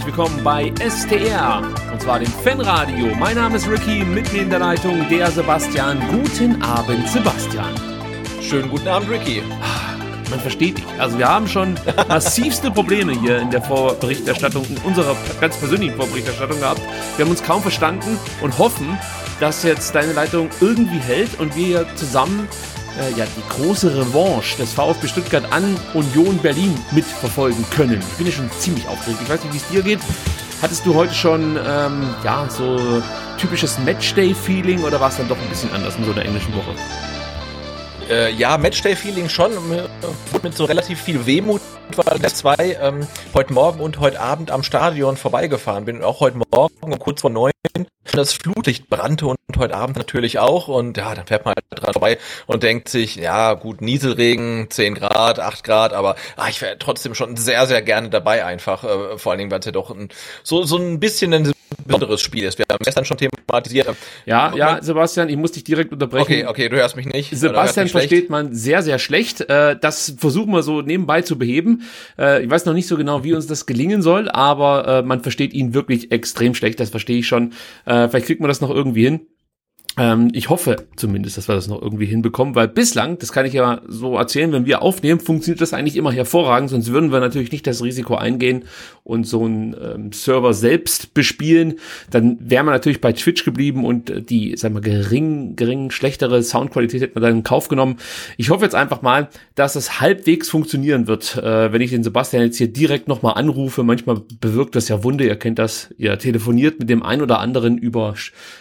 Herzlich willkommen bei STR und zwar dem Fanradio. Mein Name ist Ricky, mit mir in der Leitung der Sebastian. Guten Abend, Sebastian. Schönen guten Abend, Ricky man versteht dich. Also wir haben schon massivste Probleme hier in der Vorberichterstattung, in unserer ganz persönlichen Vorberichterstattung gehabt. Wir haben uns kaum verstanden und hoffen, dass jetzt deine Leitung irgendwie hält und wir zusammen äh, ja, die große Revanche des VfB Stuttgart an Union Berlin mitverfolgen können. Ich bin ja schon ziemlich aufgeregt. Ich weiß nicht, wie es dir geht. Hattest du heute schon ähm, ja, so typisches Matchday-Feeling oder war es dann doch ein bisschen anders in so einer englischen Woche? Äh, ja, Matchday-Feeling schon, mit so relativ viel Wehmut, weil ich zwei ähm, heute Morgen und heute Abend am Stadion vorbeigefahren bin und auch heute Morgen um kurz vor neun das Flutlicht brannte und heute Abend natürlich auch und ja, dann fährt man halt dran vorbei und denkt sich, ja gut, Nieselregen, 10 Grad, 8 Grad, aber ah, ich wäre trotzdem schon sehr, sehr gerne dabei einfach, äh, vor allen Dingen, weil es ja doch ein, so, so ein bisschen ein besonderes Spiel ist. Wir haben gestern schon thematisiert. Ja, ja, Sebastian, ich muss dich direkt unterbrechen. Okay, okay, du hörst mich nicht. Sebastian versteht man sehr, sehr schlecht. Äh, das versuchen wir so nebenbei zu beheben. Äh, ich weiß noch nicht so genau, wie uns das gelingen soll, aber äh, man versteht ihn wirklich extrem schlecht. Das verstehe ich schon. Vielleicht kriegt man das noch irgendwie hin. Ähm, ich hoffe zumindest, dass wir das noch irgendwie hinbekommen, weil bislang, das kann ich ja so erzählen, wenn wir aufnehmen, funktioniert das eigentlich immer hervorragend, sonst würden wir natürlich nicht das Risiko eingehen und so einen ähm, Server selbst bespielen. Dann wäre man natürlich bei Twitch geblieben und äh, die, sagen wir, gering, gering schlechtere Soundqualität hätte man dann in Kauf genommen. Ich hoffe jetzt einfach mal, dass es halbwegs funktionieren wird, äh, wenn ich den Sebastian jetzt hier direkt nochmal anrufe. Manchmal bewirkt das ja Wunder, ihr kennt das, ihr telefoniert mit dem ein oder anderen über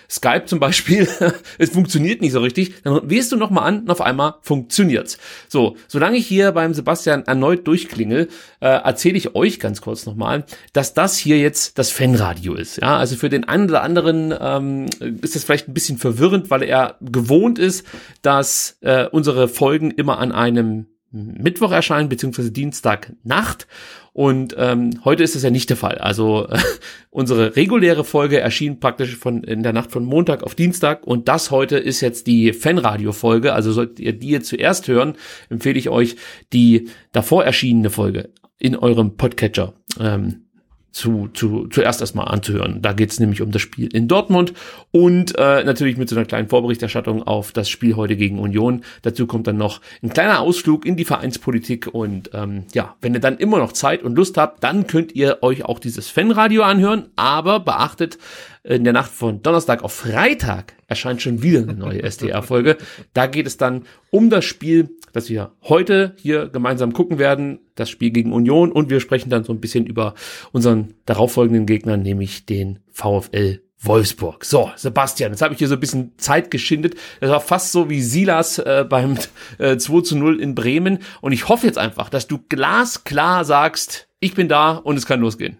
Skype zum Beispiel es funktioniert nicht so richtig, dann wählst du nochmal an und auf einmal funktioniert's. So, solange ich hier beim Sebastian erneut durchklingel, äh, erzähle ich euch ganz kurz nochmal, dass das hier jetzt das Fanradio ist. Ja, also für den einen oder anderen ähm, ist das vielleicht ein bisschen verwirrend, weil er gewohnt ist, dass äh, unsere Folgen immer an einem Mittwoch erscheinen, beziehungsweise Dienstagnacht. Und ähm, heute ist das ja nicht der Fall. Also äh, unsere reguläre Folge erschien praktisch von in der Nacht von Montag auf Dienstag und das heute ist jetzt die Fanradio-Folge. Also solltet ihr die jetzt zuerst hören, empfehle ich euch die davor erschienene Folge in eurem Podcatcher. Ähm, zu, zu, zuerst erstmal anzuhören. Da geht es nämlich um das Spiel in Dortmund und äh, natürlich mit so einer kleinen Vorberichterstattung auf das Spiel heute gegen Union. Dazu kommt dann noch ein kleiner Ausflug in die Vereinspolitik und ähm, ja, wenn ihr dann immer noch Zeit und Lust habt, dann könnt ihr euch auch dieses Fanradio anhören, aber beachtet, in der Nacht von Donnerstag auf Freitag erscheint schon wieder eine neue SDR-Folge. Da geht es dann um das Spiel, das wir heute hier gemeinsam gucken werden, das Spiel gegen Union und wir sprechen dann so ein bisschen über unseren darauffolgenden Gegner, nämlich den VfL Wolfsburg. So, Sebastian, jetzt habe ich hier so ein bisschen Zeit geschindet. Das war fast so wie Silas äh, beim äh, 2 zu 0 in Bremen. Und ich hoffe jetzt einfach, dass du glasklar sagst, ich bin da und es kann losgehen.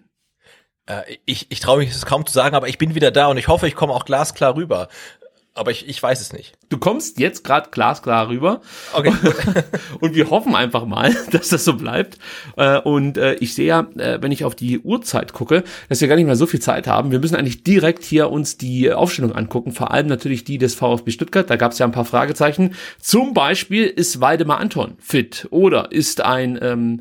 Äh, ich, ich traue mich es kaum zu sagen, aber ich bin wieder da und ich hoffe, ich komme auch glasklar rüber. Aber ich, ich weiß es nicht. Du kommst jetzt gerade glasklar rüber. Okay. und wir hoffen einfach mal, dass das so bleibt. Äh, und äh, ich sehe ja, wenn ich auf die Uhrzeit gucke, dass wir gar nicht mehr so viel Zeit haben. Wir müssen eigentlich direkt hier uns die Aufstellung angucken. Vor allem natürlich die des VfB Stuttgart. Da gab es ja ein paar Fragezeichen. Zum Beispiel ist Waldemar Anton fit oder ist ein ähm,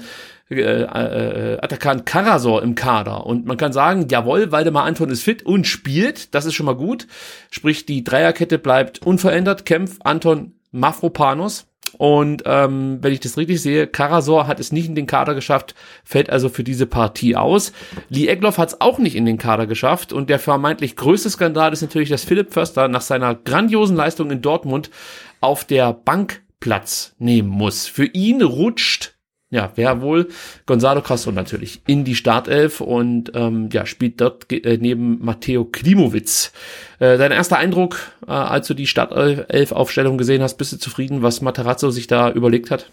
äh, äh, Atakan Karasor im Kader. Und man kann sagen, jawohl, Waldemar Anton ist fit und spielt. Das ist schon mal gut. Sprich, die Dreierkette bleibt unverändert. Kempf, Anton, Mafropanos. Und ähm, wenn ich das richtig sehe, Karasor hat es nicht in den Kader geschafft, fällt also für diese Partie aus. Lee Egloff hat es auch nicht in den Kader geschafft. Und der vermeintlich größte Skandal ist natürlich, dass Philipp Förster nach seiner grandiosen Leistung in Dortmund auf der Bank Platz nehmen muss. Für ihn rutscht ja, wer wohl? Gonzalo Castro natürlich in die Startelf und ähm, ja, spielt dort äh, neben Matteo Klimowitz. Äh, dein erster Eindruck, äh, als du die Startelf-Aufstellung gesehen hast, bist du zufrieden, was Materazzo sich da überlegt hat?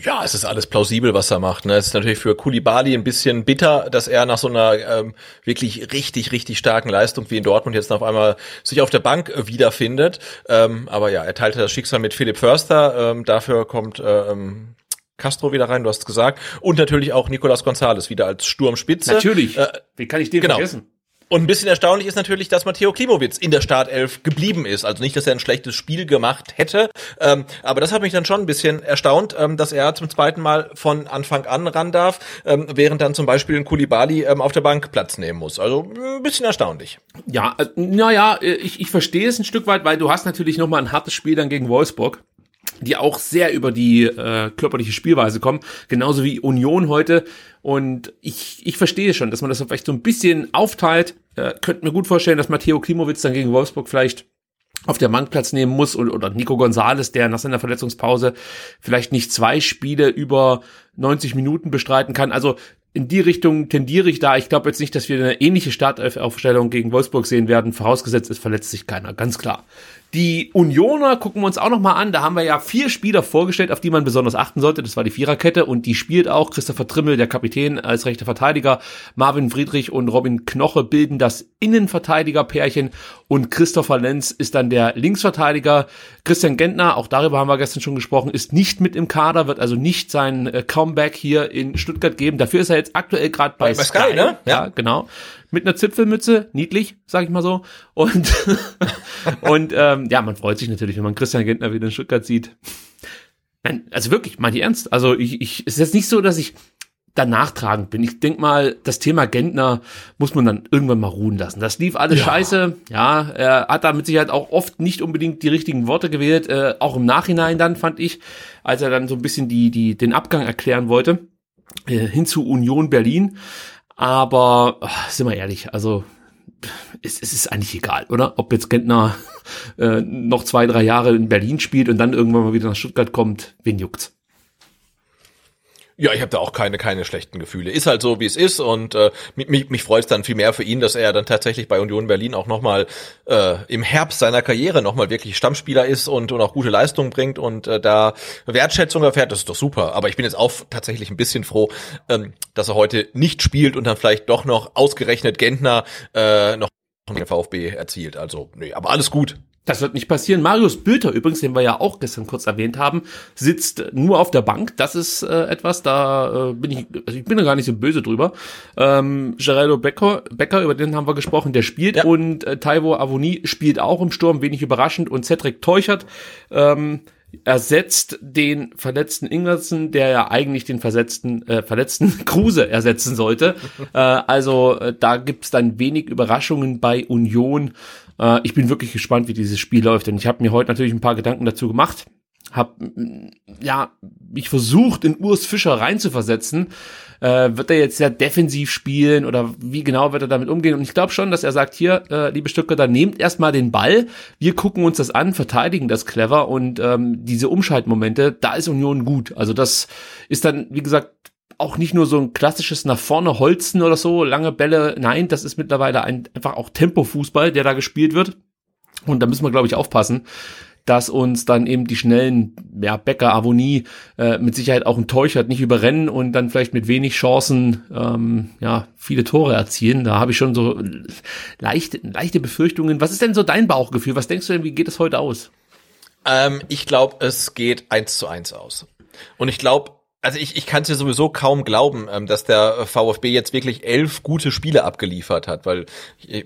Ja, es ist alles plausibel, was er macht. Ne? Es ist natürlich für Kulibali ein bisschen bitter, dass er nach so einer ähm, wirklich richtig, richtig starken Leistung wie in Dortmund jetzt auf einmal sich auf der Bank äh, wiederfindet. Ähm, aber ja, er teilte das Schicksal mit Philipp Förster. Ähm, dafür kommt ähm, Castro wieder rein, du hast gesagt. Und natürlich auch Nicolas Gonzalez wieder als Sturmspitze. Natürlich. Äh, Wie kann ich den genau. vergessen? Und ein bisschen erstaunlich ist natürlich, dass Matteo Klimowitz in der Startelf geblieben ist. Also nicht, dass er ein schlechtes Spiel gemacht hätte, ähm, aber das hat mich dann schon ein bisschen erstaunt, ähm, dass er zum zweiten Mal von Anfang an ran darf, ähm, während dann zum Beispiel ein Kulibali ähm, auf der Bank Platz nehmen muss. Also ein bisschen erstaunlich. Ja, äh, naja, ich, ich verstehe es ein Stück weit, weil du hast natürlich nochmal ein hartes Spiel dann gegen Wolfsburg die auch sehr über die äh, körperliche Spielweise kommen, genauso wie Union heute. Und ich, ich verstehe schon, dass man das vielleicht so ein bisschen aufteilt. Äh, könnte mir gut vorstellen, dass Matteo Klimowitz dann gegen Wolfsburg vielleicht auf der Marktplatz nehmen muss und, oder Nico Gonzales, der nach seiner Verletzungspause vielleicht nicht zwei Spiele über 90 Minuten bestreiten kann. Also in die Richtung tendiere ich da. Ich glaube jetzt nicht, dass wir eine ähnliche Startaufstellung gegen Wolfsburg sehen werden. Vorausgesetzt, es verletzt sich keiner, ganz klar. Die Unioner gucken wir uns auch nochmal an. Da haben wir ja vier Spieler vorgestellt, auf die man besonders achten sollte. Das war die Viererkette und die spielt auch Christopher Trimmel, der Kapitän, als rechter Verteidiger. Marvin Friedrich und Robin Knoche bilden das Innenverteidigerpärchen und Christopher Lenz ist dann der Linksverteidiger. Christian Gentner, auch darüber haben wir gestern schon gesprochen, ist nicht mit im Kader, wird also nicht sein äh, Comeback hier in Stuttgart geben. Dafür ist er jetzt aktuell gerade bei, bei Sky, Sky, ne? Ja, ja genau mit einer Zipfelmütze, niedlich, sag ich mal so. Und, und ähm, ja, man freut sich natürlich, wenn man Christian Gentner wieder in Stuttgart sieht. Nein, also wirklich, mal die ernst. Also ich, ich, es ist jetzt nicht so, dass ich da nachtragend bin. Ich denk mal, das Thema Gentner muss man dann irgendwann mal ruhen lassen. Das lief alles ja. scheiße. Ja, er hat da mit Sicherheit auch oft nicht unbedingt die richtigen Worte gewählt. Äh, auch im Nachhinein dann, fand ich, als er dann so ein bisschen die, die, den Abgang erklären wollte, äh, hin zu Union Berlin. Aber ach, sind wir ehrlich, also es, es ist eigentlich egal, oder? Ob jetzt Gentner äh, noch zwei, drei Jahre in Berlin spielt und dann irgendwann mal wieder nach Stuttgart kommt, wen juckt's? Ja, ich habe da auch keine keine schlechten Gefühle. Ist halt so, wie es ist und äh, mich, mich freut es dann viel mehr für ihn, dass er dann tatsächlich bei Union Berlin auch nochmal äh, im Herbst seiner Karriere nochmal wirklich Stammspieler ist und, und auch gute Leistungen bringt und äh, da Wertschätzung erfährt. Das ist doch super. Aber ich bin jetzt auch tatsächlich ein bisschen froh, ähm, dass er heute nicht spielt und dann vielleicht doch noch ausgerechnet Gentner äh, noch den VfB erzielt. Also, nee, aber alles gut. Das wird nicht passieren. Marius Bülter, übrigens, den wir ja auch gestern kurz erwähnt haben, sitzt nur auf der Bank. Das ist äh, etwas, da äh, bin ich, also ich bin da gar nicht so böse drüber. Ähm, Geraldo Becker, Becker, über den haben wir gesprochen, der spielt ja. und äh, Taiwo Avoni spielt auch im Sturm, wenig überraschend und Cedric Teuchert ähm, ersetzt den verletzten Ingwertsen, der ja eigentlich den versetzten, äh, verletzten Kruse ersetzen sollte. äh, also äh, da gibt's dann wenig Überraschungen bei Union. Äh, ich bin wirklich gespannt, wie dieses Spiel läuft, denn ich habe mir heute natürlich ein paar Gedanken dazu gemacht. Hab ja mich versucht, in Urs Fischer reinzuversetzen. Äh, wird er jetzt sehr defensiv spielen oder wie genau wird er damit umgehen? Und ich glaube schon, dass er sagt, hier, äh, liebe Stuttgarter, nehmt erstmal den Ball, wir gucken uns das an, verteidigen das clever und ähm, diese Umschaltmomente, da ist Union gut. Also das ist dann, wie gesagt, auch nicht nur so ein klassisches nach vorne Holzen oder so, lange Bälle. Nein, das ist mittlerweile ein, einfach auch Tempo-Fußball, der da gespielt wird. Und da müssen wir, glaube ich, aufpassen, dass uns dann eben die schnellen ja, Becker, Avonie äh, mit Sicherheit auch Teuchert nicht überrennen und dann vielleicht mit wenig Chancen ähm, ja viele Tore erzielen. Da habe ich schon so leichte, leichte Befürchtungen. Was ist denn so dein Bauchgefühl? Was denkst du denn, wie geht es heute aus? Ähm, ich glaube, es geht eins zu eins aus. Und ich glaube, also ich, ich kann es ja sowieso kaum glauben, ähm, dass der VfB jetzt wirklich elf gute Spiele abgeliefert hat, weil äh,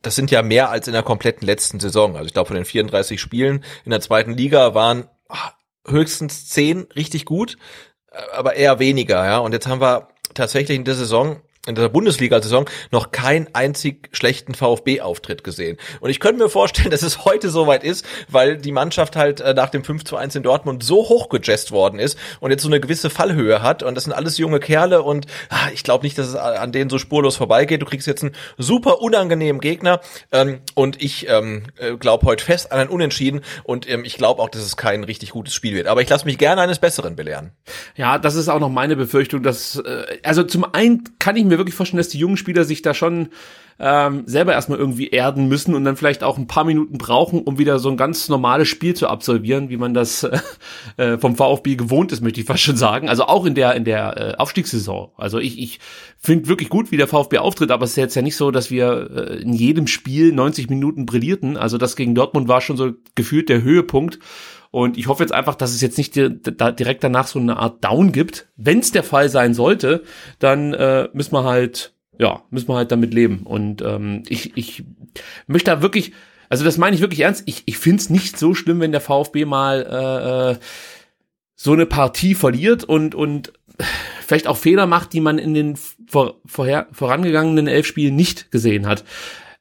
das sind ja mehr als in der kompletten letzten Saison. Also ich glaube, von den 34 Spielen in der zweiten Liga waren ah, höchstens zehn richtig gut, äh, aber eher weniger, ja. Und jetzt haben wir tatsächlich in der Saison in der Bundesliga-Saison noch keinen einzig schlechten VfB-Auftritt gesehen. Und ich könnte mir vorstellen, dass es heute soweit ist, weil die Mannschaft halt äh, nach dem 5 zu 1 in Dortmund so hochgejazzt worden ist und jetzt so eine gewisse Fallhöhe hat. Und das sind alles junge Kerle und ah, ich glaube nicht, dass es an denen so spurlos vorbeigeht. Du kriegst jetzt einen super unangenehmen Gegner ähm, und ich ähm, äh, glaube heute fest an ein Unentschieden und ähm, ich glaube auch, dass es kein richtig gutes Spiel wird. Aber ich lasse mich gerne eines Besseren belehren. Ja, das ist auch noch meine Befürchtung, dass äh, also zum einen kann ich mir wirklich vorstellen, dass die jungen Spieler sich da schon ähm, selber erstmal irgendwie erden müssen und dann vielleicht auch ein paar Minuten brauchen, um wieder so ein ganz normales Spiel zu absolvieren, wie man das äh, vom VfB gewohnt ist, möchte ich fast schon sagen. Also auch in der in der äh, Aufstiegssaison. Also ich, ich finde wirklich gut, wie der VfB auftritt, aber es ist jetzt ja nicht so, dass wir äh, in jedem Spiel 90 Minuten brillierten. Also das gegen Dortmund war schon so gefühlt der Höhepunkt. Und ich hoffe jetzt einfach, dass es jetzt nicht direkt danach so eine Art Down gibt. Wenn es der Fall sein sollte, dann äh, müssen wir halt, ja, müssen wir halt damit leben. Und ähm, ich, ich möchte da wirklich, also das meine ich wirklich ernst, ich, ich finde es nicht so schlimm, wenn der VfB mal äh, äh, so eine Partie verliert und, und vielleicht auch Fehler macht, die man in den vor, vorher, vorangegangenen elf Spielen nicht gesehen hat.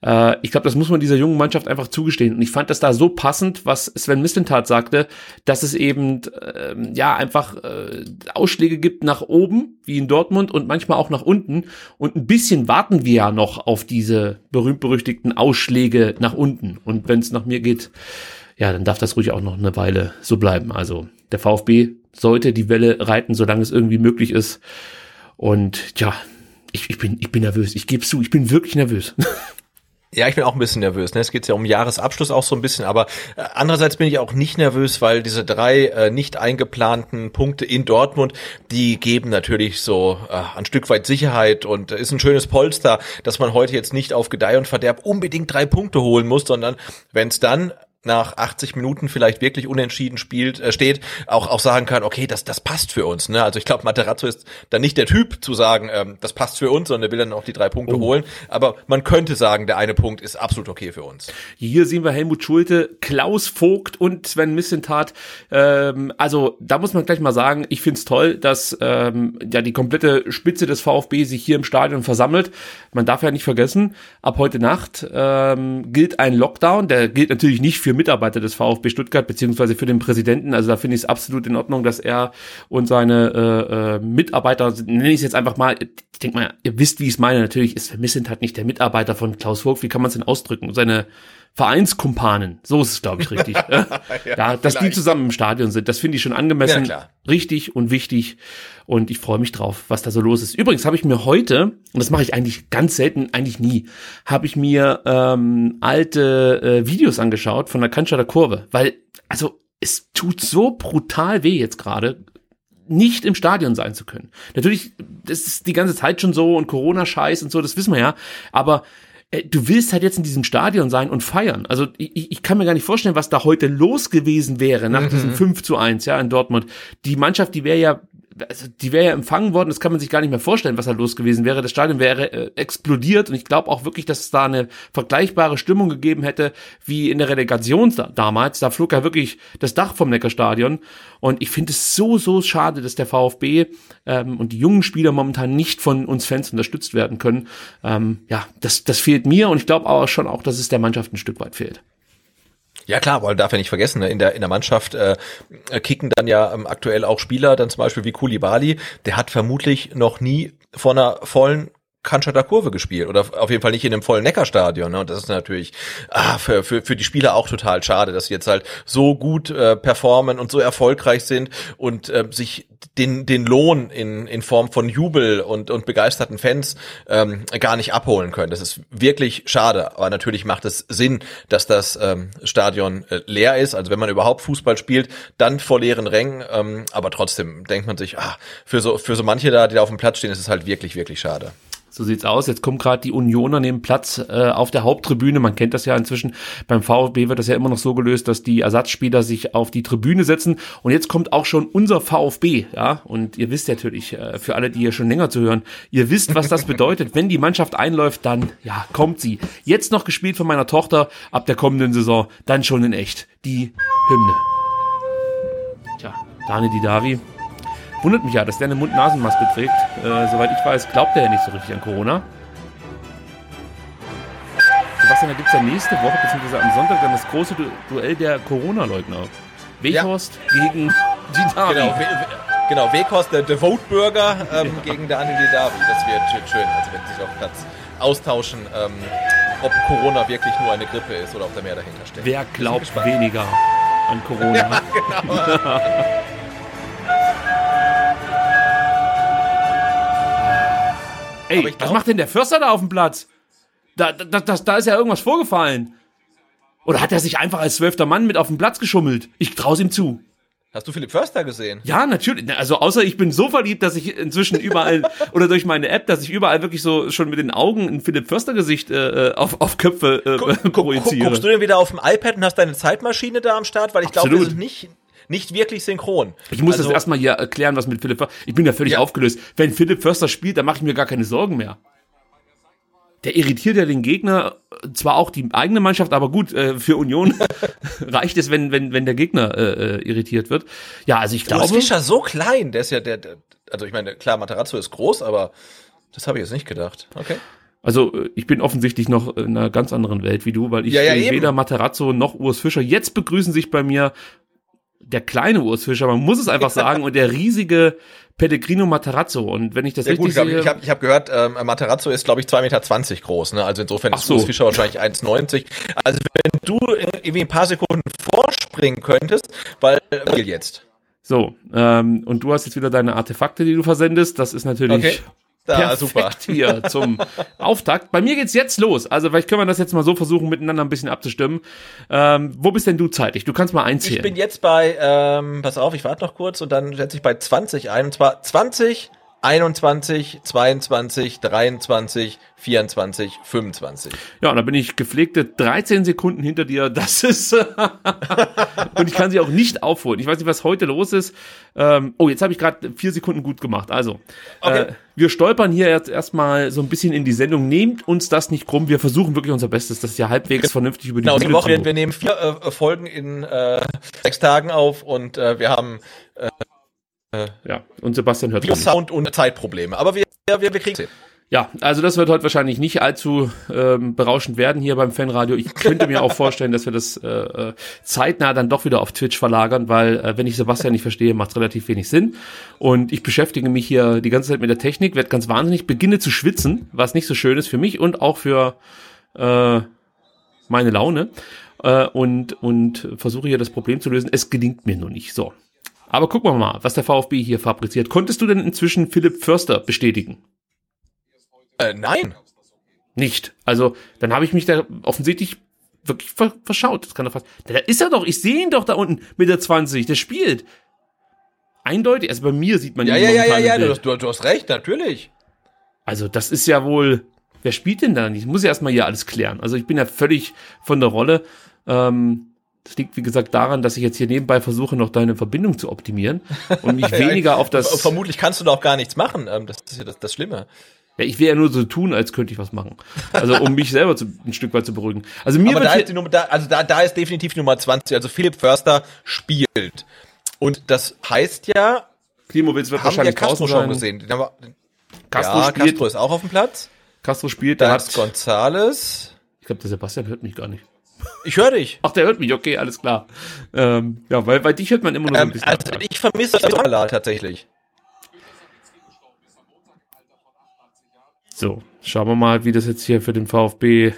Äh, ich glaube, das muss man dieser jungen Mannschaft einfach zugestehen. Und ich fand das da so passend, was Sven Mistentat sagte, dass es eben äh, ja einfach äh, Ausschläge gibt nach oben, wie in Dortmund, und manchmal auch nach unten. Und ein bisschen warten wir ja noch auf diese berühmt-berüchtigten Ausschläge nach unten. Und wenn es nach mir geht, ja, dann darf das ruhig auch noch eine Weile so bleiben. Also der VfB sollte die Welle reiten, solange es irgendwie möglich ist. Und ja, ich, ich bin, ich bin nervös. Ich gebe zu, ich bin wirklich nervös. Ja, ich bin auch ein bisschen nervös. Ne? Es geht ja um Jahresabschluss auch so ein bisschen, aber äh, andererseits bin ich auch nicht nervös, weil diese drei äh, nicht eingeplanten Punkte in Dortmund, die geben natürlich so äh, ein Stück weit Sicherheit und ist ein schönes Polster, dass man heute jetzt nicht auf Gedeih und Verderb unbedingt drei Punkte holen muss, sondern wenn es dann nach 80 Minuten vielleicht wirklich unentschieden spielt, äh, steht, auch, auch sagen kann, okay, das, das passt für uns. Ne? Also ich glaube, Materazzo ist dann nicht der Typ zu sagen, ähm, das passt für uns, sondern er will dann auch die drei Punkte oh. holen. Aber man könnte sagen, der eine Punkt ist absolut okay für uns. Hier sehen wir Helmut Schulte, Klaus Vogt und Sven Missentat. Ähm, also da muss man gleich mal sagen, ich find's toll, dass ähm, ja die komplette Spitze des VfB sich hier im Stadion versammelt. Man darf ja nicht vergessen, ab heute Nacht ähm, gilt ein Lockdown, der gilt natürlich nicht für Mitarbeiter des VfB Stuttgart, beziehungsweise für den Präsidenten. Also da finde ich es absolut in Ordnung, dass er und seine äh, äh, Mitarbeiter, nenne ich es jetzt einfach mal, ich denke mal, ihr wisst, wie ich es meine, natürlich ist Vermissend halt nicht der Mitarbeiter von Klaus Vogt, wie kann man es denn ausdrücken? Seine Vereinskumpanen, so ist es, glaube ich, richtig. ja, ja, dass die zusammen im Stadion sind, das finde ich schon angemessen, ja, richtig und wichtig. Und ich freue mich drauf, was da so los ist. Übrigens habe ich mir heute, und das mache ich eigentlich ganz selten, eigentlich nie, habe ich mir ähm, alte äh, Videos angeschaut von der Cannstatter Kurve, weil, also es tut so brutal weh jetzt gerade, nicht im Stadion sein zu können. Natürlich, das ist die ganze Zeit schon so und Corona-Scheiß und so, das wissen wir ja, aber du willst halt jetzt in diesem Stadion sein und feiern. Also ich, ich kann mir gar nicht vorstellen, was da heute los gewesen wäre nach mhm. diesem 5 zu 1, ja, in Dortmund. Die Mannschaft, die wäre ja also die wäre ja empfangen worden, das kann man sich gar nicht mehr vorstellen, was da los gewesen wäre. Das Stadion wäre äh, explodiert und ich glaube auch wirklich, dass es da eine vergleichbare Stimmung gegeben hätte wie in der Relegation da, damals. Da flog ja wirklich das Dach vom Neckarstadion und ich finde es so, so schade, dass der VfB ähm, und die jungen Spieler momentan nicht von uns Fans unterstützt werden können. Ähm, ja, das, das fehlt mir und ich glaube aber schon auch, dass es der Mannschaft ein Stück weit fehlt. Ja klar, weil darf ja nicht vergessen, ne? in der in der Mannschaft äh, kicken dann ja ähm, aktuell auch Spieler, dann zum Beispiel wie Kulibali, der hat vermutlich noch nie vor einer vollen Cannstatter Kurve gespielt oder auf jeden Fall nicht in einem vollen Neckarstadion. Ne? Und das ist natürlich ah, für, für, für die Spieler auch total schade, dass sie jetzt halt so gut äh, performen und so erfolgreich sind und äh, sich den, den Lohn in, in Form von Jubel und, und begeisterten Fans ähm, gar nicht abholen können. Das ist wirklich schade. Aber natürlich macht es Sinn, dass das ähm, Stadion äh, leer ist. Also wenn man überhaupt Fußball spielt, dann vor leeren Rängen. Ähm, aber trotzdem denkt man sich, ah, für so, für so manche da, die da auf dem Platz stehen, ist es halt wirklich, wirklich schade. So sieht's aus. Jetzt kommt gerade die Unioner nehmen Platz äh, auf der Haupttribüne. Man kennt das ja inzwischen. Beim VfB wird das ja immer noch so gelöst, dass die Ersatzspieler sich auf die Tribüne setzen. Und jetzt kommt auch schon unser VfB, ja. Und ihr wisst natürlich, äh, für alle, die hier schon länger zu hören, ihr wisst, was das bedeutet. Wenn die Mannschaft einläuft, dann ja kommt sie. Jetzt noch gespielt von meiner Tochter ab der kommenden Saison, dann schon in echt die Hymne. Tja, Dani Didavi Wundert mich ja, dass der eine Mund-Nasen-Maske trägt. Äh, soweit ich weiß, glaubt er ja nicht so richtig an Corona. Sebastian, da gibt es ja nächste Woche, beziehungsweise am Sonntag, dann das große Du Duell der Corona-Leugner. Weghorst gegen Didavi. Genau, We genau Weghorst, der, der Vote-Bürger ähm, gegen der Anil Davi. Das wird wird schön, also wenn sie sich auf Platz austauschen, ähm, ob Corona wirklich nur eine Grippe ist oder ob da mehr dahinter steckt. Wer glaubt weniger an Corona? Ey, Aber ich was glaub- macht denn der Förster da auf dem Platz? Da, da, da, da ist ja irgendwas vorgefallen. Oder hat er sich einfach als zwölfter Mann mit auf den Platz geschummelt? Ich trau's ihm zu. Hast du Philipp Förster gesehen? Ja, natürlich. Na, Also außer ich bin so verliebt, dass ich inzwischen überall oder durch meine App, dass ich überall wirklich so schon mit den Augen ein Philipp Förster Gesicht äh, auf, auf Köpfe äh, Guck, guck, projiziere. guckst du denn wieder auf dem iPad und hast deine Zeitmaschine da am Start? Weil ich glaube, wir sind nicht, nicht wirklich synchron. Ich muss Also- das erstmal hier erklären, was mit Philipp Förster. Ich bin ja völlig Ja. aufgelöst. Wenn Philipp Förster spielt, dann mache ich mir gar keine Sorgen mehr. Der irritiert ja den Gegner, äh, zwar auch die eigene Mannschaft, aber gut, äh, für Union reicht es, wenn, wenn, wenn der Gegner äh, äh, irritiert wird. Ja, also ich Urs glaube. Fischer so klein, der ist ja der, der also ich meine, klar, Materazzo ist groß, aber das habe ich jetzt nicht gedacht. Okay. Also ich bin offensichtlich noch in einer ganz anderen Welt wie du, weil ich Ja, ja, weder Materazzo noch Urs Fischer. Jetzt begrüßen sich bei mir der kleine Urs Fischer, man muss es einfach sagen, und der riesige Pellegrino Materazzo. Und wenn ich das Ja richtig gut, glaub, sehe, ich habe ich hab gehört, ähm, Materazzo ist, glaube ich, 2,20 Meter groß. Ne? Also insofern Ach ist so. Urs Fischer wahrscheinlich 1,90. Also wenn du irgendwie ein paar Sekunden vorspringen könntest, weil weil jetzt. so, ähm, und du hast jetzt wieder deine Artefakte, die du versendest. Das ist natürlich Okay. Da, perfekt super. hier zum Auftakt. Bei mir geht's jetzt los. Also vielleicht können wir das jetzt mal so versuchen, miteinander ein bisschen abzustimmen. Ähm, wo bist denn du zeitlich? Du kannst mal Ich einzählen. bin jetzt bei, ähm, pass auf, ich warte noch kurz und dann setze ich bei 20 ein. Und zwar 20, 21, 22, 23, 24, 25. Ja, und da bin ich gepflegte 13 Sekunden hinter dir. Das ist. und ich kann sie auch nicht aufholen. Ich weiß nicht, was heute los ist. Ähm, oh, jetzt habe ich gerade vier Sekunden gut gemacht. Also, Okay. äh, wir stolpern hier jetzt erstmal so ein bisschen in die Sendung. Nehmt uns das nicht krumm. Wir versuchen wirklich unser Bestes, das ja halbwegs vernünftig über die Genau, die Bühne Woche, zu wir, wir nehmen vier äh, Folgen in äh, sechs Tagen auf und äh, wir haben Ja, und Sebastian hört uns. Sound und Zeitprobleme. Aber wir, wir, wir kriegen es. Ja, also das wird heute wahrscheinlich nicht allzu ähm, berauschend werden hier beim Fanradio. Ich könnte mir auch vorstellen, dass wir das äh, äh, zeitnah dann doch wieder auf Twitch verlagern, weil äh, wenn ich Sebastian nicht verstehe, macht relativ wenig Sinn. Und ich beschäftige mich hier die ganze Zeit mit der Technik, werde ganz wahnsinnig, beginne zu schwitzen, was nicht so schön ist für mich und auch für äh, meine Laune. Äh, und, und versuche hier das Problem zu lösen. Es gelingt mir nur nicht. So. Aber gucken wir mal, was der VfB hier fabriziert. Konntest du denn inzwischen Philipp Förster bestätigen? Äh, nein. Nicht. Also, dann habe ich mich da offensichtlich wirklich ver verschaut. Das kann doch fast. Da ist er doch, ich sehe ihn doch da unten mit der 20, der spielt. Eindeutig, also bei mir sieht man Ja, ihn ja, ja, ja, ja, du hast, du, du hast recht, natürlich. Also, das ist ja wohl. Wer spielt denn da nicht? Ich muss ja erstmal hier alles klären. Also, ich bin ja völlig von der Rolle. Ähm, das liegt, wie gesagt, daran, dass ich jetzt hier nebenbei versuche, noch deine Verbindung zu optimieren und mich weniger auf das. Vermutlich kannst du da auch gar nichts machen. Ähm, das ist ja das, das Schlimme. Ja, ich will ja nur so tun, als könnte ich was machen. Also, um mich selber zu, ein Stück weit zu beruhigen. Also, mir Aber da ist, die Nummer, da, also da, da ist definitiv die Nummer 20. Also Philipp Förster spielt. Und das heißt ja, Klimowitz wird haben wir wahrscheinlich Castro draußen schon gesehen. Den haben wir, Castro ja, spielt. Castro ist auch auf dem Platz. Castro spielt, Da hat. Gonzales. Ich glaube, der Sebastian hört mich gar nicht. Ich höre dich. Ach, der hört mich, okay, alles klar. Ähm, ja, weil, weil dich hört man immer nur so ein Ähm, bisschen. also ich vermisse Sala tatsächlich. so, schauen wir mal, wie das jetzt hier für den VfB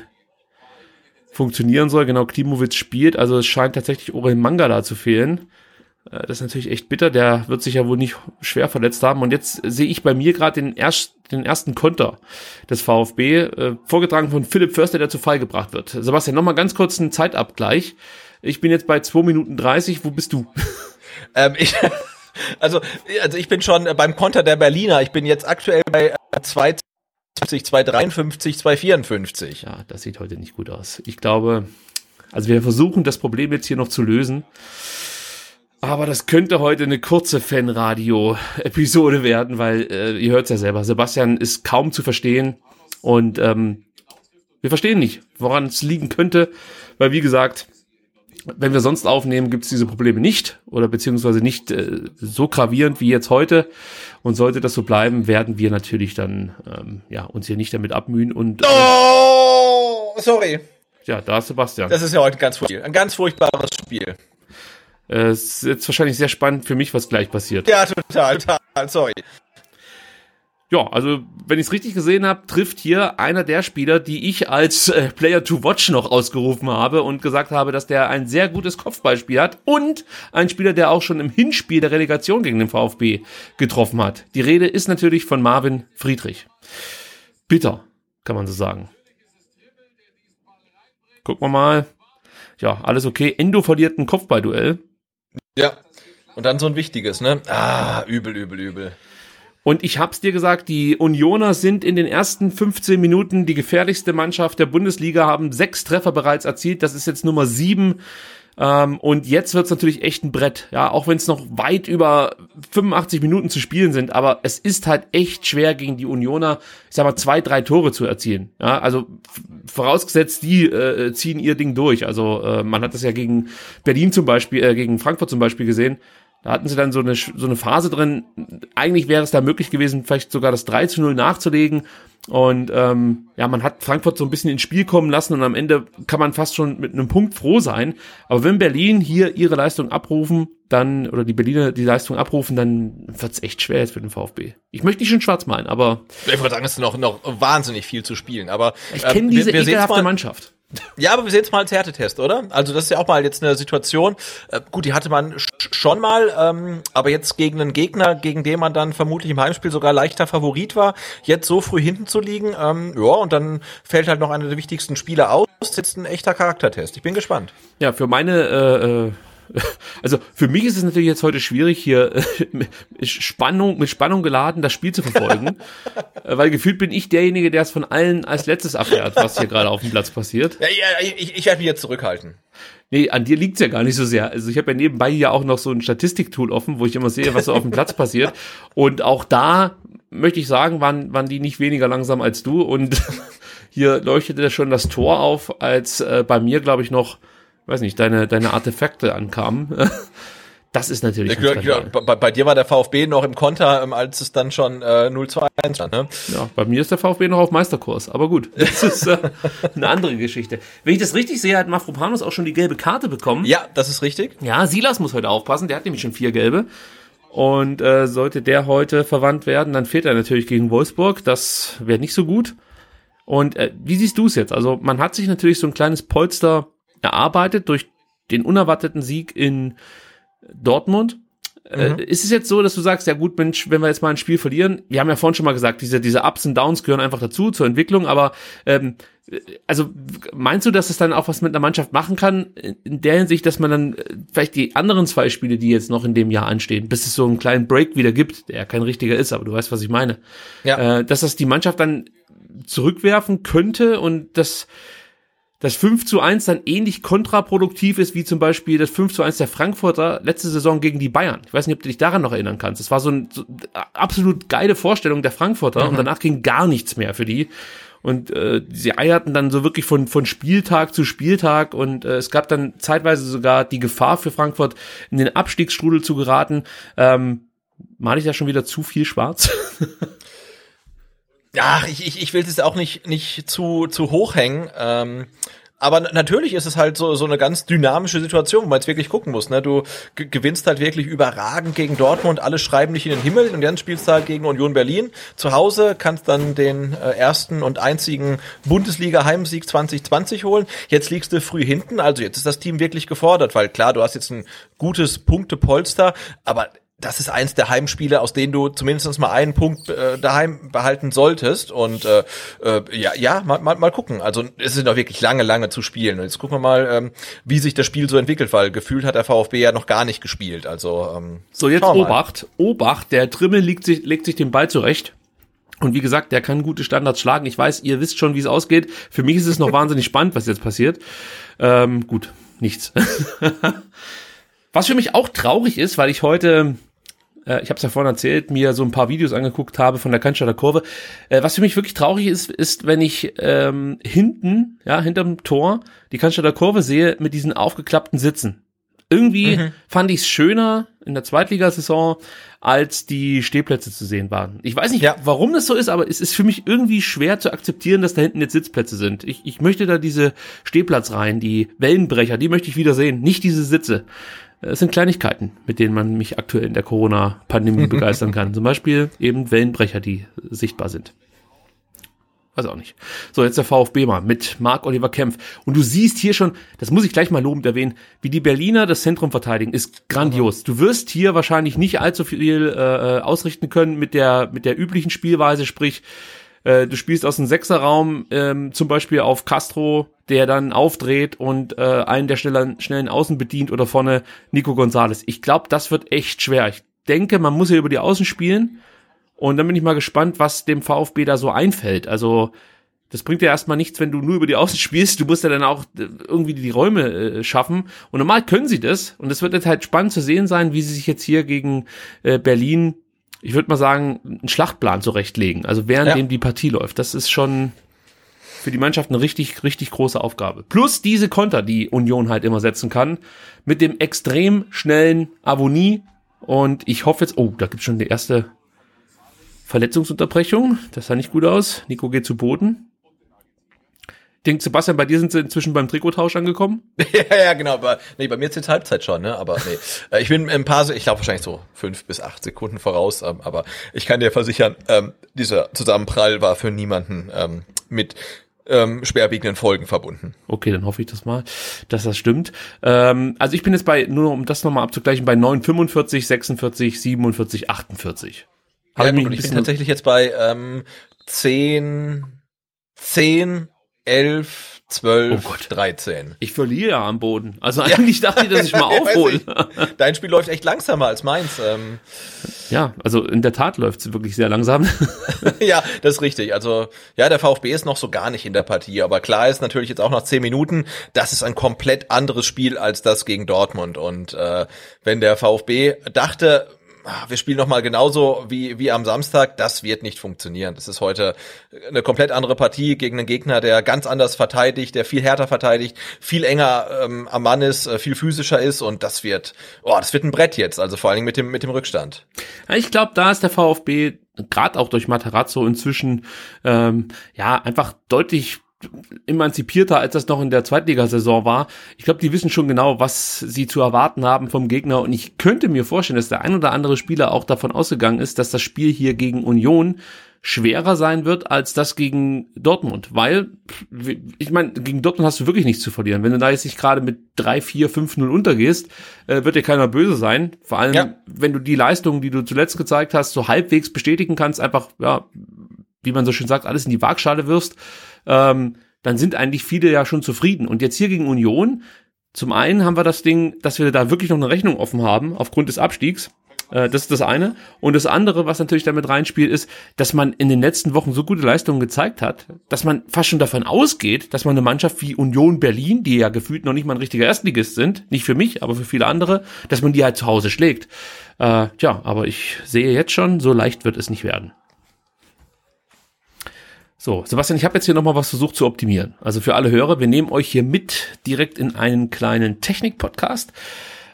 funktionieren soll. Genau, Klimowitz spielt, also es scheint tatsächlich Orel Mangala zu fehlen. Äh, Das ist natürlich echt bitter, der wird sich ja wohl nicht schwer verletzt haben. Und jetzt sehe ich bei mir gerade den, erst, den ersten Konter des VfB, äh, vorgetragen von Philipp Förster, der zu Fall gebracht wird. Sebastian, nochmal ganz kurz einen Zeitabgleich. Ich bin jetzt bei 2 Minuten 30, wo bist du? Ähm, ich, also, also ich bin schon beim Konter der Berliner. Ich bin jetzt aktuell bei äh, 250, 253, 254. Ja, das sieht heute nicht gut aus. Ich glaube, also wir versuchen das Problem jetzt hier noch zu lösen. Aber das könnte heute eine kurze Fanradio-Episode werden, weil äh, ihr hört es ja selber. Sebastian ist kaum zu verstehen und ähm, wir verstehen nicht, woran es liegen könnte, weil wie gesagt, wenn wir sonst aufnehmen, gibt es diese Probleme nicht oder beziehungsweise nicht äh, so gravierend wie jetzt heute. Und sollte das so bleiben, werden wir natürlich dann ähm, ja uns hier nicht damit abmühen und äh, Oh, sorry. ja, da ist Sebastian. Das ist ja heute ein ganz, furch- ein ganz furchtbares Spiel. Äh, Es ist jetzt wahrscheinlich sehr spannend für mich, was gleich passiert. Ja, total, total, sorry. Ja, also wenn ich es richtig gesehen habe, trifft hier einer der Spieler, die ich als äh, Player to Watch noch ausgerufen habe und gesagt habe, dass der ein sehr gutes Kopfballspiel hat und ein Spieler, der auch schon im Hinspiel der Relegation gegen den VfB getroffen hat. Die Rede ist natürlich von Marvin Friedrich. Bitter, kann man so sagen. Gucken wir mal. Ja, alles okay. Endo verliert ein Kopfballduell. Ja. Und dann so ein wichtiges, ne? Ah, übel, übel, übel. Und ich hab's dir gesagt, die Unioner sind in den ersten 15 Minuten die gefährlichste Mannschaft der Bundesliga, haben sechs Treffer bereits erzielt. Das ist jetzt Nummer sieben. Ähm, und jetzt wird's natürlich echt ein Brett. Ja, auch wenn es noch weit über 85 Minuten zu spielen sind. Aber es ist halt echt schwer gegen die Unioner, ich sag mal, zwei, drei Tore zu erzielen. Ja, also vorausgesetzt, die äh, ziehen ihr Ding durch. Also äh, man hat das ja gegen Berlin zum Beispiel, äh, gegen Frankfurt zum Beispiel gesehen. Da hatten sie dann so eine, so eine Phase drin. Eigentlich wäre es da möglich gewesen, vielleicht sogar das 3 zu 0 nachzulegen. Und ähm, ja, man hat Frankfurt so ein bisschen ins Spiel kommen lassen und am Ende kann man fast schon mit einem Punkt froh sein. Aber wenn Berlin hier ihre Leistung abrufen, dann, oder die Berliner die Leistung abrufen, dann wird's echt schwer jetzt für den VfB. Ich möchte nicht schon schwarz malen, aber Ich würde sagen, es ist noch, noch wahnsinnig viel zu spielen, aber ich kenne diese wir, wir ekelhafte Mannschaft. Ja, aber wir sehen es mal als Härtetest, oder? Also das ist ja auch mal jetzt eine Situation. Äh, gut, die hatte man sch schon mal, ähm, aber jetzt gegen einen Gegner, gegen den man dann vermutlich im Heimspiel sogar leichter Favorit war, jetzt so früh hinten zu liegen, ähm, ja, und dann fällt halt noch einer der wichtigsten Spieler aus. Das ist jetzt ein echter Charaktertest. Ich bin gespannt. Ja, für meine, äh, äh, also für mich ist es natürlich jetzt heute schwierig, hier äh, mit Spannung, mit Spannung geladen das Spiel zu verfolgen, äh, weil gefühlt bin ich derjenige, der es von allen als letztes abfährt, was hier gerade auf dem Platz passiert. Ja, ja, ich, ich werde mich jetzt zurückhalten. Nee, an dir liegt's ja gar nicht so sehr. Also ich habe ja nebenbei ja auch noch so ein Statistiktool offen, wo ich immer sehe, was so auf dem Platz passiert. Und auch da möchte ich sagen, waren, waren die nicht weniger langsam als du. Und hier leuchtete schon das Tor auf, als äh, bei mir, glaube ich, noch, weiß nicht, deine, deine Artefakte ankamen. Das ist natürlich Ja, ja, Skandal. bei, bei dir war der VfB noch im Konter, ähm, als es dann schon äh, 0-2-1 stand. Ne? Ja, bei mir ist der VfB noch auf Meisterkurs. Aber gut, das ist äh, eine andere Geschichte. Wenn ich das richtig sehe, hat Mafropanos auch schon die gelbe Karte bekommen. Ja, das ist richtig. Ja, Silas muss heute aufpassen, der hat nämlich schon vier gelbe. Und äh, sollte der heute verwandt werden, dann fehlt er natürlich gegen Wolfsburg. Das wäre nicht so gut. Und äh, wie siehst du es jetzt? Also man hat sich natürlich so ein kleines Polster erarbeitet durch den unerwarteten Sieg in Dortmund. Äh, ist es jetzt so, dass du sagst, ja gut, Mensch, wenn wir jetzt mal ein Spiel verlieren, wir haben ja vorhin schon mal gesagt, diese, diese Ups und Downs gehören einfach dazu, zur Entwicklung, aber ähm, also meinst du, dass es dann auch was mit einer Mannschaft machen kann, in der Hinsicht, dass man dann äh, vielleicht die anderen zwei Spiele, die jetzt noch in dem Jahr anstehen, bis es so einen kleinen Break wieder gibt, der ja kein richtiger ist, aber du weißt, was ich meine, Ja. äh, dass das die Mannschaft dann zurückwerfen könnte und das das 5 zu 1 dann ähnlich kontraproduktiv ist wie zum Beispiel das 5 zu 1 der Frankfurter letzte Saison gegen die Bayern. Ich weiß nicht, ob du dich daran noch erinnern kannst. Es war so, ein, so absolut geile Vorstellung der Frankfurter und danach ging gar nichts mehr für die. Und äh, sie eierten dann so wirklich von, von Spieltag zu Spieltag und äh, es gab dann zeitweise sogar die Gefahr für Frankfurt, in den Abstiegsstrudel zu geraten. Ähm, mal ich da schon wieder zu viel schwarz? Ja, ich, ich, ich will es auch nicht, nicht zu, zu hoch hängen. Ähm, aber natürlich ist es halt so, so eine ganz dynamische Situation, wo man jetzt wirklich gucken muss. Ne? Du ge- gewinnst halt wirklich überragend gegen Dortmund, alle schreiben dich in den Himmel und dann spielst du halt gegen Union Berlin. Zu Hause kannst dann den äh, ersten und einzigen Bundesliga-Heimsieg 2020 holen. Jetzt liegst du früh hinten, also jetzt ist das Team wirklich gefordert, weil klar, du hast jetzt ein gutes Punktepolster, aber das ist eins der Heimspiele, aus denen du zumindest mal einen Punkt äh, daheim behalten solltest. Und äh, äh, ja, ja, mal, mal, mal gucken. Also es sind noch wirklich lange, lange zu spielen. Und jetzt gucken wir mal, ähm, wie sich das Spiel so entwickelt, weil gefühlt hat der VfB ja noch gar nicht gespielt. Also ähm, So, jetzt. Obacht. Obacht, der Trimmel legt sich, legt sich den Ball zurecht. Und wie gesagt, der kann gute Standards schlagen. Ich weiß, ihr wisst schon, wie es ausgeht. Für mich ist es noch wahnsinnig spannend, was jetzt passiert. Ähm, gut, nichts. was für mich auch traurig ist, weil ich heute äh, ich habe es ja vorhin erzählt, mir so ein paar Videos angeguckt habe von der Cannstatter Kurve. Äh, was für mich wirklich traurig ist, ist, wenn ich ähm, hinten, ja, hinterm Tor die Cannstatter Kurve sehe mit diesen aufgeklappten Sitzen. Irgendwie mhm. fand ich es schöner in der Zweitligasaison, als die Stehplätze zu sehen waren. Ich weiß nicht, ja. warum das so ist, aber es ist für mich irgendwie schwer zu akzeptieren, dass da hinten jetzt Sitzplätze sind. Ich, ich möchte da diese Stehplatzreihen, die Wellenbrecher, die möchte ich wieder sehen, nicht diese Sitze. Es sind Kleinigkeiten, mit denen man mich aktuell in der Corona-Pandemie begeistern kann. Zum Beispiel eben Wellenbrecher, die sichtbar sind. Weiß auch nicht. So, jetzt der VfB mal mit Marc Oliver Kempf. Und du siehst hier schon, das muss ich gleich mal lobend erwähnen, wie die Berliner das Zentrum verteidigen, ist grandios. Du wirst hier wahrscheinlich nicht allzu viel äh, äh, ausrichten können mit der, mit der üblichen Spielweise, sprich, äh, du spielst aus dem Sechserraum ähm, zum Beispiel auf Castro, der dann aufdreht und äh, einen der schnellen, schnellen Außen bedient oder vorne Nico Gonzalez. Ich glaube, das wird echt schwer. Ich denke, man muss hier über die Außen spielen und dann bin ich mal gespannt, was dem VfB da so einfällt. Also das bringt ja erstmal nichts, wenn du nur über die Außen spielst. Du musst ja dann auch äh, irgendwie die Räume äh, schaffen. Und normal können sie das. Und es wird jetzt halt spannend zu sehen sein, wie sie sich jetzt hier gegen äh, Berlin, ich würde mal sagen, einen Schlachtplan zurechtlegen. Also währenddem ja. die Partie läuft. Das ist schon für die Mannschaft eine richtig, richtig große Aufgabe. Plus diese Konter, die Union halt immer setzen kann. Mit dem extrem schnellen Avonie. Und ich hoffe jetzt, oh, da gibt's schon die erste Verletzungsunterbrechung. Das sah nicht gut aus. Nico geht zu Boden. Denkt Sebastian, bei dir sind sie inzwischen beim Trikottausch angekommen? ja, ja, genau. Aber, nee, bei mir ist jetzt Halbzeit schon, ne? Aber nee. Äh, ich bin ein paar, ich glaube wahrscheinlich so fünf bis acht Sekunden voraus. Ähm, aber ich kann dir versichern, ähm, dieser Zusammenprall war für niemanden ähm, mit ähm, schwerwiegenden Folgen verbunden. Okay, dann hoffe ich das mal, dass das stimmt. Ähm, also ich bin jetzt bei, nur um das nochmal abzugleichen, bei 9, 45, 46, 47, 48. Hab ja, ich, gut, ich bin tatsächlich jetzt bei ähm, 10, 10, 11, 12, oh 13. Ich verliere ja am Boden. Also eigentlich ja. dachte ich, dass ich mal aufhole. Dein Spiel läuft echt langsamer als meins. Ähm. Ja, also in der Tat läuft es wirklich sehr langsam. ja, das ist richtig. Also ja, der VfB ist noch so gar nicht in der Partie, aber klar ist natürlich jetzt auch nach zehn Minuten, das ist ein komplett anderes Spiel als das gegen Dortmund. Und äh, wenn der VfB dachte, wir spielen noch mal genauso wie, wie am Samstag, das wird nicht funktionieren. Das ist heute eine komplett andere Partie gegen einen Gegner, der ganz anders verteidigt, der viel härter verteidigt, viel enger ähm, am Mann ist, äh, viel physischer ist und das wird, oh, das wird ein Brett jetzt, also vor allen Dingen mit dem, mit dem Rückstand. Ich glaube, da ist der VfB gerade auch durch Matarazzo inzwischen ähm, ja einfach deutlich emanzipierter, als das noch in der Zweitligasaison war. Ich glaube, die wissen schon genau, was sie zu erwarten haben vom Gegner. Und ich könnte mir vorstellen, dass der ein oder andere Spieler auch davon ausgegangen ist, dass das Spiel hier gegen Union schwerer sein wird als das gegen Dortmund, weil ich meine, gegen Dortmund hast du wirklich nichts zu verlieren. Wenn du da jetzt nicht gerade mit 3, 4, 5, 0 untergehst, äh, wird dir keiner böse sein. Vor allem, ja. wenn du die Leistungen, die du zuletzt gezeigt hast, so halbwegs bestätigen kannst, einfach, ja, wie man so schön sagt, alles in die Waagschale wirst, ähm, dann sind eigentlich viele ja schon zufrieden. Und jetzt hier gegen Union, zum einen haben wir das Ding, dass wir da wirklich noch eine Rechnung offen haben, aufgrund des Abstiegs. Äh, das ist das eine. Und das andere, was natürlich damit reinspielt, ist, dass man in den letzten Wochen so gute Leistungen gezeigt hat, dass man fast schon davon ausgeht, dass man eine Mannschaft wie Union Berlin, die ja gefühlt noch nicht mal ein richtiger Erstligist sind, nicht für mich, aber für viele andere, dass man die halt zu Hause schlägt. Äh, tja, aber ich sehe jetzt schon, so leicht wird es nicht werden. So, Sebastian, ich habe jetzt hier nochmal was versucht zu optimieren. Also für alle Hörer, wir nehmen euch hier mit direkt in einen kleinen Technik-Podcast.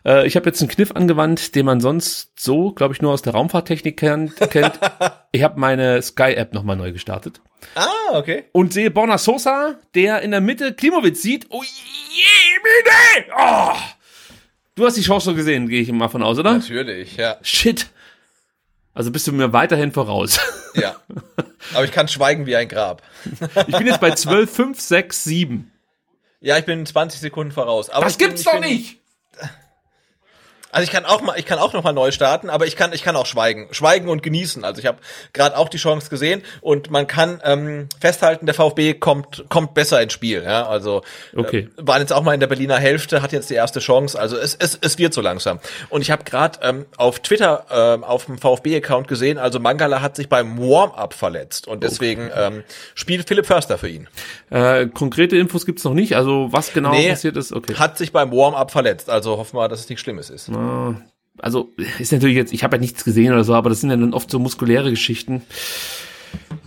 Äh, ich habe jetzt einen Kniff angewandt, den man sonst so, glaube ich, nur aus der Raumfahrttechnik kennt. ich habe meine Sky-App nochmal neu gestartet. Ah, okay. Und sehe Borna Sosa, der in der Mitte Klimowitz sieht. Oh je! Oh! Du hast die Chance so gesehen, gehe ich mal von aus, oder? Natürlich, ja. Shit. Also bist du mir weiterhin voraus. Ja. Aber ich kann schweigen wie ein Grab. Ich bin jetzt bei 12, 5, 6, 7. Ja, ich bin 20 Sekunden voraus. Aber das gibt's bin, doch nicht! Also ich kann auch mal, ich kann auch noch mal neu starten, aber ich kann, ich kann auch schweigen, schweigen und genießen. Also ich habe gerade auch die Chance gesehen und man kann ähm, festhalten, der VfB kommt kommt besser ins Spiel. Ja, also okay. äh, waren jetzt auch mal in der Berliner Hälfte, hat jetzt die erste Chance. Also es es, es wird so langsam. Und ich habe gerade ähm, auf Twitter ähm, auf dem VfB-Account gesehen, also Mangala hat sich beim Warm-up verletzt und deswegen okay. ähm, spielt Philipp Förster für ihn. Äh, konkrete Infos gibt's noch nicht. Also was genau nee, passiert ist, okay. Hat sich beim Warm-up verletzt. Also hoffen wir, dass es nichts Schlimmes ist. Ah, also ist natürlich jetzt, ich habe ja nichts gesehen oder so, aber das sind ja dann oft so muskuläre Geschichten.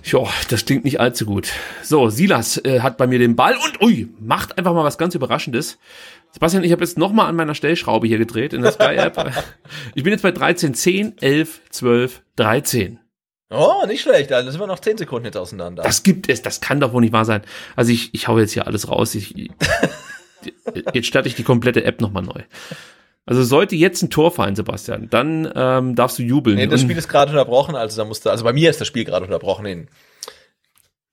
Ja, das klingt nicht allzu gut. So, Silas äh, hat bei mir den Ball und ui, macht einfach mal was ganz Überraschendes. Sebastian, ich habe jetzt noch mal an meiner Stellschraube hier gedreht in der Sky-App. ich bin jetzt bei 13, 10, 11, 12, 13. Oh, nicht schlecht. Da sind wir noch 10 Sekunden jetzt auseinander. Das gibt es, das kann doch wohl nicht wahr sein. Also ich, ich hau jetzt hier alles raus. Ich, jetzt starte ich die komplette App nochmal neu. Also sollte jetzt ein Tor fallen, Sebastian, dann ähm, darfst du jubeln. Nee, das Spiel ist gerade unterbrochen, also da musste, also bei mir ist das Spiel gerade unterbrochen. In,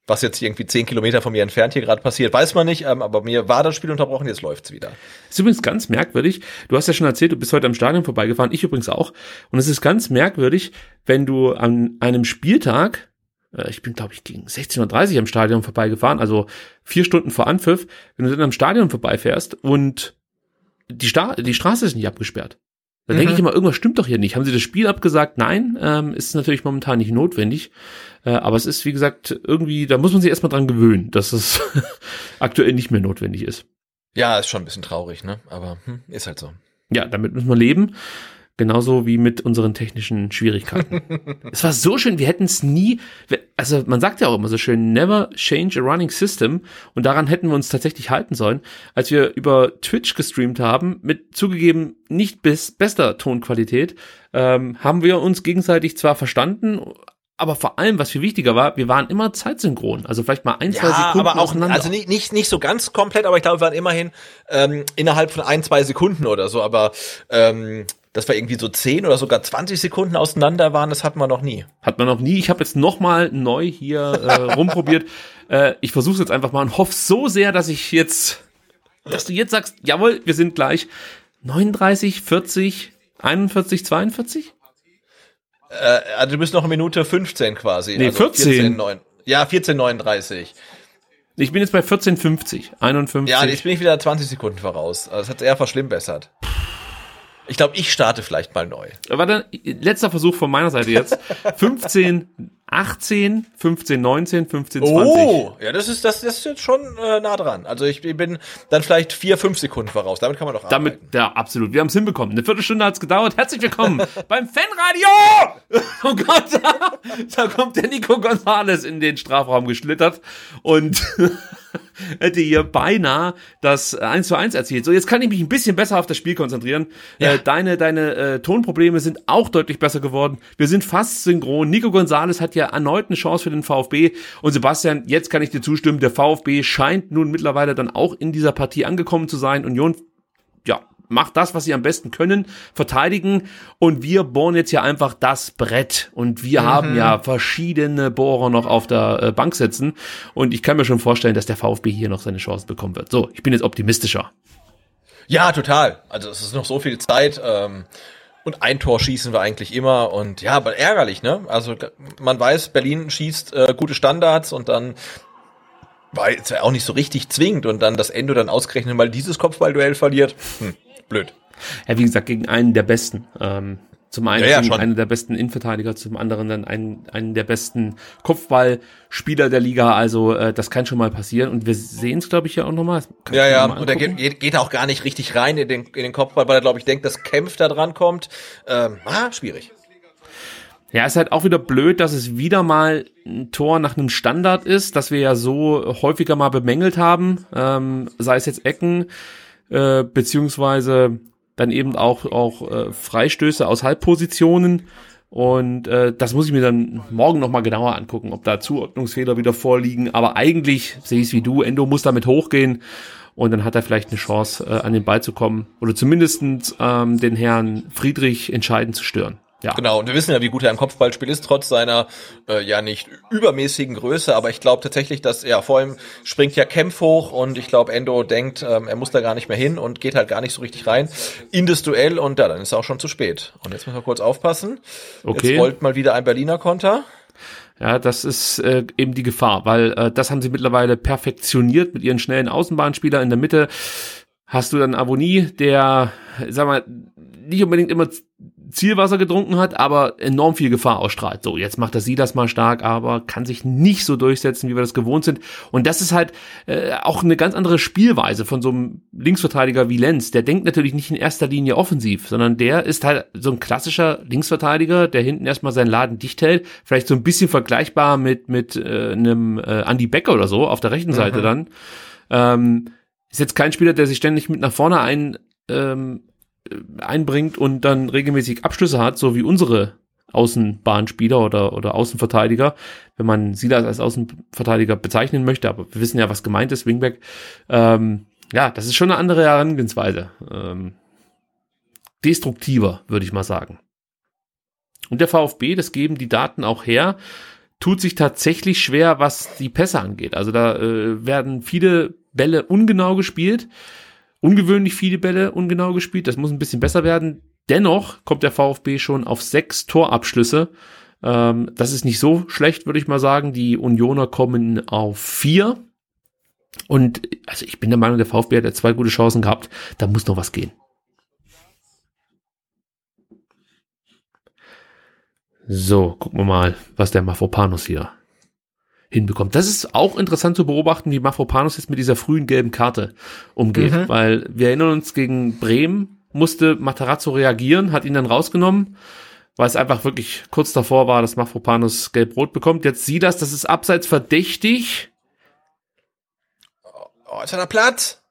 was jetzt irgendwie zehn Kilometer von mir entfernt hier gerade passiert, weiß man nicht, ähm, aber mir war das Spiel unterbrochen, jetzt läuft's wieder. ist übrigens ganz merkwürdig. Du hast ja schon erzählt, du bist heute am Stadion vorbeigefahren, ich übrigens auch. Und es ist ganz merkwürdig, wenn du an einem Spieltag äh, ich bin, glaube ich, gegen 16.30 Uhr am Stadion vorbeigefahren, also vier Stunden vor Anpfiff, wenn du dann am Stadion vorbeifährst und die, Sta die Straße ist nicht abgesperrt. Da mhm. denke ich immer, irgendwas stimmt doch hier nicht. Haben sie das Spiel abgesagt? Nein, ähm, ist natürlich momentan nicht notwendig. Äh, aber es ist, wie gesagt, irgendwie, da muss man sich erstmal dran gewöhnen, dass es aktuell nicht mehr notwendig ist. Ja, ist schon ein bisschen traurig, ne? Aber hm, ist halt so. Ja, damit müssen wir leben. Genauso wie mit unseren technischen Schwierigkeiten. es war so schön, wir hätten es nie, also man sagt ja auch immer so schön, never change a running system und daran hätten wir uns tatsächlich halten sollen, als wir über Twitch gestreamt haben, mit zugegeben nicht bis bester Tonqualität, ähm, haben wir uns gegenseitig zwar verstanden, aber vor allem, was viel wichtiger war, wir waren immer zeitsynchron. Also vielleicht mal ein, ja, zwei Sekunden aber auch, Also nicht, nicht, nicht so ganz komplett, aber ich glaube, wir waren immerhin ähm, innerhalb von ein, zwei Sekunden oder so. Aber ähm, dass wir irgendwie so 10 oder sogar 20 Sekunden auseinander waren, das hatten wir noch nie. Hat man noch nie. Ich habe jetzt noch mal neu hier äh, rumprobiert. Äh, ich versuche jetzt einfach mal und hoffe so sehr, dass ich jetzt, dass du jetzt sagst, jawohl, wir sind gleich 39, 40, 41, 42? Äh, also du bist noch in Minute 15 quasi. Nee, also 14. 14 9, ja, 14,39. Ich bin jetzt bei 14,50, 51. Ja, jetzt bin ich wieder 20 Sekunden voraus. Also das hat eher verschlimmbessert. Ich glaube, ich starte vielleicht mal neu. War dann letzter Versuch von meiner Seite jetzt. 15, 18, 15, 19, 15, 20. Oh, ja, das ist, das, das ist jetzt schon äh, nah dran. Also ich bin dann vielleicht vier, fünf Sekunden voraus. Damit kann man doch arbeiten. Damit, ja, absolut. Wir haben es hinbekommen. Eine Viertelstunde hat's gedauert. Herzlich willkommen beim Fanradio! Oh Gott, da kommt der Nico Gonzales in den Strafraum geschlittert und hätte hier beinahe das 1 zu 1 erzielt. So, jetzt kann ich mich ein bisschen besser auf das Spiel konzentrieren. Ja. Äh, deine deine äh, Tonprobleme sind auch deutlich besser geworden. Wir sind fast synchron. Nico Gonzales hat ja erneut eine Chance für den VfB. Und Sebastian, jetzt kann ich dir zustimmen, der VfB scheint nun mittlerweile dann auch in dieser Partie angekommen zu sein. Union, ja, macht das, was sie am besten können, verteidigen und wir bohren jetzt ja einfach das Brett und wir mhm. haben ja verschiedene Bohrer noch auf der äh, Bank sitzen und ich kann mir schon vorstellen, dass der VfB hier noch seine Chance bekommen wird. So, ich bin jetzt optimistischer. Ja, total. Also es ist noch so viel Zeit. Ähm und ein Tor schießen wir eigentlich immer und ja, aber ärgerlich, ne? Also man weiß, Berlin schießt äh, gute Standards und dann war jetzt auch nicht so richtig zwingend und dann das Ende dann ausgerechnet mal dieses Kopfballduell verliert. Hm blöd. Ja, wie gesagt, gegen einen der besten. Ähm, zum einen ja, ja, einen der besten Innenverteidiger, zum anderen dann einen, einen der besten Kopfballspieler der Liga. Also äh, das kann schon mal passieren. Und wir sehen es, glaube ich, ja auch nochmal. Ja, ja, und er geht, geht auch gar nicht richtig rein in den, in den Kopfball, weil er, glaube ich, denkt, dass Kämpf da dran kommt. Ähm, ah, schwierig. Ja, ist halt auch wieder blöd, dass es wieder mal ein Tor nach einem Standard ist, das wir ja so häufiger mal bemängelt haben, ähm, sei es jetzt Ecken, äh, beziehungsweise dann eben auch, auch äh, Freistöße aus Halbpositionen. Und äh, das muss ich mir dann morgen nochmal genauer angucken, ob da Zuordnungsfehler wieder vorliegen. Aber eigentlich sehe ich es wie du, Endo muss damit hochgehen und dann hat er vielleicht eine Chance, äh, an den Ball zu kommen oder zumindestens ähm, den Herrn Friedrich entscheidend zu stören. Ja. Genau, und wir wissen ja, wie gut er im Kopfballspiel ist, trotz seiner äh, ja nicht übermäßigen Größe, aber ich glaube tatsächlich, dass er vor ihm springt ja Kempf hoch und ich glaube, Endo denkt, ähm, er muss da gar nicht mehr hin und geht halt gar nicht so richtig rein in das Duell und ja, dann ist er auch schon zu spät. Und jetzt müssen wir kurz aufpassen. Okay. Jetzt rollt mal wieder ein Berliner Konter. Ja, das ist äh, eben die Gefahr, weil äh, das haben sie mittlerweile perfektioniert mit ihren schnellen Außenbahnspieler in der Mitte. Hast du dann Avonie, der, sag mal, nicht unbedingt immer Zielwasser getrunken hat, aber enorm viel Gefahr ausstrahlt. So, jetzt macht er sie das mal stark, aber kann sich nicht so durchsetzen, wie wir das gewohnt sind. Und das ist halt äh, auch eine ganz andere Spielweise von so einem Linksverteidiger wie Lenz. Der denkt natürlich nicht in erster Linie offensiv, sondern der ist halt so ein klassischer Linksverteidiger, der hinten erstmal seinen Laden dicht hält. Vielleicht so ein bisschen vergleichbar mit, mit äh, einem äh, Andy Becker oder so auf der rechten Seite mhm. dann. Ähm, ist jetzt kein Spieler, der sich ständig mit nach vorne ein, ähm, einbringt und dann regelmäßig Abschlüsse hat, so wie unsere Außenbahnspieler oder, oder Außenverteidiger, wenn man Silas als Außenverteidiger bezeichnen möchte, aber wir wissen ja, was gemeint ist, Wingback. Ähm, ja, das ist schon eine andere Herangehensweise. Ähm, destruktiver, würde ich mal sagen. Und der VfB, das geben die Daten auch her, tut sich tatsächlich schwer, was die Pässe angeht. Also da äh, werden viele Bälle ungenau gespielt ungewöhnlich viele Bälle ungenau gespielt. Das muss ein bisschen besser werden. Dennoch kommt der VfB schon auf sechs Torabschlüsse. Ähm, das ist nicht so schlecht, würde ich mal sagen. Die Unioner kommen auf vier. Und also ich bin der Meinung, der VfB hat ja zwei gute Chancen gehabt. Da muss noch was gehen. So, gucken wir mal, was der Mafropanos hier hinbekommt. Das ist auch interessant zu beobachten, wie Mafropanos jetzt mit dieser frühen gelben Karte umgeht, mhm. weil wir erinnern uns gegen Bremen musste Matarazzo reagieren, hat ihn dann rausgenommen, weil es einfach wirklich kurz davor war, dass Mafropanos gelb-rot bekommt. Jetzt sieht das, das ist abseits verdächtig. Oh, ist er da Platz?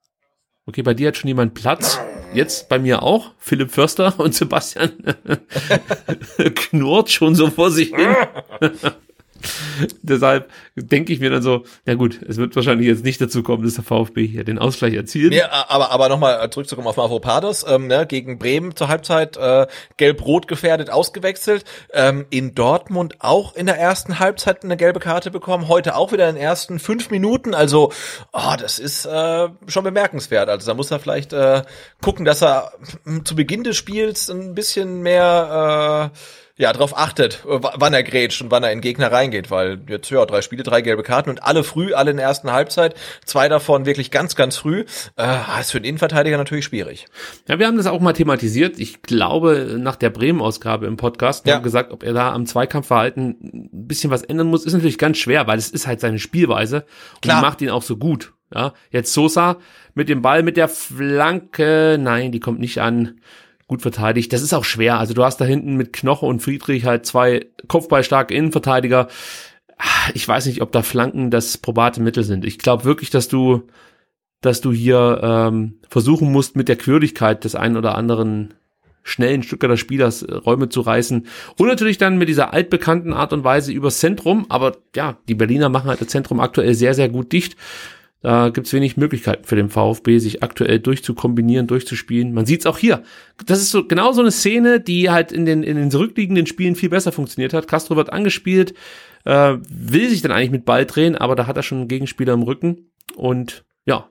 Okay, bei dir hat schon jemand Platz. Jetzt bei mir auch. Philipp Förster und Sebastian knurrt schon so vor sich hin. Deshalb denke ich mir dann so, na gut, es wird wahrscheinlich jetzt nicht dazu kommen, dass der VfB hier den Ausgleich erzielt. Ja, aber, aber nochmal zurückzukommen auf Mavropados, ähm, ne, gegen Bremen zur Halbzeit äh, gelb-rot gefährdet ausgewechselt. Ähm, in Dortmund auch in der ersten Halbzeit eine gelbe Karte bekommen, heute auch wieder in den ersten fünf Minuten. Also, oh, das ist äh, schon bemerkenswert. Also da muss er vielleicht äh, gucken, dass er zu Beginn des Spiels ein bisschen mehr äh, ja, darauf achtet, äh, wann er grätscht und wann er in Gegner reingeht, weil jetzt, ja, drei Spiele, drei gelbe Karten und alle früh, alle in der ersten Halbzeit, zwei davon wirklich ganz, ganz früh, äh, ist für den Innenverteidiger natürlich schwierig. Ja, wir haben das auch mal thematisiert, ich glaube, nach der Bremen-Ausgabe im Podcast, ja. haben gesagt, ob er da am Zweikampfverhalten ein bisschen was ändern muss, ist natürlich ganz schwer, weil es ist halt seine Spielweise und Klar. die macht ihn auch so gut. Ja, jetzt Sosa mit dem Ball, mit der Flanke, nein, die kommt nicht an gut verteidigt. Das ist auch schwer. Also du hast da hinten mit Knoche und Friedrich halt zwei kopfballstarke Innenverteidiger. Ich weiß nicht, ob da Flanken das probate Mittel sind. Ich glaube wirklich, dass du, dass du hier ähm, versuchen musst, mit der Quirligkeit des einen oder anderen schnellen Stücker Spielers äh, Räume zu reißen. Und natürlich dann mit dieser altbekannten Art und Weise übers Zentrum. Aber ja, die Berliner machen halt das Zentrum aktuell sehr, sehr gut dicht. Da gibt's wenig Möglichkeiten für den VfB, sich aktuell durchzukombinieren, durchzuspielen. Man sieht's auch hier. Das ist so genau so eine Szene, die halt in den, in den zurückliegenden Spielen viel besser funktioniert hat. Castro wird angespielt, äh, will sich dann eigentlich mit Ball drehen, aber da hat er schon einen Gegenspieler im Rücken. Und ja,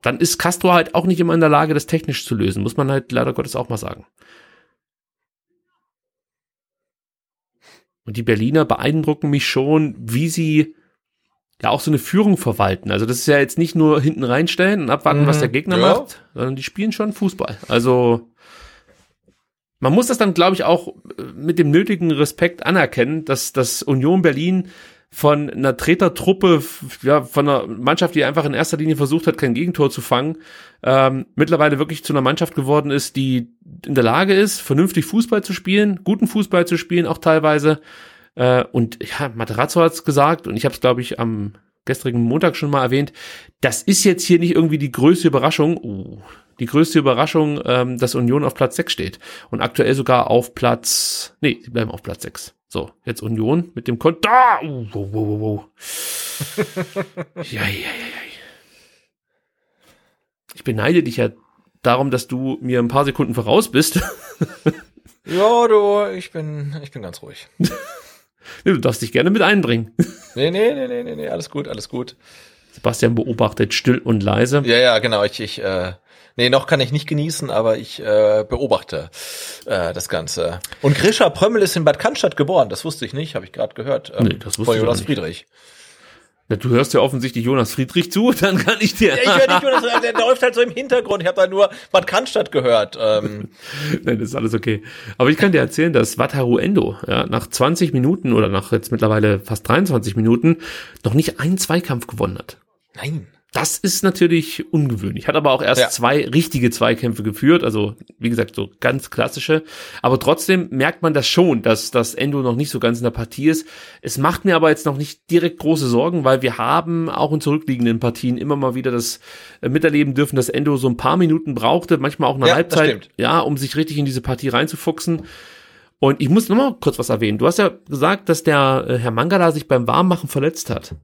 dann ist Castro halt auch nicht immer in der Lage, das technisch zu lösen. Muss man halt leider Gottes auch mal sagen. Und die Berliner beeindrucken mich schon, wie sie ja auch so eine Führung verwalten. Also das ist ja jetzt nicht nur hinten reinstellen und abwarten, mhm. was der Gegner ja. macht, sondern die spielen schon Fußball. Also man muss das dann, glaube ich, auch mit dem nötigen Respekt anerkennen, dass das Union Berlin von einer Tretertruppe, ja, von einer Mannschaft, die einfach in erster Linie versucht hat, kein Gegentor zu fangen, ähm, mittlerweile wirklich zu einer Mannschaft geworden ist, die in der Lage ist, vernünftig Fußball zu spielen, guten Fußball zu spielen, auch teilweise, äh, und ja, Materazzo hat's gesagt und ich habe es, glaube ich, am gestrigen Montag schon mal erwähnt. Das ist jetzt hier nicht irgendwie die größte Überraschung. Uh, die größte Überraschung, ähm, dass Union auf Platz 6 steht. Und aktuell sogar auf Platz, nee, sie bleiben auf Platz 6. So, jetzt Union mit dem Konto. Ah, uh, wow, wow, wow. ja, ja, ja, ja. Ich beneide dich ja darum, dass du mir ein paar Sekunden voraus bist. ja, du, ich bin, ich bin ganz ruhig. Du darfst dich gerne mit einbringen. Nee, nee, nee, nee, nee, alles gut, alles gut. Sebastian beobachtet still und leise. Ja, ja, genau. Ich, ich, äh, nee, noch kann ich nicht genießen, aber ich äh, beobachte äh, das Ganze. Und Grisha Prömmel ist in Bad Cannstatt geboren. Das wusste ich nicht, habe ich gerade gehört. Ähm, nee, das wusste von Jonas Friedrich. Na, du hörst ja offensichtlich Jonas Friedrich zu, dann kann ich dir. Ja, ich höre nicht nur, das, der läuft halt so im Hintergrund. Ich habe da nur Bad Cannstatt gehört. Ähm. Nein, das ist alles okay. Aber ich kann dir erzählen, dass Wataru Endo ja, nach 20 Minuten oder nach jetzt mittlerweile fast 23 Minuten noch nicht einen Zweikampf gewonnen hat. Nein. Das ist natürlich ungewöhnlich. Hat aber auch erst Ja. zwei richtige Zweikämpfe geführt. Also, wie gesagt, so ganz klassische. Aber trotzdem merkt man das schon, dass das Endo noch nicht so ganz in der Partie ist. Es macht mir aber jetzt noch nicht direkt große Sorgen, weil wir haben auch in zurückliegenden Partien immer mal wieder das äh, miterleben dürfen, dass Endo so ein paar Minuten brauchte, manchmal auch eine Ja, Halbzeit, ja, um sich richtig in diese Partie reinzufuchsen. Und ich muss noch mal kurz was erwähnen. Du hast ja gesagt, dass der äh, Herr Mangala sich beim Warmmachen verletzt hat.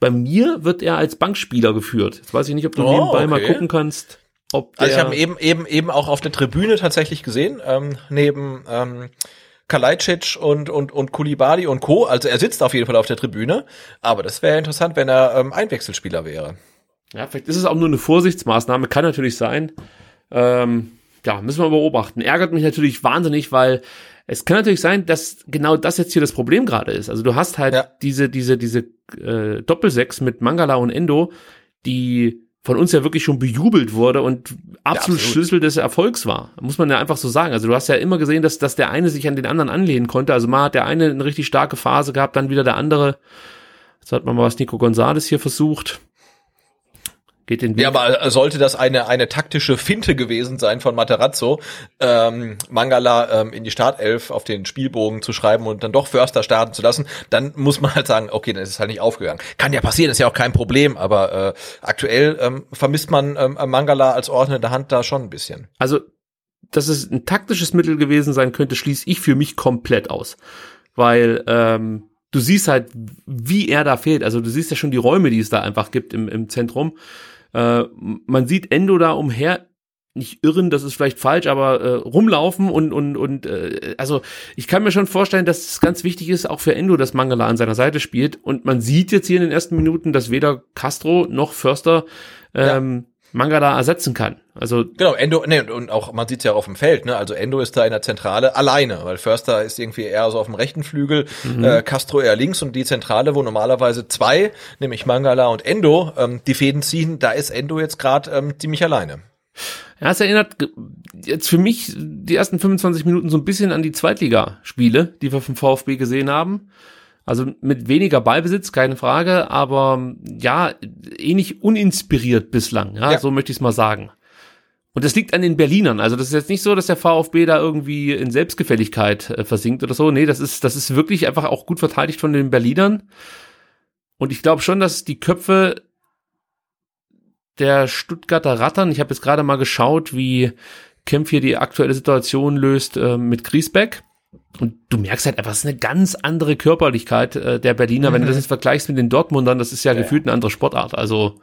Bei mir wird er als Bankspieler geführt. Jetzt weiß ich nicht, ob du Oh, nebenbei mal okay. gucken kannst, ob Also ich habe ihn eben eben eben auch auf der Tribüne tatsächlich gesehen, ähm, neben ähm, Kalajdzic und und und Kulibali und Co. Also er sitzt auf jeden Fall auf der Tribüne, aber das wäre interessant, wenn er ähm, Einwechselspieler wäre. ja, vielleicht ist es auch nur eine Vorsichtsmaßnahme, kann natürlich sein. Ähm, ja, müssen wir beobachten. Ärgert mich natürlich wahnsinnig, weil es kann natürlich sein, dass genau das jetzt hier das Problem gerade ist. Also du hast halt Ja. diese, diese, diese äh, Doppelsechs mit Mangala und Endo, die von uns ja wirklich schon bejubelt wurde und absolut absolut. Schlüssel des Erfolgs war. Muss man ja einfach so sagen. Also du hast ja immer gesehen, dass, dass der eine sich an den anderen anlehnen konnte. Also mal hat der eine eine richtig starke Phase gehabt, dann wieder der andere. Jetzt hat man mal was Nico Gonzalez hier versucht. Geht den Weg. Ja, aber sollte das eine eine taktische Finte gewesen sein von Materazzo, ähm, Mangala ähm, in die Startelf auf den Spielbogen zu schreiben und dann doch Förster starten zu lassen, dann muss man halt sagen, okay, dann ist es halt nicht aufgegangen. Kann ja passieren, ist ja auch kein Problem, aber äh, aktuell ähm, vermisst man ähm, Mangala als ordnende Hand da schon ein bisschen. Also, dass es ein taktisches Mittel gewesen sein könnte, schließe ich für mich komplett aus. Weil ähm, du siehst halt, wie er da fehlt. Also du siehst ja schon die Räume, die es da einfach gibt im, im Zentrum. Äh, man sieht Endo da umher, nicht irren, das ist vielleicht falsch, aber äh, rumlaufen und und und äh, also ich kann mir schon vorstellen, dass es ganz wichtig ist, auch für Endo, dass Mangala an seiner Seite spielt. Und man sieht jetzt hier in den ersten Minuten, dass weder Castro noch Förster ähm, Mangala ersetzen kann. Also Genau, Endo, nee, und- auch, man sieht ja auch auf dem Feld, ne? Also Endo ist da in der Zentrale alleine, weil Förster ist irgendwie eher so auf dem rechten Flügel, äh, Castro eher links und die Zentrale, wo normalerweise zwei, nämlich Mangala und Endo, ähm, die Fäden ziehen, da ist Endo jetzt gerade ähm, ziemlich alleine. Ja, es erinnert jetzt für mich die ersten 25 Minuten so ein bisschen an die Zweitligaspiele, die wir vom VfB gesehen haben. Also mit weniger Ballbesitz, keine Frage, aber ja, ähnlich uninspiriert bislang, ja, Ja. so möchte ich es mal sagen. Und das liegt an den Berlinern. Also das ist jetzt nicht so, dass der VfB da irgendwie in Selbstgefälligkeit äh, versinkt oder so. Nee, das ist, das ist wirklich einfach auch gut verteidigt von den Berlinern. Und ich glaube schon, dass die Köpfe der Stuttgarter Rattern, ich habe jetzt gerade mal geschaut, wie Kempf hier die aktuelle Situation löst äh, mit Griesbeck. Und du merkst halt einfach, es ist eine ganz andere Körperlichkeit äh, der Berliner. Wenn du das jetzt vergleichst mit den Dortmundern, das ist ja, gefühlt eine andere Sportart. Also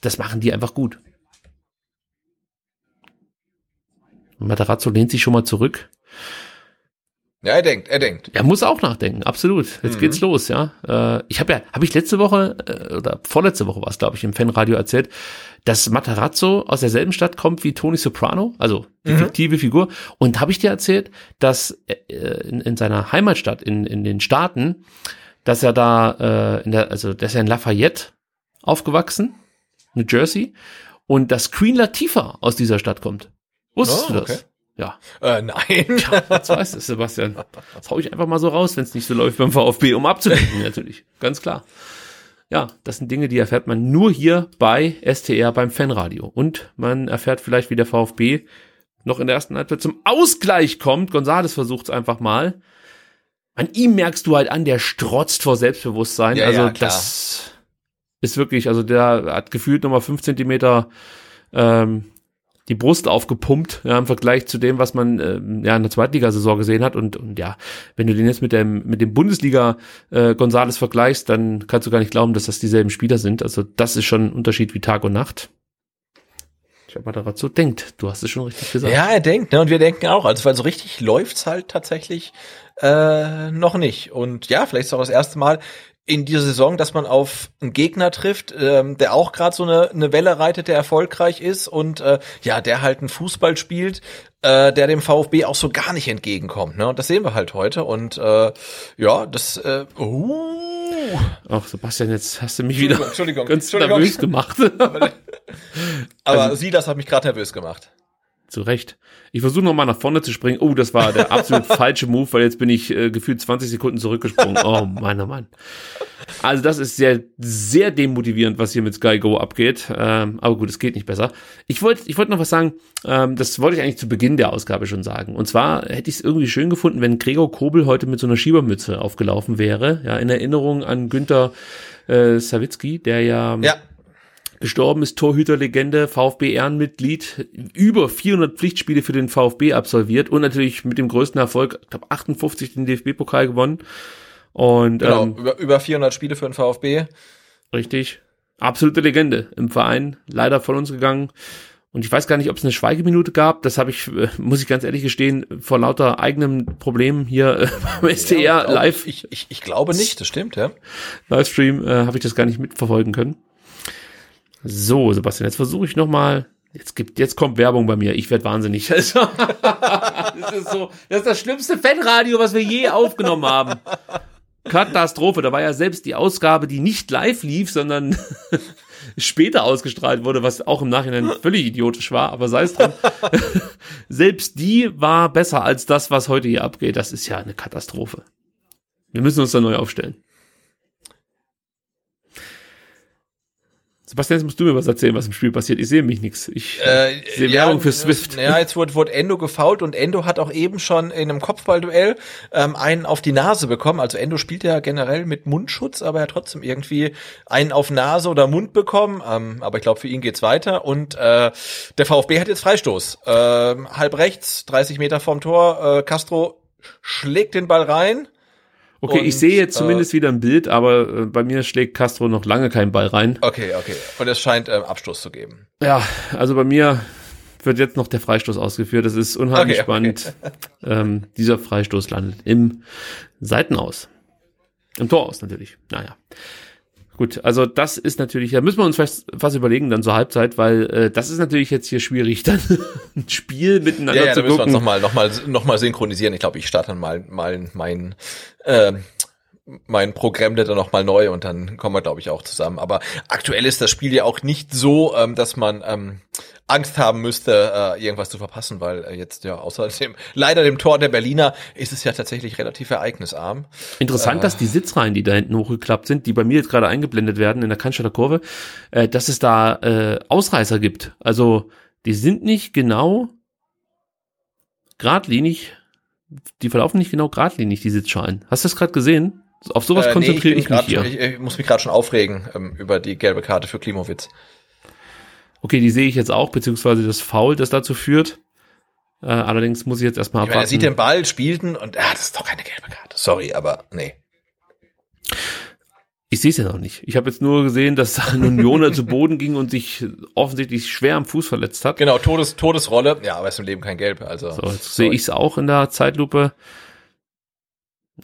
das machen die einfach gut. Und Materazzo lehnt sich schon mal zurück. Ja, er denkt, er denkt. Er muss auch nachdenken, absolut. Jetzt geht's los, ja. Äh, ich habe ja, habe ich letzte Woche äh, oder vorletzte Woche war es, glaube ich, im Fanradio erzählt, dass Matarazzo aus derselben Stadt kommt wie Tony Soprano, also die fiktive Figur. Und habe ich dir erzählt, dass äh, in, in seiner Heimatstadt in, in den Staaten, dass er da äh, in der, also dass er in Lafayette aufgewachsen, New Jersey, und dass Queen Latifah aus dieser Stadt kommt. Wusstest Oh, du das? okay. Ja. Äh, nein. Ja, was weiß es, Sebastian. Das hau ich einfach mal so raus, wenn es nicht so läuft beim VfB, um abzulenken, natürlich. Ganz klar. Ja, das sind Dinge, die erfährt man nur hier bei STR beim Fanradio. Und man erfährt vielleicht, wie der VfB noch in der ersten Halbzeit zum Ausgleich kommt. Gonzales versucht es einfach mal. An ihm merkst du halt an, der strotzt vor Selbstbewusstsein. Ja, also ja, das ist wirklich, also der hat gefühlt nochmal fünf Zentimeter ähm, die Brust aufgepumpt, ja, im Vergleich zu dem, was man ähm, ja in der Zweitligasaison gesehen hat. Und, und ja, wenn du den jetzt mit dem, mit dem Bundesliga äh, Gonzales vergleichst, dann kannst du gar nicht glauben, dass das dieselben Spieler sind. Also das ist schon ein Unterschied wie Tag und Nacht. Ich mal dazu denkt, du hast es schon richtig gesagt. Ja, er denkt, ne? Und wir denken auch. Also, weil so richtig läuft's halt tatsächlich äh, noch nicht. Und ja, vielleicht ist auch das erste Mal in dieser Saison, dass man auf einen Gegner trifft, ähm, der auch gerade so eine, eine Welle reitet, der erfolgreich ist und äh, ja, der halt einen Fußball spielt, äh, der dem VfB auch so gar nicht entgegenkommt. Ne? Und das sehen wir halt heute. Und äh, ja, das äh, uh, Ach, Sebastian, jetzt hast du mich wieder Entschuldigung, ganz Entschuldigung. nervös gemacht. Aber Also- Sie, das hat mich gerade nervös gemacht. Zu Recht. Ich versuche nochmal nach vorne zu springen. Oh, das war der absolut falsche Move, weil jetzt bin ich äh, gefühlt 20 Sekunden zurückgesprungen. Oh, meiner Mann. Also das ist sehr, sehr demotivierend, was hier mit Sky Go abgeht. Ähm, aber gut, es geht nicht besser. Ich wollte ich wollte noch was sagen. Ähm, das wollte ich eigentlich zu Beginn der Ausgabe schon sagen. Und zwar hätte ich es irgendwie schön gefunden, wenn Gregor Kobel heute mit so einer Schiebermütze aufgelaufen wäre. Ja, in Erinnerung an Günther äh, Sawicki, der ja, Ja, gestorben ist, Torhüterlegende, VfB Ehrenmitglied, über 400 Pflichtspiele für den VfB absolviert und natürlich mit dem größten Erfolg, ich glaube 58 den DFB-Pokal gewonnen. Und genau. ähm, über, über 400 Spiele für den VfB. richtig, absolute Legende im Verein, leider von uns gegangen. Und ich weiß gar nicht, ob es eine Schweigeminute gab. Das habe ich, äh, muss ich ganz ehrlich gestehen, vor lauter eigenem Problem hier äh, beim STR Glaub- live Ich, ich, ich glaube nicht, das stimmt, ja. Livestream äh, habe ich das gar nicht mitverfolgen können. So, Sebastian, jetzt versuche ich noch mal. Jetzt gibt, jetzt kommt Werbung bei mir. Ich werde wahnsinnig. Also, das ist so, das ist das schlimmste Fanradio, was wir je aufgenommen haben. Katastrophe. Da war ja selbst die Ausgabe, die nicht live lief, sondern später ausgestrahlt wurde, was auch im Nachhinein völlig idiotisch war, aber sei es drum. selbst die war besser als das, was heute hier abgeht. Das ist ja eine Katastrophe. Wir müssen uns da neu aufstellen. Sebastian, jetzt musst du mir was erzählen, was im Spiel passiert. Ich sehe mich nichts. Ich Äh, sehe Werbung für Swift. Ja, jetzt wurde, wurde Endo gefault und Endo hat auch eben schon in einem Kopfballduell ähm, einen auf die Nase bekommen. Also Endo spielt ja generell mit Mundschutz, aber er hat trotzdem irgendwie einen auf Nase oder Mund bekommen. Ähm, aber ich glaube, für ihn geht's weiter. Und äh, der VfB hat jetzt Freistoß. Ähm, halb rechts, 30 Meter vorm Tor. Äh, Castro schlägt den Ball rein. Okay, und, ich sehe jetzt äh, zumindest wieder ein Bild, aber äh, bei mir schlägt Castro noch lange keinen Ball rein. Okay, okay. Und es scheint ähm, Abstoß zu geben. Ja, also bei mir wird jetzt noch der Freistoß ausgeführt. Das ist unheimlich Okay, okay. spannend. Ähm, dieser Freistoß landet im Seitenaus. Im Tor aus natürlich. Naja. Gut, also das ist natürlich, da müssen wir uns fast, fast überlegen dann zur Halbzeit, weil äh, das ist natürlich jetzt hier schwierig, dann ein Spiel miteinander Ja, ja, zu da müssen wir uns gucken. nochmal noch mal, noch mal synchronisieren. Ich glaube, ich starte dann mal, mal mein, äh, mein Programm dann noch mal neu und dann kommen wir, glaube ich, auch zusammen. Aber aktuell ist das Spiel ja auch nicht so, ähm, dass man ähm, Angst haben müsste, äh, irgendwas zu verpassen, weil äh, jetzt ja außer dem, leider dem Tor der Berliner ist es ja tatsächlich relativ ereignisarm. Interessant, dass die Sitzreihen, die da hinten hochgeklappt sind, die bei mir jetzt gerade eingeblendet werden in der Cannstatter Kurve, äh, dass es da äh, Ausreißer gibt. Also die sind nicht genau geradlinig, die verlaufen nicht genau geradlinig, die Sitzschalen. Hast du das gerade gesehen? Auf sowas Äh, nee, konzentriere bin ich, mich grad- hier. Ich, ich muss mich gerade schon aufregen ähm, über die gelbe Karte für Klimowitz. Okay, die sehe ich jetzt auch, beziehungsweise das Foul, das dazu führt. Äh, allerdings muss ich jetzt erstmal Ich meine, er abwarten. sieht den Ball, spielt ihn und ah, das ist doch keine gelbe Karte. Sorry, aber nee. Ich sehe es ja noch nicht. Ich habe jetzt nur gesehen, dass ein Unioner zu Boden ging und sich offensichtlich schwer am Fuß verletzt hat. Genau, Todes, Todesrolle. Ja, aber ist im Leben kein Gelb. Also So, jetzt sehe ich es auch in der Zeitlupe.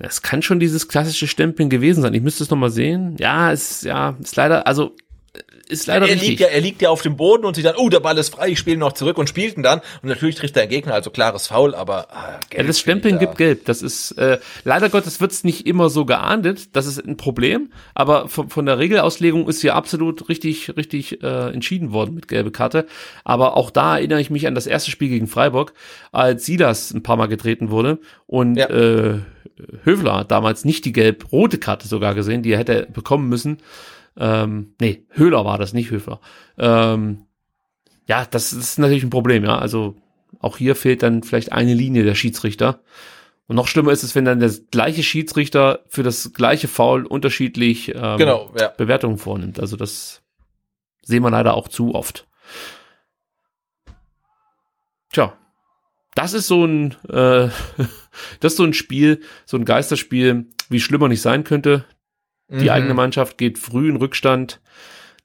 Es kann schon dieses klassische Stempeln gewesen sein. Ich müsste es nochmal sehen. Ja, es ja, ist leider, also ist leider er richtig. liegt, ja, er liegt ja auf dem Boden und sieht dann, oh, der Ball ist frei, ich spiele noch zurück und spielt ihn dann. Und natürlich trifft der Gegner, also klares Foul, aber ah, ja, das Stempeln gibt gelb. Das ist äh, leider Gottes wird's nicht immer so geahndet. Das ist ein Problem. Aber von, von der Regelauslegung ist hier absolut richtig, richtig äh, entschieden worden mit gelbe Karte. Aber auch da erinnere ich mich an das erste Spiel gegen Freiburg, als Silas ein paar Mal getreten wurde und Ja. äh, Höfler hat damals nicht die gelb-rote Karte sogar gesehen, die er hätte bekommen müssen. Ähm, nee, Höhler war das, nicht Höfler. Ähm, ja, das ist natürlich ein Problem, ja. Also auch hier fehlt dann vielleicht eine Linie der Schiedsrichter. Und noch schlimmer ist es, wenn dann der gleiche Schiedsrichter für das gleiche Foul unterschiedlich ähm, Genau, ja. Bewertungen vornimmt. Also das sehen wir leider auch zu oft. Tja, das ist so ein, äh, das ist so ein Spiel, so ein Geisterspiel, wie schlimmer nicht sein könnte. Die Mhm. eigene Mannschaft geht früh in Rückstand.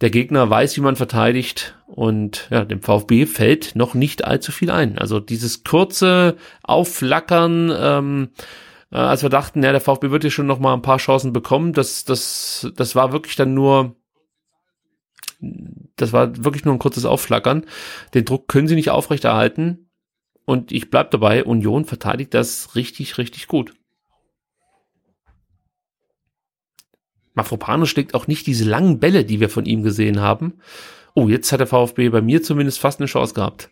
Der Gegner weiß, wie man verteidigt und ja, dem VfB fällt noch nicht allzu viel ein. Also dieses kurze Aufflackern, ähm, äh, als wir dachten, ja, der VfB wird hier schon noch mal ein paar Chancen bekommen, das, das, das war wirklich dann nur, das war wirklich nur ein kurzes Aufflackern. Den Druck können sie nicht aufrechterhalten. Und ich bleib dabei, Union verteidigt das richtig, richtig gut. Mafropanos schlägt auch nicht diese langen Bälle, die wir von ihm gesehen haben. Oh, jetzt hat der VfB bei mir zumindest fast eine Chance gehabt.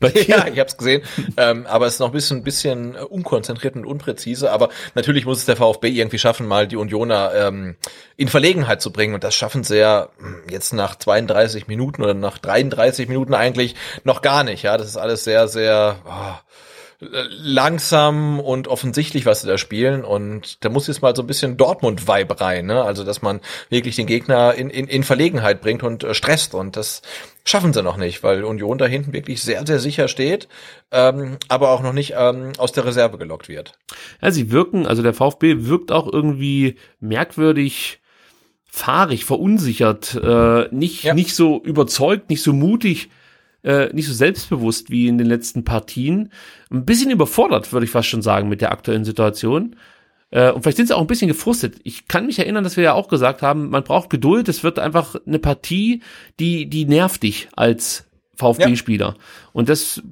ja, ich habe es gesehen, ähm, aber es ist noch ein bisschen, bisschen unkonzentriert und unpräzise. Aber natürlich muss es der VfB irgendwie schaffen, mal die Unioner ähm, in Verlegenheit zu bringen. Und das schaffen sie ja hm, jetzt nach 32 Minuten oder nach 33 Minuten eigentlich noch gar nicht. Ja, das ist alles sehr, sehr oh, langsam und offensichtlich, was sie da spielen. Und da muss jetzt mal so ein bisschen Dortmund-Vibe rein, ne? Also, dass man wirklich den Gegner in, in, in Verlegenheit bringt und äh, stresst. Und das schaffen sie noch nicht, weil Union da hinten wirklich sehr, sehr sicher steht, ähm, aber auch noch nicht ähm, aus der Reserve gelockt wird. Ja, sie wirken, also der VfB wirkt auch irgendwie merkwürdig fahrig, verunsichert, äh, nicht, ja. nicht so überzeugt, nicht so mutig äh, nicht so selbstbewusst wie in den letzten Partien. Ein bisschen überfordert, würde ich fast schon sagen, mit der aktuellen Situation. Äh, und vielleicht sind sie auch ein bisschen gefrustet. Ich kann mich erinnern, dass wir ja auch gesagt haben, man braucht Geduld. Es wird einfach eine Partie, die, die nervt dich als VfB-Spieler. Ja. Und das,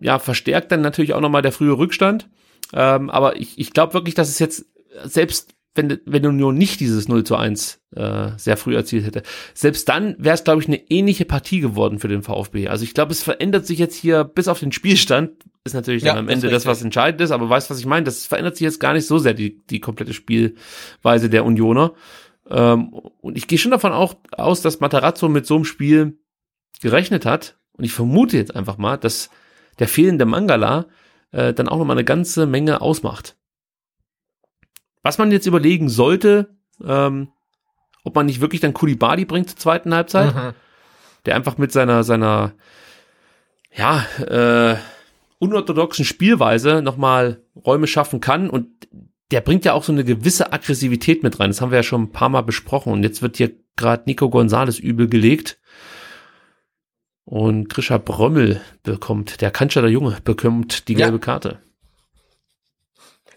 ja, verstärkt dann natürlich auch nochmal der frühe Rückstand. Ähm, aber ich, ich glaube wirklich, dass es jetzt selbst wenn, wenn Union nicht dieses 0 zu 1 äh, sehr früh erzielt hätte. Selbst dann wäre es, glaube ich, eine ähnliche Partie geworden für den VfB. Also ich glaube, es verändert sich jetzt hier bis auf den Spielstand, ist natürlich ja, dann am Ende das, was entscheidend ist, aber weißt, was ich meine? Das verändert sich jetzt gar nicht so sehr, die, die komplette Spielweise der Unioner. Ähm, und ich gehe schon davon auch aus, dass Matarazzo mit so einem Spiel gerechnet hat. Und ich vermute jetzt einfach mal, dass der fehlende Mangala äh, dann auch nochmal eine ganze Menge ausmacht. Was man jetzt überlegen sollte, ähm, ob man nicht wirklich dann Kulibadi bringt zur zweiten Halbzeit, mhm. der einfach mit seiner, seiner, ja, äh, unorthodoxen Spielweise nochmal Räume schaffen kann und der bringt ja auch so eine gewisse Aggressivität mit rein. Das haben wir ja schon ein paar Mal besprochen und jetzt wird hier gerade Nico Gonzales übel gelegt. Und Grisha Brömmel bekommt, der Kanzler Junge, bekommt die gelbe ja. Karte.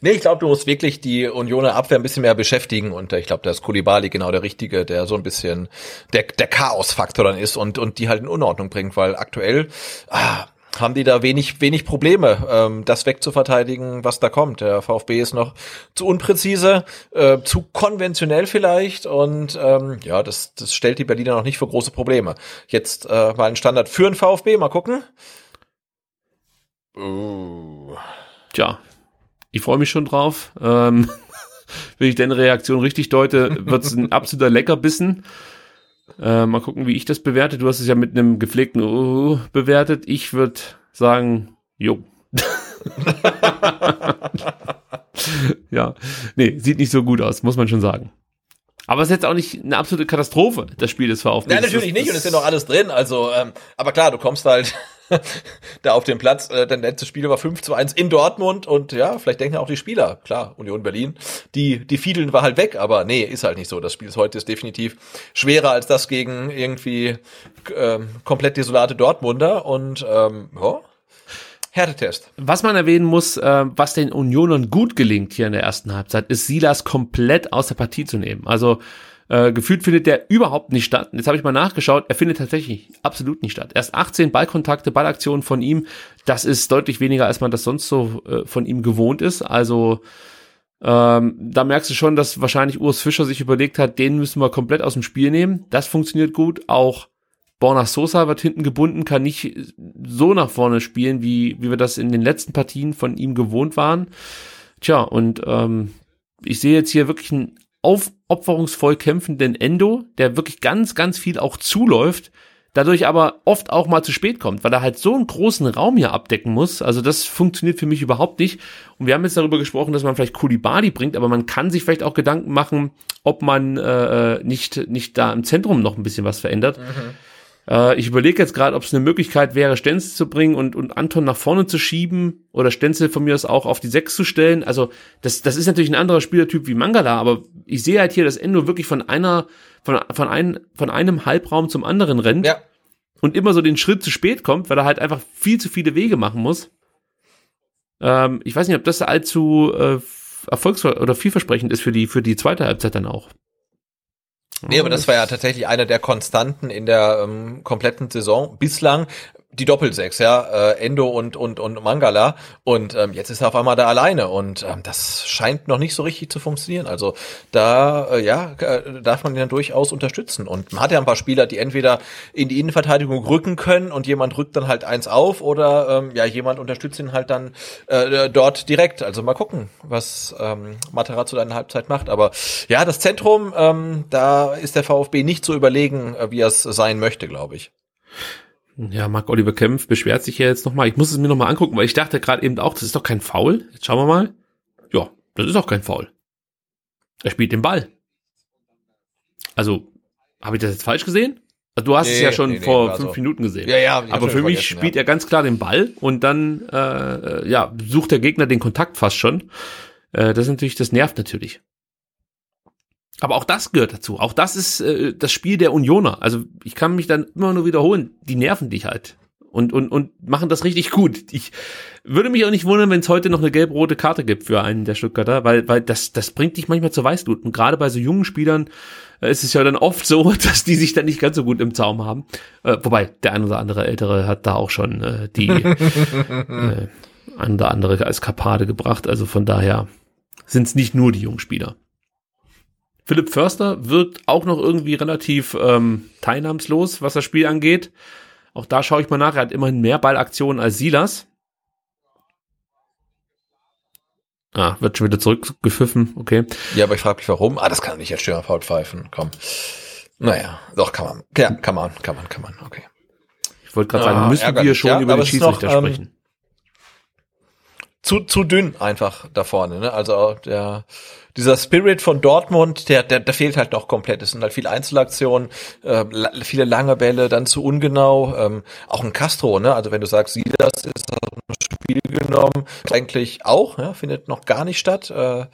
Nee, ich glaube, du musst wirklich die Unioner Abwehr ein bisschen mehr beschäftigen und äh, ich glaube, da ist Kulibali genau der Richtige, der so ein bisschen der, der Chaos-Faktor dann ist und, und die halt in Unordnung bringt, weil aktuell ah, haben die da wenig, wenig Probleme, ähm, das wegzuverteidigen, was da kommt. Der VfB ist noch zu unpräzise, äh, zu konventionell vielleicht und ähm, ja, das, das stellt die Berliner noch nicht für große Probleme. Jetzt äh, mal ein Standard für den VfB, mal gucken. Uh. Tja, ich freue mich schon drauf. Ähm, wenn ich deine Reaktion richtig deute, wird es ein absoluter Leckerbissen. Äh, mal gucken, wie ich das bewerte. Du hast es ja mit einem gepflegten uh, bewertet. Ich würde sagen, jo. ja, nee, sieht nicht so gut aus, muss man schon sagen. Aber es ist jetzt auch nicht eine absolute Katastrophe, das Spiel des VfB. Nein, natürlich nicht und es ist ja noch alles drin. Also, ähm, aber klar, du kommst halt da auf dem Platz. Äh, dein letztes Spiel war 5 zu 1 in Dortmund und ja, vielleicht denken auch die Spieler, klar, Union Berlin, die, die Fiedeln war halt weg, aber nee, ist halt nicht so. Das Spiel ist heute ist definitiv schwerer als das gegen irgendwie ähm, komplett desolate Dortmunder und ähm, ja, Härtetest. Was man erwähnen muss, äh, was den Unionern gut gelingt hier in der ersten Halbzeit, ist Silas komplett aus der Partie zu nehmen. Also äh, gefühlt findet der überhaupt nicht statt. Jetzt habe ich mal nachgeschaut, er findet tatsächlich absolut nicht statt. Erst 18 Ballkontakte, Ballaktionen von ihm. Das ist deutlich weniger, als man das sonst so äh, von ihm gewohnt ist. Also ähm, da merkst du schon, dass wahrscheinlich Urs Fischer sich überlegt hat, den müssen wir komplett aus dem Spiel nehmen. Das funktioniert gut. Auch Borna Sosa wird hinten gebunden, kann nicht so nach vorne spielen, wie, wie wir das in den letzten Partien von ihm gewohnt waren. Tja, und ähm, ich sehe jetzt hier wirklich einen aufopferungsvoll kämpfenden Endo, der wirklich ganz, ganz viel auch zuläuft, dadurch aber oft auch mal zu spät kommt, weil er halt so einen großen Raum hier abdecken muss. Also das funktioniert für mich überhaupt nicht. Und wir haben jetzt darüber gesprochen, dass man vielleicht Kulibali bringt, aber man kann sich vielleicht auch Gedanken machen, ob man äh, äh nicht, nicht da im Zentrum noch ein bisschen was verändert. Mhm. Äh, ich überlege jetzt gerade, ob es eine Möglichkeit wäre, Stenzel zu bringen und, und Anton nach vorne zu schieben oder Stenzel von mir aus auch auf die Sechs zu stellen. Also das, das ist natürlich ein anderer Spielertyp wie Mangala, aber ich sehe halt hier, dass Endo wirklich von einer, von, von, ein, von einem Halbraum zum anderen rennt ja. und immer so den Schritt zu spät kommt, weil er halt einfach viel zu viele Wege machen muss. Ähm, ich weiß nicht, ob das allzu äh, erfolgsvoll oder vielversprechend ist für die, für die zweite Halbzeit dann auch. Nee, aber das war ja tatsächlich einer der Konstanten in der ähm, kompletten Saison bislang. Die Doppelsechs, ja, äh, Endo und und und Mangala und ähm, jetzt ist er auf einmal da alleine und ähm, das scheint noch nicht so richtig zu funktionieren. Also da äh, ja äh, darf man ihn dann durchaus unterstützen und man hat ja ein paar Spieler, die entweder in die Innenverteidigung rücken können und jemand rückt dann halt eins auf oder ähm, ja jemand unterstützt ihn halt dann äh, dort direkt. Also mal gucken, was ähm, Materazzo in der Halbzeit macht. Aber ja, das Zentrum, ähm, da ist der VfB nicht so überlegen, äh, wie er es sein möchte, glaube ich. Ja, Marc Oliver Kempf beschwert sich ja jetzt nochmal. Ich muss es mir nochmal angucken, weil ich dachte gerade eben auch, das ist doch kein Foul. Jetzt schauen wir mal. Ja, das ist auch kein Foul. Er spielt den Ball. Also, habe ich das jetzt falsch gesehen? Also, du hast nee, es ja schon nee, vor nee, fünf so. Minuten gesehen. Ja, ja. Aber für mich spielt ja. er ganz klar den Ball und dann äh, ja sucht der Gegner den Kontakt fast schon. Äh, das ist natürlich, das nervt natürlich. Aber auch das gehört dazu. Auch das ist äh, das Spiel der Unioner. Also ich kann mich dann immer nur wiederholen. Die nerven dich halt und und und machen das richtig gut. Ich würde mich auch nicht wundern, wenn es heute noch eine gelb-rote Karte gibt für einen der Stuttgarter, weil weil das das bringt dich manchmal zur Weißglut. Und gerade bei so jungen Spielern äh, ist es ja dann oft so, dass die sich dann nicht ganz so gut im Zaum haben. Äh, wobei der ein oder andere Ältere hat da auch schon äh, die äh, ein oder andere Eskapade gebracht. Also von daher sind es nicht nur die jungen Spieler. Philipp Förster wirkt auch noch irgendwie relativ ähm, teilnahmslos, was das Spiel angeht. Auch da schaue ich mal nach. Er hat immerhin mehr Ballaktionen als Silas. Ah, wird schon wieder zurückgepfiffen, okay. Ja, aber ich frage mich warum. Ah, das kann nicht jetzt Stürmer faul pfeifen. Komm. Naja, doch, kann man. Ja, kann man, kann man, kann man, okay. Ich wollte gerade ah, sagen, müssen wir schon ja, über den Schiedsrichter noch, ähm, sprechen. Zu, zu dünn einfach da vorne, ne? Also der dieser Spirit von Dortmund, der, der, der fehlt halt noch komplett. Es sind halt viele Einzelaktionen, äh, viele lange Bälle, dann zu ungenau. Ähm, auch ein Castro, ne? Also wenn du sagst, Silas ist aus dem Spiel genommen, eigentlich auch, ja, findet noch gar nicht statt. Äh,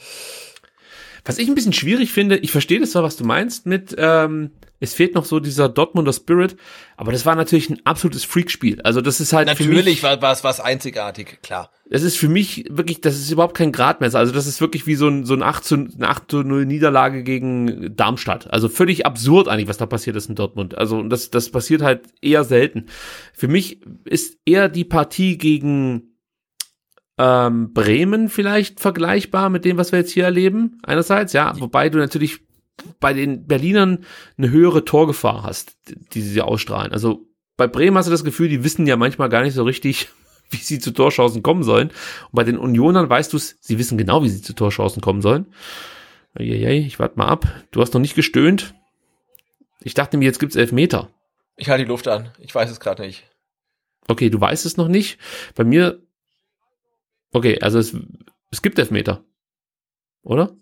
was ich ein bisschen schwierig finde, ich verstehe das zwar, was du meinst mit, ähm, es fehlt noch so dieser Dortmunder Spirit, aber das war natürlich ein absolutes Freakspiel. Also das ist halt natürlich war es was einzigartig, klar. Das ist für mich wirklich, das ist überhaupt kein Gradmesser. Also das ist wirklich wie so ein so ein 8 zu, eine 8 zu 0 Niederlage gegen Darmstadt. Also völlig absurd eigentlich, was da passiert ist in Dortmund. Also das das passiert halt eher selten. Für mich ist eher die Partie gegen ähm, Bremen vielleicht vergleichbar mit dem, was wir jetzt hier erleben. Einerseits, ja, wobei du natürlich bei den Berlinern eine höhere Torgefahr hast, die sie ausstrahlen. Also bei Bremen hast du das Gefühl, die wissen ja manchmal gar nicht so richtig, wie sie zu Torchancen kommen sollen. Und bei den Unionern weißt du es, sie wissen genau, wie sie zu Torchancen kommen sollen. Eieiei, ich warte mal ab. Du hast noch nicht gestöhnt. Ich dachte mir, jetzt gibt's elf Meter. Ich halte die Luft an. Ich weiß es gerade nicht. Okay, du weißt es noch nicht. Bei mir. Okay, also es, es gibt Elfmeter. Oder?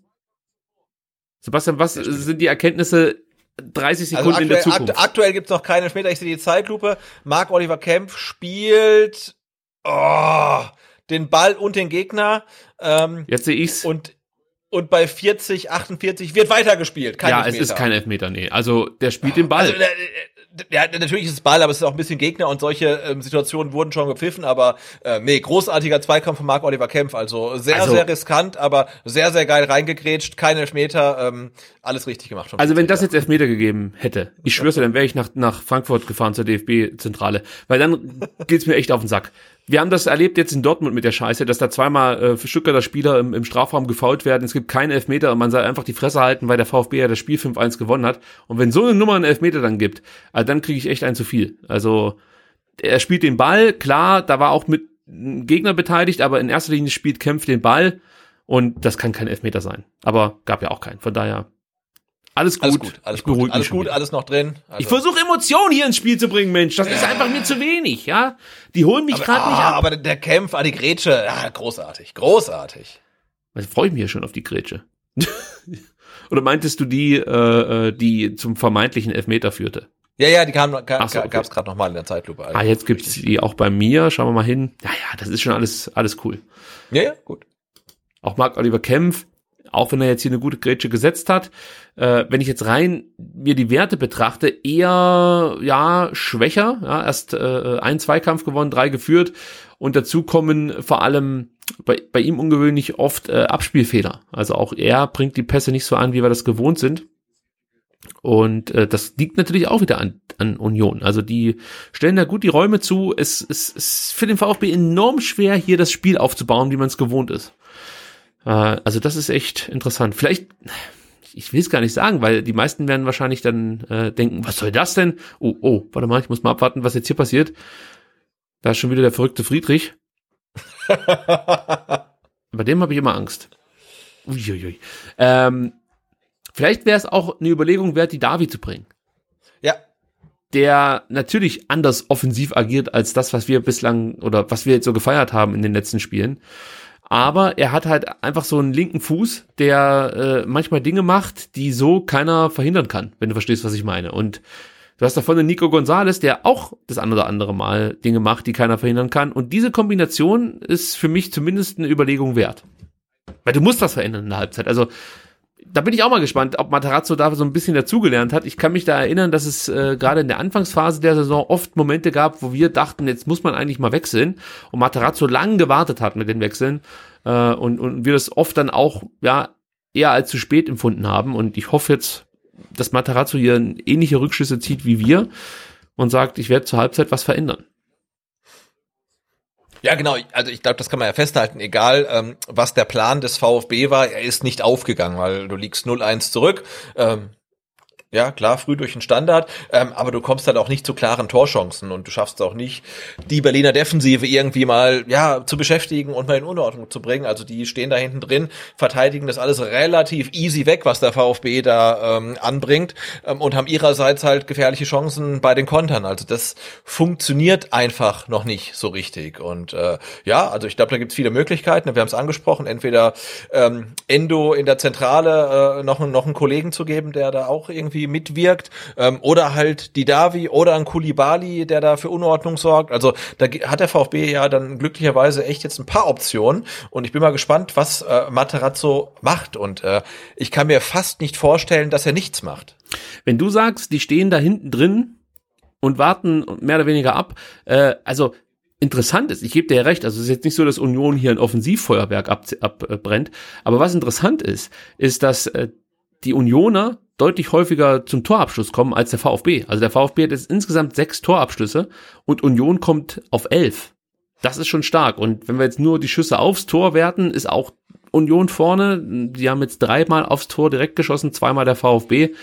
Sebastian, was sind die Erkenntnisse 30 Sekunden also aktuell, in der Zukunft? Akt, aktuell gibt's noch keine Später. Ich sehe die Zeitlupe. Marc Oliver Kempf spielt oh, den Ball und den Gegner. Ähm, Jetzt sehe ich's. Und und bei 40, 48 wird weitergespielt. Kein ja, Elfmeter. es ist kein Elfmeter, nee. Also der spielt den Ball. Also, ja, natürlich ist es Ball, aber es ist auch ein bisschen Gegner und solche ähm, Situationen wurden schon gepfiffen, aber äh, nee, großartiger Zweikampf von Marc Oliver Kempf, also sehr, also, sehr riskant, aber sehr, sehr geil reingegrätscht, keine Elfmeter, ähm, alles richtig gemacht. Also wenn das jetzt Elfmeter gegeben hätte, ich schwör's dir, dann wäre ich nach, nach Frankfurt gefahren zur DFB-Zentrale, weil dann geht's mir echt auf den Sack. Wir haben das erlebt jetzt in Dortmund mit der Scheiße, dass da zweimal äh, für Stuttgarter Spieler im, im Strafraum gefault werden. Es gibt keinen Elfmeter und man soll einfach die Fresse halten, weil der VfB ja das Spiel 5-1 gewonnen hat. Und wenn so eine Nummer einen Elfmeter dann gibt, also dann kriege ich echt einen zu viel. Also er spielt den Ball, klar, da war auch mit Gegner beteiligt, aber in erster Linie spielt Kempf den Ball und das kann kein Elfmeter sein. Aber gab ja auch keinen. Von daher alles gut. Alles gut, alles gut, alles, gut, alles noch drin. Also. Ich versuche Emotionen hier ins Spiel zu bringen, Mensch. Das ist einfach mir zu wenig, ja. Die holen mich gerade nicht ab. Aber der Kämpf an die Grätsche, ja, großartig, großartig. Also freue ich mich ja schon auf die Grätsche. Oder meintest du die, äh, äh, die zum vermeintlichen Elfmeter führte? Ja, ja, die kam, kam so, okay. gab's gerade noch mal in der Zeitlupe. Also ah, jetzt gibt's die auch bei mir. Schauen wir mal hin. Ja, ja, das ist schon alles, alles cool. Ja, ja, gut. Auch Marc Oliver Kempf, auch wenn er jetzt hier eine gute Grätsche gesetzt hat, äh, wenn ich jetzt rein mir die Werte betrachte, eher ja schwächer. Ja, erst äh, ein Zweikampf gewonnen, drei geführt und dazu kommen vor allem bei, bei ihm ungewöhnlich oft äh, Abspielfehler. Also auch er bringt die Pässe nicht so an, wie wir das gewohnt sind. Und äh, das liegt natürlich auch wieder an, an Union. Also die stellen da gut die Räume zu. Es, es ist für den VfB enorm schwer, hier das Spiel aufzubauen, wie man es gewohnt ist. Äh, also das ist echt interessant. Vielleicht, ich will es gar nicht sagen, weil die meisten werden wahrscheinlich dann äh, denken, was soll das denn? Oh, oh, warte mal, ich muss mal abwarten, was jetzt hier passiert. Da ist schon wieder der verrückte Friedrich. Bei dem habe ich immer Angst. Uiuiui. Ähm, vielleicht wäre es auch eine Überlegung wert, die Davi zu bringen. Ja. Der natürlich anders offensiv agiert als das, was wir bislang oder was wir jetzt so gefeiert haben in den letzten Spielen. Aber er hat halt einfach so einen linken Fuß, der äh, manchmal Dinge macht, die so keiner verhindern kann, wenn du verstehst, was ich meine. Und du hast da vorne Nico Gonzalez, der auch das ein oder andere Mal Dinge macht, die keiner verhindern kann. Und diese Kombination ist für mich zumindest eine Überlegung wert. Weil du musst was verändern in der Halbzeit. Also da bin ich auch mal gespannt, ob Matarazzo da so ein bisschen dazugelernt hat. Ich kann mich da erinnern, dass es äh, gerade in der Anfangsphase der Saison oft Momente gab, wo wir dachten, jetzt muss man eigentlich mal wechseln und Matarazzo lang gewartet hat mit den Wechseln äh, und, und wir das oft dann auch ja eher als zu spät empfunden haben und ich hoffe jetzt, dass Matarazzo hier ähnliche Rückschlüsse zieht wie wir und sagt, ich werde zur Halbzeit was verändern. Ja, genau. Also ich glaube, das kann man ja festhalten. Egal, ähm, was der Plan des VfB war, er ist nicht aufgegangen, weil du liegst 0-1 zurück. Ähm, ja, klar, früh durch den Standard, ähm, aber du kommst halt auch nicht zu klaren Torchancen und du schaffst auch nicht, die Berliner Defensive irgendwie mal ja zu beschäftigen und mal in Unordnung zu bringen. Also die stehen da hinten drin, verteidigen das alles relativ easy weg, was der VfB da ähm, anbringt ähm, und haben ihrerseits halt gefährliche Chancen bei den Kontern. Also das funktioniert einfach noch nicht so richtig. Und äh, ja, also ich glaube, da gibt es viele Möglichkeiten. Wir haben es angesprochen, entweder ähm, Endo in der Zentrale äh, noch, noch einen Kollegen zu geben, der da auch irgendwie mitwirkt ähm, oder halt die Davi oder ein Kulibali, der da für Unordnung sorgt. Also da hat der VfB ja dann glücklicherweise echt jetzt ein paar Optionen und ich bin mal gespannt, was äh, Materazzo macht und äh, ich kann mir fast nicht vorstellen, dass er nichts macht. Wenn du sagst, die stehen da hinten drin und warten mehr oder weniger ab, äh, also interessant ist, ich gebe dir ja recht, also es ist jetzt nicht so, dass Union hier ein Offensivfeuerwerk abbrennt, ab, aber was interessant ist, ist, dass äh, die Unioner deutlich häufiger zum Torabschluss kommen als der VfB. Also der VfB hat jetzt insgesamt sechs Torabschlüsse und Union kommt auf elf. Das ist schon stark. Und wenn wir jetzt nur die Schüsse aufs Tor werten, ist auch Union vorne. Die haben jetzt dreimal aufs Tor direkt geschossen, zweimal der VfB.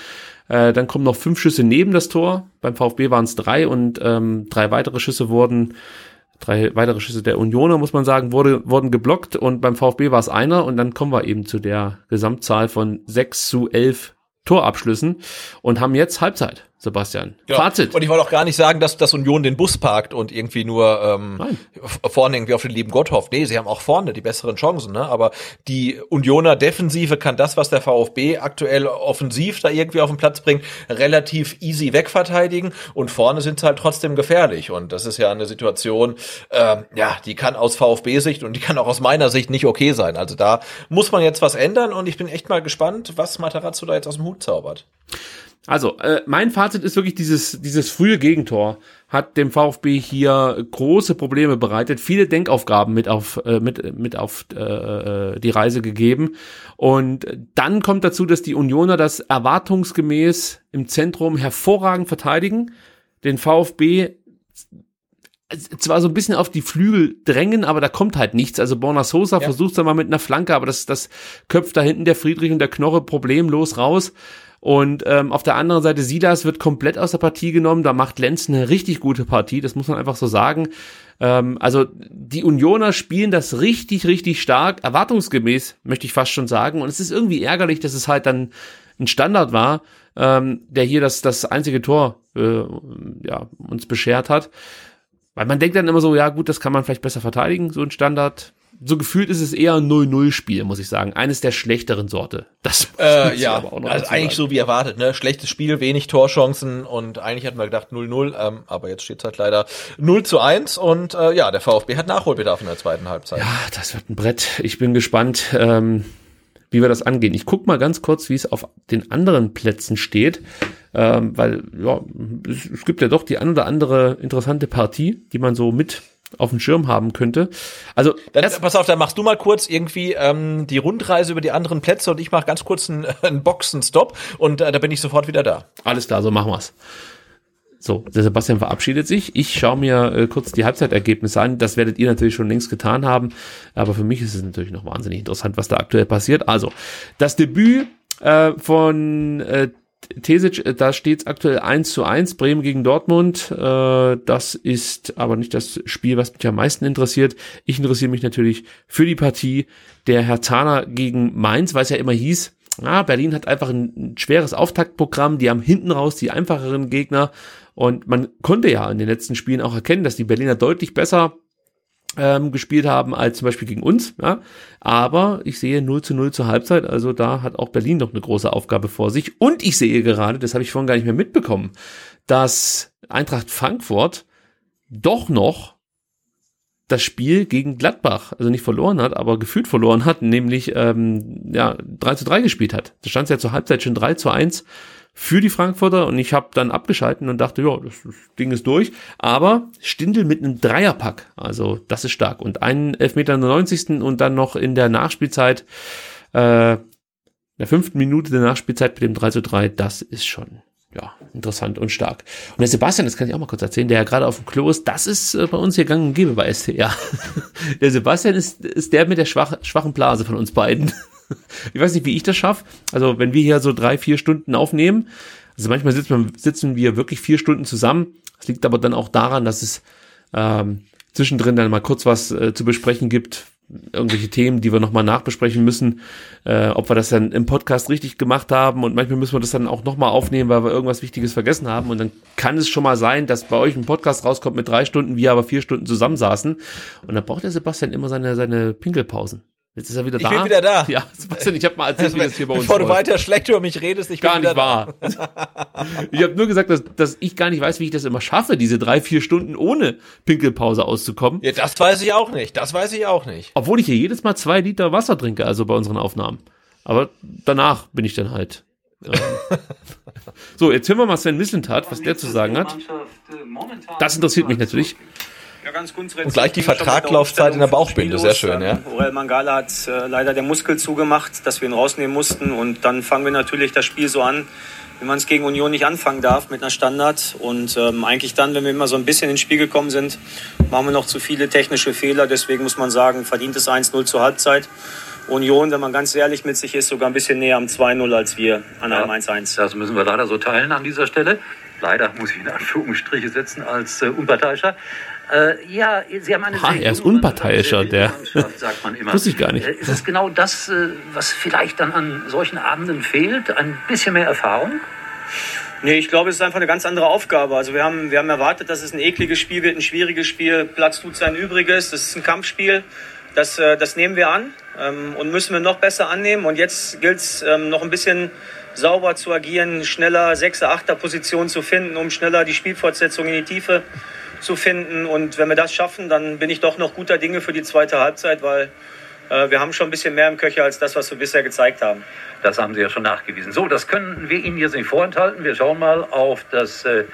Äh, dann kommen noch fünf Schüsse neben das Tor. Beim VfB waren es drei und ähm, drei weitere Schüsse wurden drei weitere Schüsse der Unioner, muss man sagen, wurde, wurden geblockt und beim VfB war es einer und dann kommen wir eben zu der Gesamtzahl von sechs zu elf Torabschlüssen und haben jetzt Halbzeit. Sebastian. Ja. Fazit. Und ich wollte auch gar nicht sagen, dass, dass Union den Bus parkt und irgendwie nur ähm, vorne irgendwie auf den lieben Gott hofft. Nee, sie haben auch vorne die besseren Chancen, ne? Aber die Unioner Defensive kann das, was der VfB aktuell offensiv da irgendwie auf den Platz bringt, relativ easy wegverteidigen und vorne sind sie halt trotzdem gefährlich. Und das ist ja eine Situation, ähm, ja, die kann aus VfB-Sicht und die kann auch aus meiner Sicht nicht okay sein. Also da muss man jetzt was ändern und ich bin echt mal gespannt, was Matarazzo da jetzt aus dem Hut zaubert. Also, äh, mein Fazit ist wirklich, dieses, dieses frühe Gegentor hat dem VfB hier große Probleme bereitet, viele Denkaufgaben mit auf, äh, mit, mit auf äh, die Reise gegeben. Und dann kommt dazu, dass die Unioner das erwartungsgemäß im Zentrum hervorragend verteidigen, den VfB zwar so ein bisschen auf die Flügel drängen, aber da kommt halt nichts. Also Borna Sosa ja. versucht es mal mit einer Flanke, aber das, das köpft da hinten der Friedrich und der Knorre problemlos raus. Und ähm, auf der anderen Seite, Silas wird komplett aus der Partie genommen. Da macht Lenz eine richtig gute Partie, das muss man einfach so sagen. Ähm, also die Unioner spielen das richtig, richtig stark, erwartungsgemäß, möchte ich fast schon sagen. Und es ist irgendwie ärgerlich, dass es halt dann ein Standard war, ähm, der hier das, das einzige Tor äh, ja, uns beschert hat. Weil man denkt dann immer so, ja gut, das kann man vielleicht besser verteidigen, so ein Standard so gefühlt ist es eher ein 0-0-Spiel, muss ich sagen. Eines der schlechteren Sorte. Das äh, ja, also eigentlich so wie erwartet, ne? Schlechtes Spiel, wenig Torchancen und eigentlich hatten wir gedacht 0-0, ähm, aber jetzt steht es halt leider 0 zu 1 und äh, ja, der VfB hat Nachholbedarf in der zweiten Halbzeit. Ja, das wird ein Brett. Ich bin gespannt, ähm, wie wir das angehen. Ich guck mal ganz kurz, wie es auf den anderen Plätzen steht, ähm, weil ja, es, es gibt ja doch die ein oder andere interessante Partie, die man so mit auf dem Schirm haben könnte. Also dann, pass auf, dann machst du mal kurz irgendwie ähm, die Rundreise über die anderen Plätze und ich mache ganz kurz einen, einen Boxenstopp und äh, da bin ich sofort wieder da. Alles klar, so machen wir's. So, der Sebastian verabschiedet sich. Ich schaue mir äh, kurz die Halbzeitergebnisse an. Das werdet ihr natürlich schon längst getan haben. Aber für mich ist es natürlich noch wahnsinnig interessant, was da aktuell passiert. Also, das Debüt äh, von äh, Tesic, äh, da steht aktuell 1 zu 1, Bremen gegen Dortmund. Äh, das ist aber nicht das Spiel, was mich am meisten interessiert. Ich interessiere mich natürlich für die Partie der Herr Zahner gegen Mainz, weil es ja immer hieß, ah, Berlin hat einfach ein, ein schweres Auftaktprogramm, die haben hinten raus die einfacheren Gegner. Und man konnte ja in den letzten Spielen auch erkennen, dass die Berliner deutlich besser ähm, gespielt haben als zum Beispiel gegen uns. Ja? Aber ich sehe 0 zu 0 zur Halbzeit, also da hat auch Berlin noch eine große Aufgabe vor sich. Und ich sehe gerade, das habe ich vorhin gar nicht mehr mitbekommen, dass Eintracht Frankfurt doch noch das Spiel gegen Gladbach, also nicht verloren hat, aber gefühlt verloren hat, nämlich ähm, ja 3 zu 3 gespielt hat. Da stand es ja zur Halbzeit schon 3 zu 1 für die Frankfurter und ich habe dann abgeschalten und dachte, ja, das, das, Ding ist durch. Aber Stindel mit einem Dreierpack, also das ist stark. Und einen Elfmeter in der 90. und dann noch in der Nachspielzeit, äh, der fünften Minute der Nachspielzeit mit dem 3 zu 3, das ist schon ja, interessant und stark. Und der Sebastian, das kann ich auch mal kurz erzählen, der ja gerade auf dem Klo ist, das ist äh, bei uns hier gang und gäbe bei STR. der Sebastian ist, ist der mit der schwach, schwachen Blase von uns beiden. Ich weiß nicht, wie ich das schaffe. Also, wenn wir hier so drei, vier Stunden aufnehmen, also manchmal sitzen, sitzen wir wirklich vier Stunden zusammen. Das liegt aber dann auch daran, dass es ähm, zwischendrin dann mal kurz was äh, zu besprechen gibt, irgendwelche Themen, die wir nochmal nachbesprechen müssen, äh, ob wir das dann im Podcast richtig gemacht haben und manchmal müssen wir das dann auch nochmal aufnehmen, weil wir irgendwas Wichtiges vergessen haben und dann kann es schon mal sein, dass bei euch ein Podcast rauskommt mit drei Stunden, wir aber vier Stunden zusammensaßen und dann braucht der Sebastian immer seine, seine Pinkelpausen. Jetzt ist er wieder ich da. Ich bin wieder da. Ja, Sebastian, ich habe mal erzählt, wie das hier bei uns Bevor du weiter schlecht über mich redest, ich bin Gar nicht wahr. ich habe nur gesagt, dass, dass ich gar nicht weiß, wie ich das immer schaffe, diese drei, vier Stunden ohne Pinkelpause auszukommen. Ja, das weiß ich auch nicht. Das weiß ich auch nicht. Obwohl ich hier jedes Mal zwei Liter Wasser trinke, also bei unseren Aufnahmen. Aber danach bin ich dann halt. Ähm. so, jetzt hören wir mal Sven Mislintat, was der zu sagen hat. Das interessiert mich natürlich. Ja, ganz Und gleich die Vertraglaufzeit in der Bauchbinde, sehr schön, ja. Orel Mangala hat äh, leider der Muskel zugemacht, dass wir ihn rausnehmen mussten. Und dann fangen wir natürlich das Spiel so an, wie man es gegen Union nicht anfangen darf, mit einer Standard. Und ähm, eigentlich dann, wenn wir immer so ein bisschen ins Spiel gekommen sind, machen wir noch zu viele technische Fehler. Deswegen muss man sagen, verdient es 1-0 zur Halbzeit. Union, wenn man ganz ehrlich mit sich ist, sogar ein bisschen näher am 2-0 als wir an einem 1-1. Das müssen wir leider so teilen an dieser Stelle. Leider muss ich in Anführungsstriche setzen als äh, Unparteiischer. Äh, ja, Sie haben eine ha, er ist unparteiischer, der. Sagt man immer. Wusste ich gar nicht. Äh, ist es genau das, äh, was vielleicht dann an solchen Abenden fehlt? Ein bisschen mehr Erfahrung? Nee, ich glaube, es ist einfach eine ganz andere Aufgabe. Also wir haben, wir haben erwartet, dass es ein ekliges Spiel wird, ein schwieriges Spiel. Platz tut sein Übriges. Das ist ein Kampfspiel. Das, äh, das nehmen wir an ähm, und müssen wir noch besser annehmen. Und jetzt gilt es ähm, noch ein bisschen sauber zu agieren, schneller Sechser, Achter Position zu finden, um schneller die Spielfortsetzung in die Tiefe zu finden. Und wenn wir das schaffen, dann bin ich doch noch guter Dinge für die zweite Halbzeit, weil äh, wir haben schon ein bisschen mehr im Köcher als das, was wir bisher gezeigt haben. Das haben Sie ja schon nachgewiesen. So, das können wir Ihnen jetzt nicht vorenthalten. Wir schauen mal auf das äh,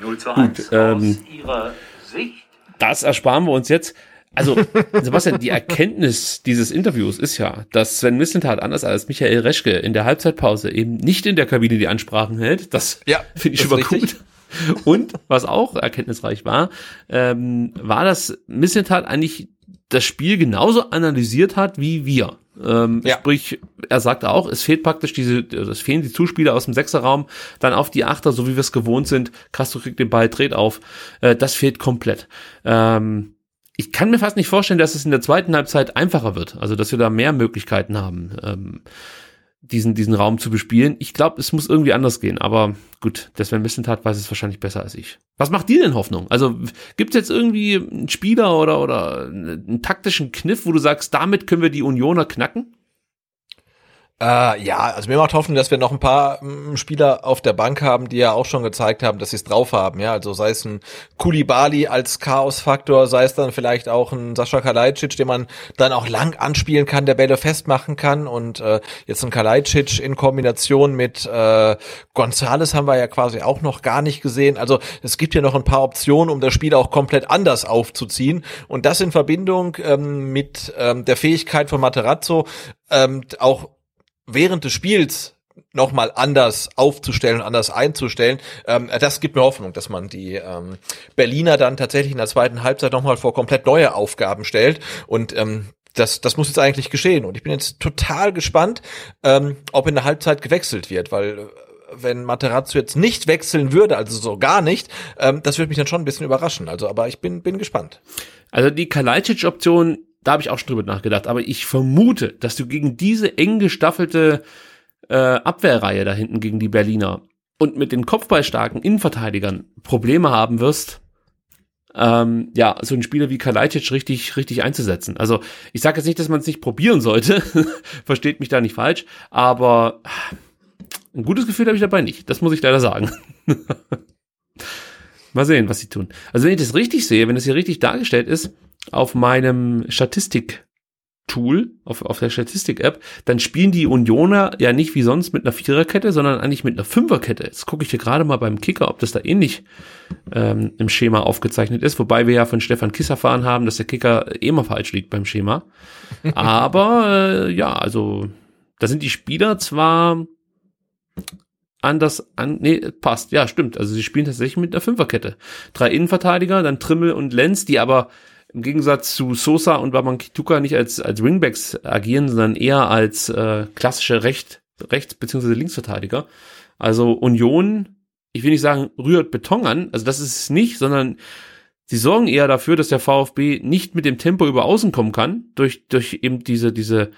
0 zu 1 Gut, ähm, aus Ihrer Sicht. Das ersparen wir uns jetzt. Also, Sebastian, die Erkenntnis dieses Interviews ist ja, dass Sven Mislintat anders als Michael Reschke in der Halbzeitpause eben nicht in der Kabine die Ansprachen hält. Das ja, finde ich schon mal gut. Und was auch erkenntnisreich war, ähm, war, dass Mislintat eigentlich das Spiel genauso analysiert hat wie wir. Ähm, ja. Sprich, er sagte auch, es fehlt praktisch diese, es fehlen die Zuspieler aus dem Sechserraum, dann auf die Achter, so wie wir es gewohnt sind. Castro kriegt den Ball, dreht auf. Äh, das fehlt komplett. Ähm, ich kann mir fast nicht vorstellen, dass es in der zweiten Halbzeit einfacher wird. Also, dass wir da mehr Möglichkeiten haben. Ähm, diesen, diesen Raum zu bespielen. Ich glaube, es muss irgendwie anders gehen, aber gut, der Sven Missentat weiß es wahrscheinlich besser als ich. Was macht dir denn Hoffnung? Also gibt es jetzt irgendwie einen Spieler oder, oder einen taktischen Kniff, wo du sagst, damit können wir die Unioner knacken? Äh, ja, also mir macht Hoffnung, dass wir noch ein paar m, Spieler auf der Bank haben, die ja auch schon gezeigt haben, dass sie es drauf haben. Ja, also sei es ein Kulibali als Chaosfaktor, sei es dann vielleicht auch ein Sascha Kalajdzic, den man dann auch lang anspielen kann, der Bälle festmachen kann. Und äh, jetzt ein Kalajdzic in Kombination mit äh, Gonzales haben wir ja quasi auch noch gar nicht gesehen. Also es gibt ja noch ein paar Optionen, um das Spiel auch komplett anders aufzuziehen. Und das in Verbindung ähm, mit ähm, der Fähigkeit von Materazzo, ähm, auch während des Spiels nochmal anders aufzustellen, anders einzustellen. Ähm, das gibt mir Hoffnung, dass man die ähm, Berliner dann tatsächlich in der zweiten Halbzeit nochmal vor komplett neue Aufgaben stellt. Und ähm, das, das muss jetzt eigentlich geschehen. Und ich bin jetzt total gespannt, ähm, ob in der Halbzeit gewechselt wird, weil äh, wenn Materazzo jetzt nicht wechseln würde, also so gar nicht, ähm, das würde mich dann schon ein bisschen überraschen. Also, aber ich bin, bin gespannt. Also die Kalajdzic-Option da habe ich auch schon drüber nachgedacht, aber ich vermute, dass du gegen diese eng gestaffelte äh, Abwehrreihe da hinten gegen die Berliner und mit den kopfballstarken Innenverteidigern Probleme haben wirst, ähm, ja, so einen Spieler wie Kalajdzic richtig, richtig einzusetzen. Also ich sage jetzt nicht, dass man es nicht probieren sollte, versteht mich da nicht falsch, aber ein gutes Gefühl habe ich dabei nicht. Das muss ich leider sagen. Mal sehen, was sie tun. Also wenn ich das richtig sehe, wenn das hier richtig dargestellt ist, auf meinem Statistik-Tool, auf, auf der Statistik-App, dann spielen die Unioner ja nicht wie sonst mit einer Viererkette, sondern eigentlich mit einer Fünferkette. Jetzt gucke ich hier gerade mal beim Kicker, ob das da ähnlich ähm, im Schema aufgezeichnet ist, wobei wir ja von Stefan Kiss erfahren haben, dass der Kicker eh immer falsch liegt beim Schema. Aber äh, ja, also da sind die Spieler zwar anders an, nee, passt, ja, stimmt. Also sie spielen tatsächlich mit einer Fünferkette. Drei Innenverteidiger, dann Trimmel und Lenz, die aber im Gegensatz zu Sosa und Babankituka nicht als, als Wingbacks agieren, sondern eher als äh, klassische Recht, Rechts- bzw. Linksverteidiger. Also Union, ich will nicht sagen, rührt Beton an, also das ist es nicht, sondern sie sorgen eher dafür, dass der VfB nicht mit dem Tempo über außen kommen kann, durch, durch eben diese, diese,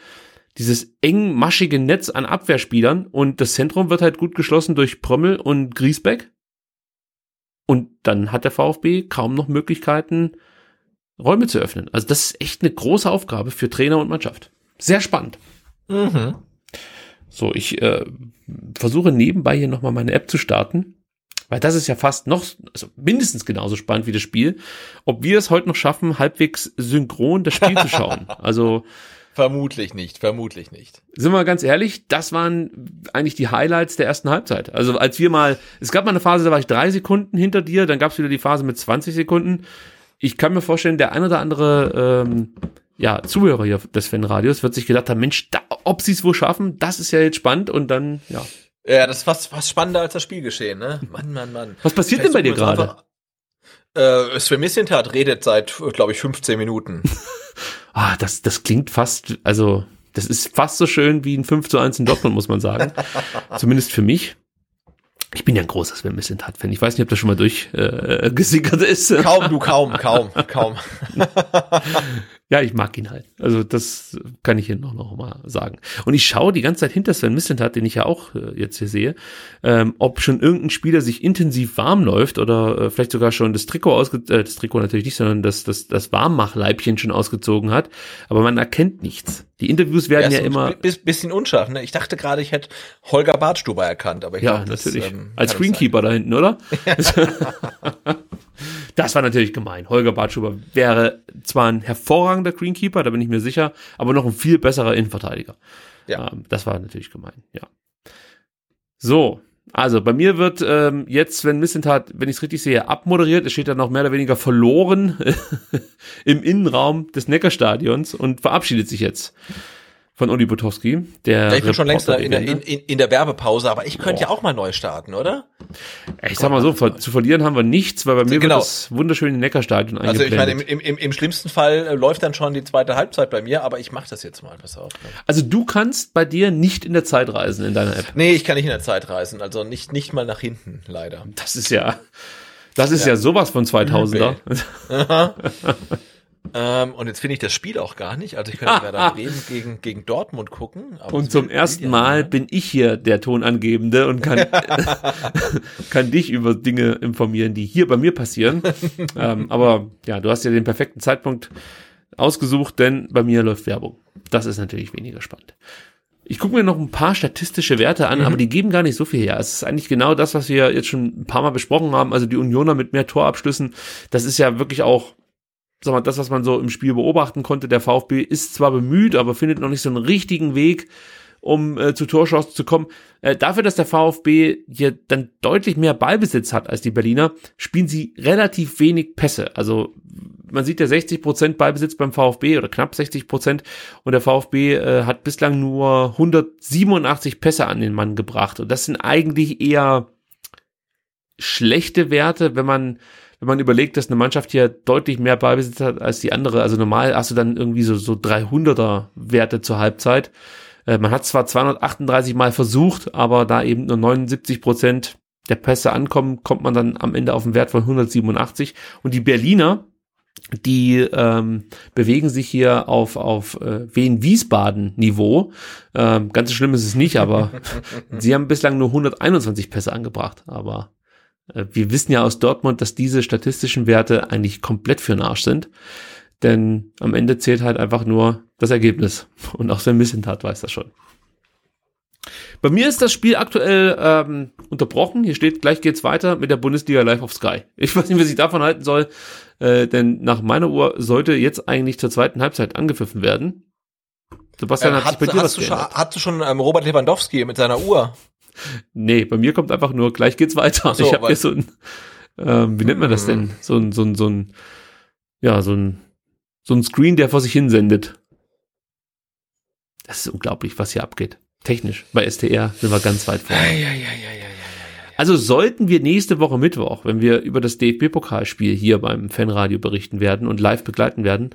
dieses engmaschige Netz an Abwehrspielern und das Zentrum wird halt gut geschlossen durch Prömmel und Griesbeck. Und dann hat der VfB kaum noch Möglichkeiten, Räume zu öffnen. Also das ist echt eine große Aufgabe für Trainer und Mannschaft. Sehr spannend. Mhm. So, ich äh, versuche nebenbei hier nochmal meine App zu starten, weil das ist ja fast noch, also mindestens genauso spannend wie das Spiel, ob wir es heute noch schaffen, halbwegs synchron das Spiel zu schauen. Also Vermutlich nicht, vermutlich nicht. Sind wir ganz ehrlich, das waren eigentlich die Highlights der ersten Halbzeit. Also als wir mal, es gab mal eine Phase, da war ich drei Sekunden hinter dir, dann gab es wieder die Phase mit 20 Sekunden ich kann mir vorstellen, der ein oder andere ähm, ja, Zuhörer hier des Fanradios wird sich gedacht haben, Mensch, da, ob sie es wohl schaffen, das ist ja jetzt spannend und dann, ja. Ja, das ist fast, fast spannender als das Spielgeschehen, ne? Mann, Mann, Mann. Was passiert denn bei dir gerade? Äh, Sven Missintat redet seit, glaube ich, 15 Minuten. ah, das, das klingt fast, also, das ist fast so schön wie ein 5 zu 1 in Dortmund, muss man sagen. Zumindest für mich. Ich bin ja ein großer Sven Mislintat-Fan. Ich weiß nicht, ob das schon mal durchgesickert äh, ist. Kaum, du kaum, kaum, kaum. ja, ich mag ihn halt. Also das kann ich hier noch, noch mal sagen. Und ich schaue die ganze Zeit hinter Sven Mislintat, den ich ja auch äh, jetzt hier sehe, ähm, ob schon irgendein Spieler sich intensiv warm läuft oder äh, vielleicht sogar schon das Trikot ausge äh, das Trikot natürlich nicht, sondern das, das, das Warmmachleibchen schon ausgezogen hat. Aber man erkennt nichts. Die Interviews werden ja, ja immer. Bisschen unscharf, ne? Ich dachte gerade, ich hätte Holger Bartstuber erkannt, aber ich Ja, glaub, natürlich. Das, ähm, Als Greenkeeper da hinten, oder? das war natürlich gemein. Holger Bartstuber wäre zwar ein hervorragender Greenkeeper, da bin ich mir sicher, aber noch ein viel besserer Innenverteidiger. Ja. Ähm, das war natürlich gemein, ja. So, also bei mir wird ähm, jetzt, wenn Missentat, wenn ich es richtig sehe, abmoderiert. Es steht dann noch mehr oder weniger verloren im Innenraum des Neckarstadions und verabschiedet sich jetzt von Uli Butowski. Der ja, ich bin schon längst in der, in, in, der Werbepause, aber ich könnte oh. ja auch mal neu starten, oder? Ich sag mal so, ver zu verlieren haben wir nichts, weil bei mir genau. wird das wunderschöne Neckarstadion Also ich meine, im, im, im schlimmsten Fall äh, läuft dann schon die zweite Halbzeit bei mir, aber ich mache das jetzt mal, pass auf. Ne? Also du kannst bei dir nicht in der Zeit reisen in deiner App? Nee, ich kann nicht in der Zeit reisen, also nicht, nicht mal nach hinten, leider. Das ist ja, das ist ja, ja sowas von 2000er. Ähm, und jetzt finde ich das Spiel auch gar nicht. Also ich könnte gerade Bremen gegen, gegen Dortmund gucken. und zum ersten Mal ne? bin ich hier der Tonangebende und kann, kann dich über Dinge informieren, die hier bei mir passieren. ähm, aber ja, du hast ja den perfekten Zeitpunkt ausgesucht, denn bei mir läuft Werbung. Das ist natürlich weniger spannend. Ich gucke mir noch ein paar statistische Werte an, mhm. aber die geben gar nicht so viel her. Es ist eigentlich genau das, was wir jetzt schon ein paar Mal besprochen haben. Also die Unioner mit mehr Torabschlüssen, das ist ja wirklich auch, sag mal, das, was man so im Spiel beobachten konnte. Der VfB ist zwar bemüht, aber findet noch nicht so einen richtigen Weg, um äh, zu Torchancen zu kommen. Äh, dafür, dass der VfB hier dann deutlich mehr Ballbesitz hat als die Berliner, spielen sie relativ wenig Pässe. Also man sieht ja 60 Prozent Ballbesitz beim VfB oder knapp 60 Prozent und der VfB äh, hat bislang nur 187 Pässe an den Mann gebracht und das sind eigentlich eher schlechte Werte, wenn man wenn man überlegt, dass eine Mannschaft hier deutlich mehr Ballbesitz hat als die andere. Also normal hast du dann irgendwie so so 300er Werte zur Halbzeit. Äh, man hat zwar 238 Mal versucht, aber da eben nur 79 Prozent der Pässe ankommen, kommt man dann am Ende auf einen Wert von 187. Und die Berliner, die ähm, bewegen sich hier auf, auf äh, Wien-Wiesbaden-Niveau. Ähm, ganz so schlimm ist es nicht, aber sie haben bislang nur 121 Pässe angebracht. Aber wir wissen ja aus Dortmund, dass diese statistischen Werte eigentlich komplett für den Arsch sind. Denn am Ende zählt halt einfach nur das Ergebnis. Und auch Sven Missentat weiß das schon. Bei mir ist das Spiel aktuell ähm, unterbrochen. Hier steht, gleich geht's weiter mit der Bundesliga Live auf Sky. Ich weiß nicht, was ich davon halten soll, äh, denn nach meiner Uhr sollte jetzt eigentlich zur zweiten Halbzeit angepfiffen werden. Sebastian, äh, hat, hat sich bei dir was du schon, Hast du schon ähm, Robert Lewandowski mit seiner Uhr? Nee, bei mir kommt einfach nur, gleich geht's weiter. So, ich habe hier so ein, ähm, wie nennt man das denn? So ein, so ein, so ein, ja, so ein, so ein Screen, der vor sich hin sendet. Das ist unglaublich, was hier abgeht. Technisch. Bei STR sind wir ganz weit vorne. Ja, ja, ja, ja, also sollten wir nächste Woche Mittwoch, wenn wir über das DFB-Pokalspiel hier beim Fanradio berichten werden und live begleiten werden,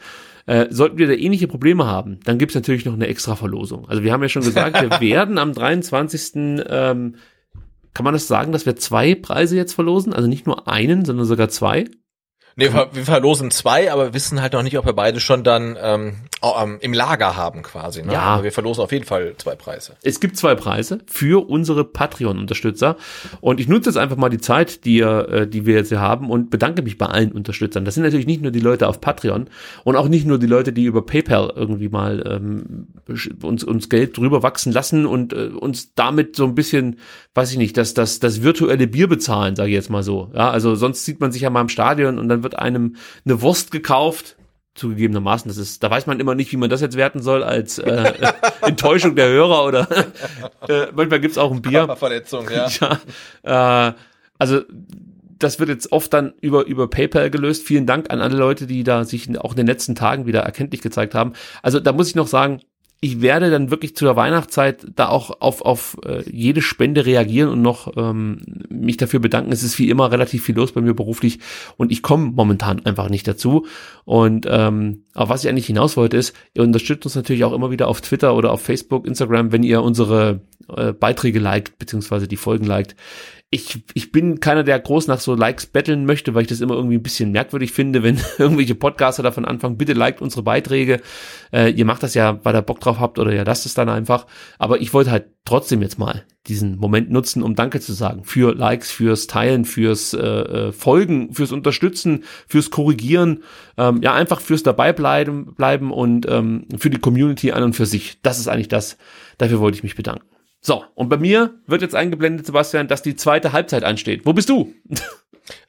äh, sollten wir da ähnliche Probleme haben, dann gibt's natürlich noch eine extra Verlosung. Also wir haben ja schon gesagt, wir werden am 23. Ähm, kann man das sagen, dass wir zwei Preise jetzt verlosen? Also nicht nur einen, sondern sogar zwei? Nee, wir, verlosen zwei, aber wissen halt noch nicht, ob wir beide schon dann ähm, im Lager haben quasi. Ne? Ja. Aber wir verlosen auf jeden Fall zwei Preise. Es gibt zwei Preise für unsere Patreon-Unterstützer. Und ich nutze jetzt einfach mal die Zeit, die, äh, die wir jetzt hier haben und bedanke mich bei allen Unterstützern. Das sind natürlich nicht nur die Leute auf Patreon und auch nicht nur die Leute, die über PayPal irgendwie mal ähm, uns, uns Geld drüber wachsen lassen und äh, uns damit so ein bisschen, weiß ich nicht, das, das, das virtuelle Bier bezahlen, sage ich jetzt mal so. Ja, also sonst sieht man sich ja mal im Stadion und dann wird wird einem eine Wurst gekauft, zugegebenermaßen, das ist, da weiß man immer nicht, wie man das jetzt werten soll, als äh, Enttäuschung der Hörer oder äh, manchmal gibt's auch ein Bier. Verletzung, ja. ja äh, also das wird jetzt oft dann über, über PayPal gelöst. Vielen Dank an alle Leute, die da sich auch in den letzten Tagen wieder erkenntlich gezeigt haben. Also da muss ich noch sagen, ich werde dann wirklich zu der Weihnachtszeit da auch auf, auf äh, jede Spende reagieren und noch ähm, mich dafür bedanken. Es ist wie immer relativ viel los bei mir beruflich und ich komme momentan einfach nicht dazu. Und ähm, auf was ich eigentlich hinaus wollte ist, ihr unterstützt uns natürlich auch immer wieder auf Twitter oder auf Facebook, Instagram, wenn ihr unsere äh, Beiträge liked, beziehungsweise die Folgen liked ich, ich bin keiner, der groß nach so Likes betteln möchte, weil ich das immer irgendwie ein bisschen merkwürdig finde, wenn irgendwelche Podcaster davon anfangen, bitte liked unsere Beiträge. Äh, ihr macht das ja, weil ihr Bock drauf habt oder ja, lasst es dann einfach. Aber ich wollte halt trotzdem jetzt mal diesen Moment nutzen, um Danke zu sagen. Für Likes, fürs Teilen, fürs äh, äh Folgen, fürs Unterstützen, fürs Korrigieren, ähm, ja, einfach fürs dabei bleiben, bleiben und ähm, für die Community an und für sich. Das ist eigentlich das. Dafür wollte ich mich bedanken. So, und bei mir wird jetzt eingeblendet, Sebastian, dass die zweite Halbzeit ansteht. Wo bist du?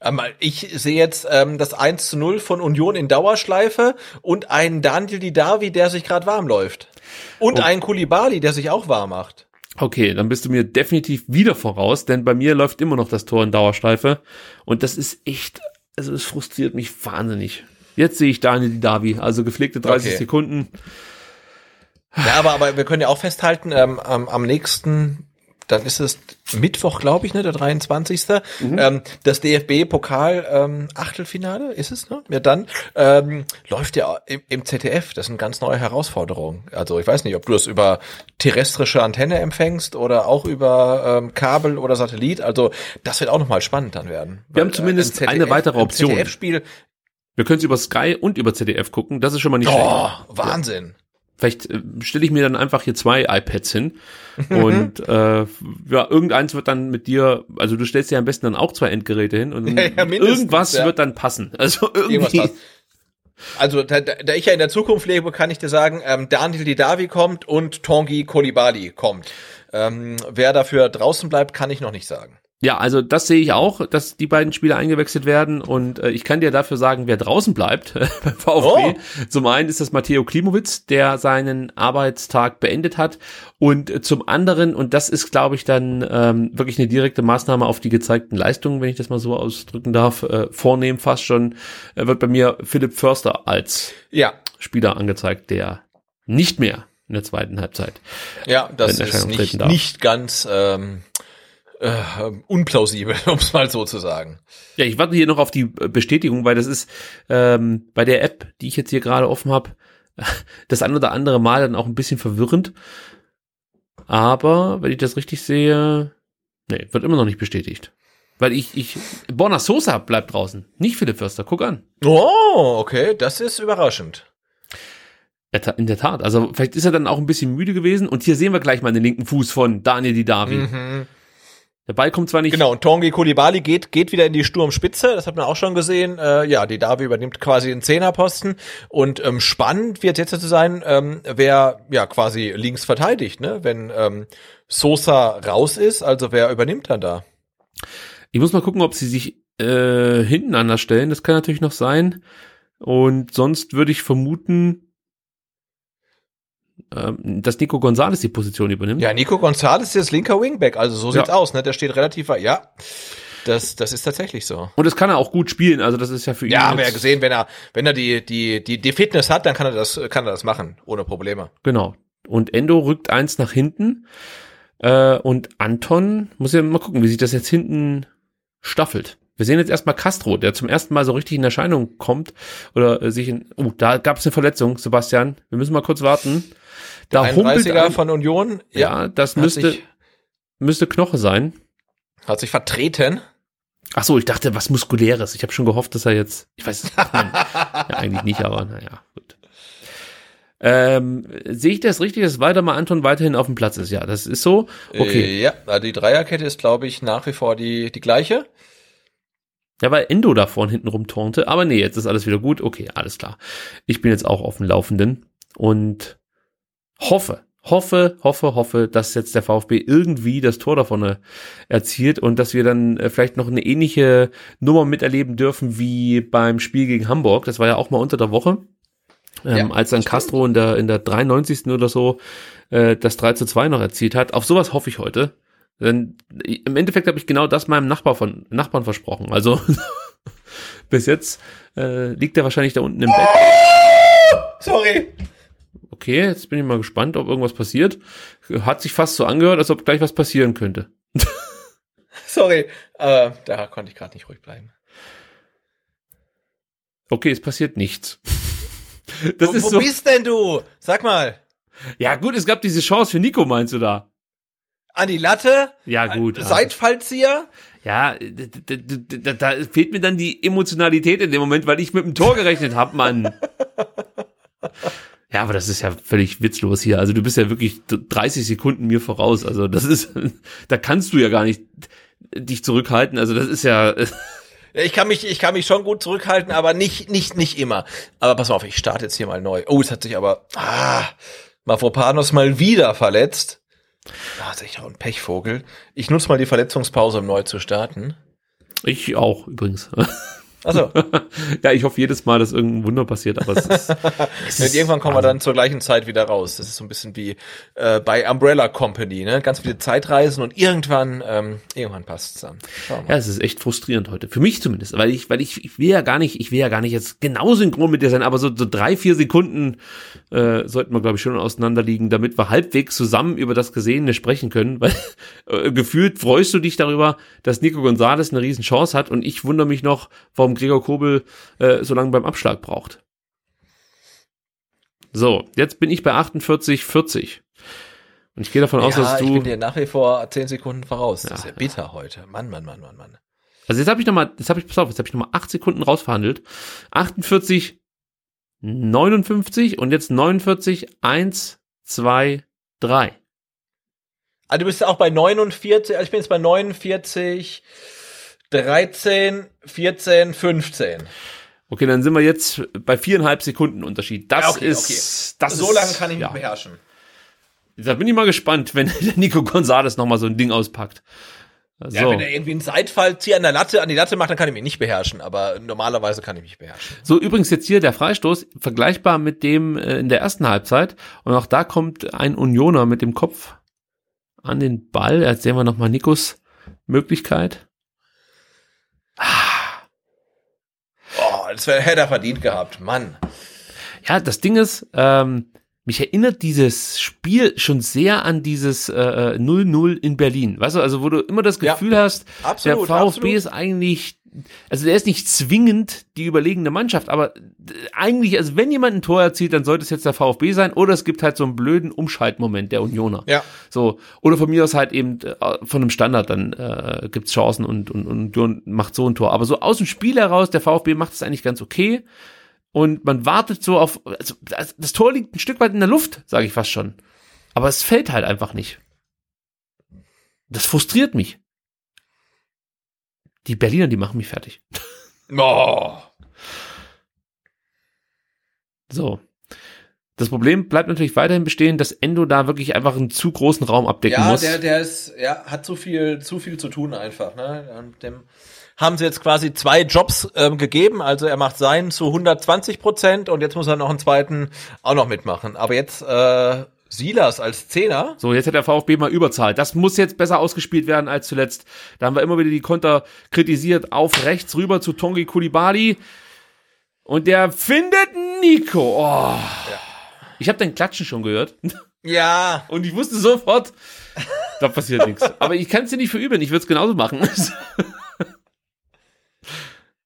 Ähm, ich sehe jetzt ähm, das 1 zu 0 von Union in Dauerschleife und einen Daniel Didavi, der sich gerade warm läuft. Und oh. einen Kulibali, der sich auch warm macht. Okay, dann bist du mir definitiv wieder voraus, denn bei mir läuft immer noch das Tor in Dauerschleife. Und das ist echt, also es frustriert mich wahnsinnig. Jetzt sehe ich Daniel Didavi, also gepflegte 30 okay. Sekunden. Ja, aber, aber wir können ja auch festhalten, ähm, am, am nächsten, dann ist es Mittwoch, glaube ich, ne, der 23. Mhm. Ähm, das DFB-Pokal ähm, Achtelfinale ist es, ne? Ja, dann ähm, läuft ja im, im ZDF. Das sind ganz neue Herausforderungen. Also ich weiß nicht, ob du das über terrestrische Antenne empfängst oder auch über ähm, Kabel oder Satellit. Also das wird auch nochmal spannend dann werden. Wir Weil, haben zumindest äh, ZDF, eine weitere Option. ZDF-Spiel wir können es über Sky und über ZDF gucken. Das ist schon mal nicht oh, schlecht. Wahnsinn. Vielleicht äh, stelle ich mir dann einfach hier zwei iPads hin und äh, ja, irgendeins wird dann mit dir, also du stellst dir am besten dann auch zwei Endgeräte hin und ja, ja, irgendwas ja. wird dann passen. Also irgendwie. Also, da, da ich ja in der Zukunft lebe, kann ich dir sagen, ähm, Daniel Didavi kommt und Tongi Kolibali kommt. Ähm, wer dafür draußen bleibt, kann ich noch nicht sagen. Ja, also das sehe ich auch, dass die beiden Spieler eingewechselt werden und äh, ich kann dir dafür sagen, wer draußen bleibt beim VfB. Oh. Zum einen ist das Matteo Klimowitz, der seinen Arbeitstag beendet hat und äh, zum anderen, und das ist glaube ich dann ähm, wirklich eine direkte Maßnahme auf die gezeigten Leistungen, wenn ich das mal so ausdrücken darf, äh, vornehmen fast schon, äh, wird bei mir Philipp Förster als ja. Spieler angezeigt, der nicht mehr in der zweiten Halbzeit. Ja, das ist nicht, nicht ganz... Ähm äh, unplausibel, um es mal so zu sagen. Ja, ich warte hier noch auf die Bestätigung, weil das ist ähm, bei der App, die ich jetzt hier gerade offen habe, das ein oder andere Mal dann auch ein bisschen verwirrend. Aber wenn ich das richtig sehe, nee, wird immer noch nicht bestätigt. Weil ich, ich, Borna Sosa bleibt draußen, nicht Philipp Förster, guck an. Oh, okay, das ist überraschend. In der Tat, also vielleicht ist er dann auch ein bisschen müde gewesen und hier sehen wir gleich mal den linken Fuß von Daniel Didavi. Mhm. Der Ball kommt zwar nicht. Genau, und Tongi Kulibali geht, geht wieder in die Sturmspitze, das hat man auch schon gesehen. Äh, ja, die Davi übernimmt quasi den Zehnerposten. Und ähm, spannend wird jetzt zu sein, ähm, wer ja quasi links verteidigt, ne? Wenn ähm, Sosa raus ist, also wer übernimmt dann da? Ich muss mal gucken, ob sie sich äh, hinten anders stellen. Das kann natürlich noch sein. Und sonst würde ich vermuten, dass Nico Gonzalez die Position übernimmt. Ja, Nico Gonzalez ist linker Wingback, also so sieht's ja. aus, ne? Der steht relativ weit, ja. Das, das ist tatsächlich so. Und das kann er auch gut spielen, also das ist ja für ihn. Ja, haben wir ja gesehen, wenn er, wenn er die, die, die, die Fitness hat, dann kann er das, kann er das machen, ohne Probleme. Genau. Und Endo rückt eins nach hinten. Äh, und Anton muss ja mal gucken, wie sich das jetzt hinten staffelt. Wir sehen jetzt erstmal Castro, der zum ersten Mal so richtig in Erscheinung kommt oder äh, sich in. Oh, da gab es eine Verletzung, Sebastian. Wir müssen mal kurz warten. Da humpelt ein, von Union. Ja, ja das müsste, sich, müsste Knoche sein. Hat sich vertreten. Ach so, ich dachte, was muskuläres. Ich habe schon gehofft, dass er jetzt, ich weiß es ja, eigentlich nicht, aber naja, gut. Ähm, sehe ich das richtig, dass Waldemar Anton weiterhin auf dem Platz ist? Ja, das ist so. Okay. Äh, ja, also die Dreierkette ist, glaube ich, nach wie vor die, die gleiche. Ja, weil Endo da vorne hinten rumturnte. Aber nee, jetzt ist alles wieder gut. Okay, alles klar. Ich bin jetzt auch auf dem Laufenden. Und hoffe, hoffe, hoffe, hoffe, dass jetzt der VfB irgendwie das Tor davon erzielt und dass wir dann äh, vielleicht noch eine ähnliche Nummer miterleben dürfen wie beim Spiel gegen Hamburg. Das war ja auch mal unter der Woche. Ähm, ja, als dann Castro in der, in der 93. oder so äh, das 3 zu 2 noch erzielt hat. Auf sowas hoffe ich heute. Denn im Endeffekt habe ich genau das meinem Nachbar von, Nachbarn versprochen. Also bis jetzt äh, liegt er wahrscheinlich da unten im Bett. Sorry okay, jetzt bin ich mal gespannt, ob irgendwas passiert. Hat sich fast so angehört, als ob gleich was passieren könnte. Sorry, äh, da konnte ich gerade nicht ruhig bleiben. Okay, es passiert nichts. Das wo, ist wo so. bist denn du? Sag mal. Ja gut, es gab diese Chance für Nico, meinst du da? An die Latte? Ja gut. Seitfallzieher? Ja, da, da, da, fehlt mir dann die Emotionalität in dem Moment, weil ich mit dem Tor gerechnet habe, Mann. Ja, aber das ist ja völlig witzlos hier. Also du bist ja wirklich 30 Sekunden mir voraus. Also das ist, da kannst du ja gar nicht dich zurückhalten. Also das ist ja. Ich kann mich, ich kann mich schon gut zurückhalten, aber nicht, nicht, nicht immer. Aber pass mal auf, ich starte jetzt hier mal neu. Oh, es hat sich aber, ah, Mavropanos mal wieder verletzt. Ah, ist echt auch ein Pechvogel. Ich nutze mal die Verletzungspause, um neu zu starten. Ich auch, übrigens. Also ja, ich hoffe jedes Mal, dass irgendein Wunder passiert, aber es ist, es ist irgendwann kommen wir dann zur gleichen Zeit wieder raus. Das ist so ein bisschen wie äh, bei Umbrella Company, ne? Ganz viele Zeitreisen und irgendwann, ähm, irgendwann passt es dann. Ja, es ist echt frustrierend heute. Für mich zumindest, weil ich, weil ich, ich will ja gar nicht, ich will ja gar nicht jetzt genau synchron mit dir sein, aber so, so drei, vier Sekunden äh, sollten wir, glaube ich, schon auseinanderliegen, damit wir halbwegs zusammen über das Gesehene sprechen können, weil äh, gefühlt freust du dich darüber, dass Nico Gonzalez eine riesen Chance hat und ich wundere mich noch, warum warum Gregor Kobel äh, so lange beim Abschlag braucht. So, jetzt bin ich bei 48, 40. Und ich gehe davon ja, aus, dass du. Ich bin dir nach wie vor 10 Sekunden voraus. Das ja, ist ja bitter ja. heute. Mann, Mann, Mann, Mann, Mann. Also jetzt habe ich nochmal, jetzt habe ich, pass auf, jetzt habe ich nochmal 8 Sekunden rausverhandelt. 48, 59 und jetzt 49, 1, 2, 3. Ah, du bist auch bei 49, also ich bin jetzt bei 49, 13, 14, 15. Okay, dann sind wir jetzt bei viereinhalb Sekunden Unterschied. Das Ja, okay, ist, das so lange kann ich mich ja. beherrschen. Da bin ich mal gespannt, wenn der Nico Gonzalez noch mal so ein Ding auspackt. So. Ja, wenn er irgendwie einen Seitfallzieher an der Latte, an die Latte macht, dann kann ich mich nicht beherrschen, aber normalerweise kann ich mich beherrschen. So, übrigens jetzt hier der Freistoß, vergleichbar mit dem äh, in der ersten Halbzeit. Und auch da kommt ein Unioner mit dem Kopf an den Ball. Jetzt sehen wir nochmal Nikos Möglichkeit. Oh, das hätte er verdient gehabt, Mann. Ja, das Ding ist, ähm, mich erinnert dieses Spiel schon sehr an dieses äh, äh, 0-0 in Berlin. Weißt du, also wo du immer das Ja. Gefühl hast, Absolut, der VfB absolut. ist eigentlich, also der ist nicht zwingend die überlegene Mannschaft, aber äh, eigentlich, also wenn jemand ein Tor erzielt, dann sollte es jetzt der VfB sein oder es gibt halt so einen blöden Umschaltmoment der Unioner. Ja. So, oder von mir aus halt eben äh, von einem Standard, dann äh, gibt's Chancen und, und, und Union macht so ein Tor. Aber so aus dem Spiel heraus, der VfB macht es eigentlich ganz okay. Und man wartet so auf, also das, Tor liegt ein Stück weit in der Luft, sage ich fast schon. Aber es fällt halt einfach nicht. Das frustriert mich. Die Berliner, die machen mich fertig. Oh. So. Das Problem bleibt natürlich weiterhin bestehen, dass Endo da wirklich einfach einen zu großen Raum abdecken Ja, muss. der, der ist, ja, hat zu viel, zu viel zu tun einfach, ne? Und dem haben sie jetzt quasi zwei Jobs ähm, gegeben. Also er macht seinen zu 120 Prozent und jetzt muss er noch einen zweiten auch noch mitmachen. Aber jetzt äh, Silas als Zehner. So, jetzt hat der VfB mal Überzahl. Das muss jetzt besser ausgespielt werden als zuletzt. Da haben wir immer wieder die Konter kritisiert. Auf rechts rüber zu Tongi Kulibali. Und der findet Nico. Oh. Ich habe dein Klatschen schon gehört. Ja, Und ich wusste sofort, da passiert nichts. Aber ich kann es dir nicht verübeln. Ich würde es genauso machen.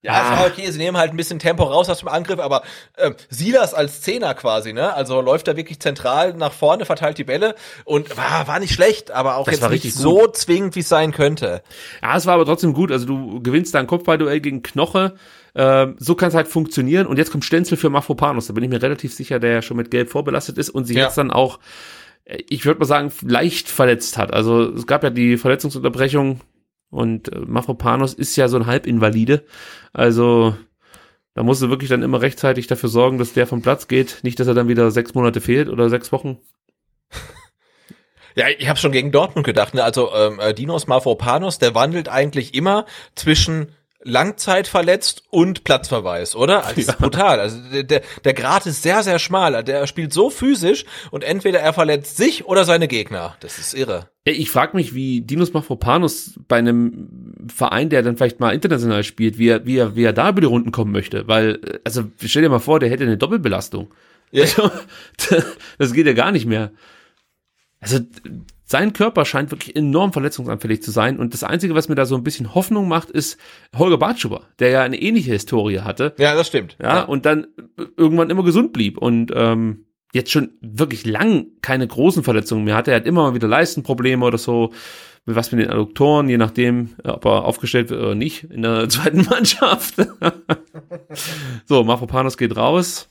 Ja, auch okay, sie nehmen halt ein bisschen Tempo raus aus dem Angriff, aber ähm, Silas als Zehner quasi, ne? Also läuft er wirklich zentral nach vorne, verteilt die Bälle und war, war nicht schlecht, aber auch Das jetzt nicht richtig so zwingend, wie es sein könnte. Ja, es war aber trotzdem gut. Also du gewinnst da ein Kopfballduell gegen Knoche. Ähm, so kann es halt funktionieren. Und jetzt kommt Stenzel für Mafropanos. Da bin ich mir relativ sicher, der ja schon mit Gelb vorbelastet ist und sich Ja. jetzt dann auch, äh, ich würde mal sagen, leicht verletzt hat. Also es gab ja die Verletzungsunterbrechung und äh, Mafropanos ist ja so ein Halbinvalide. Also da musst du wirklich dann immer rechtzeitig dafür sorgen, dass der vom Platz geht. Nicht, dass er dann wieder sechs Monate fehlt oder sechs Wochen. Ja, ich habe schon gegen Dortmund gedacht, ne? Also ähm, äh, Dinos Mavropanos, der wandelt eigentlich immer zwischen Langzeitverletzt und Platzverweis, oder? Also, Das ist brutal. Also der, der, Grad ist sehr, sehr schmal. Der spielt so physisch und entweder er verletzt sich oder seine Gegner. Das ist irre. Ja, Ich frage mich, wie Dinos Mafropanos bei einem Verein, der dann vielleicht mal international spielt, wie er, wie er, wie er da über die Runden kommen möchte. Weil, äh, also stell dir mal vor, der hätte eine Doppelbelastung. Ja. Also, das geht ja gar nicht mehr. Also sein Körper scheint wirklich enorm verletzungsanfällig zu sein. Und das Einzige, was mir da so ein bisschen Hoffnung macht, ist Holger Bartschuber, der ja eine ähnliche Historie hatte. Ja, das stimmt. Ja, und dann irgendwann immer gesund blieb und ähm, jetzt schon wirklich lang keine großen Verletzungen mehr hatte. Er hat immer mal wieder Leistenprobleme oder so, mit was mit den Adduktoren, je nachdem, ob er aufgestellt wird oder nicht in der zweiten Mannschaft. so, Mafropanos geht raus.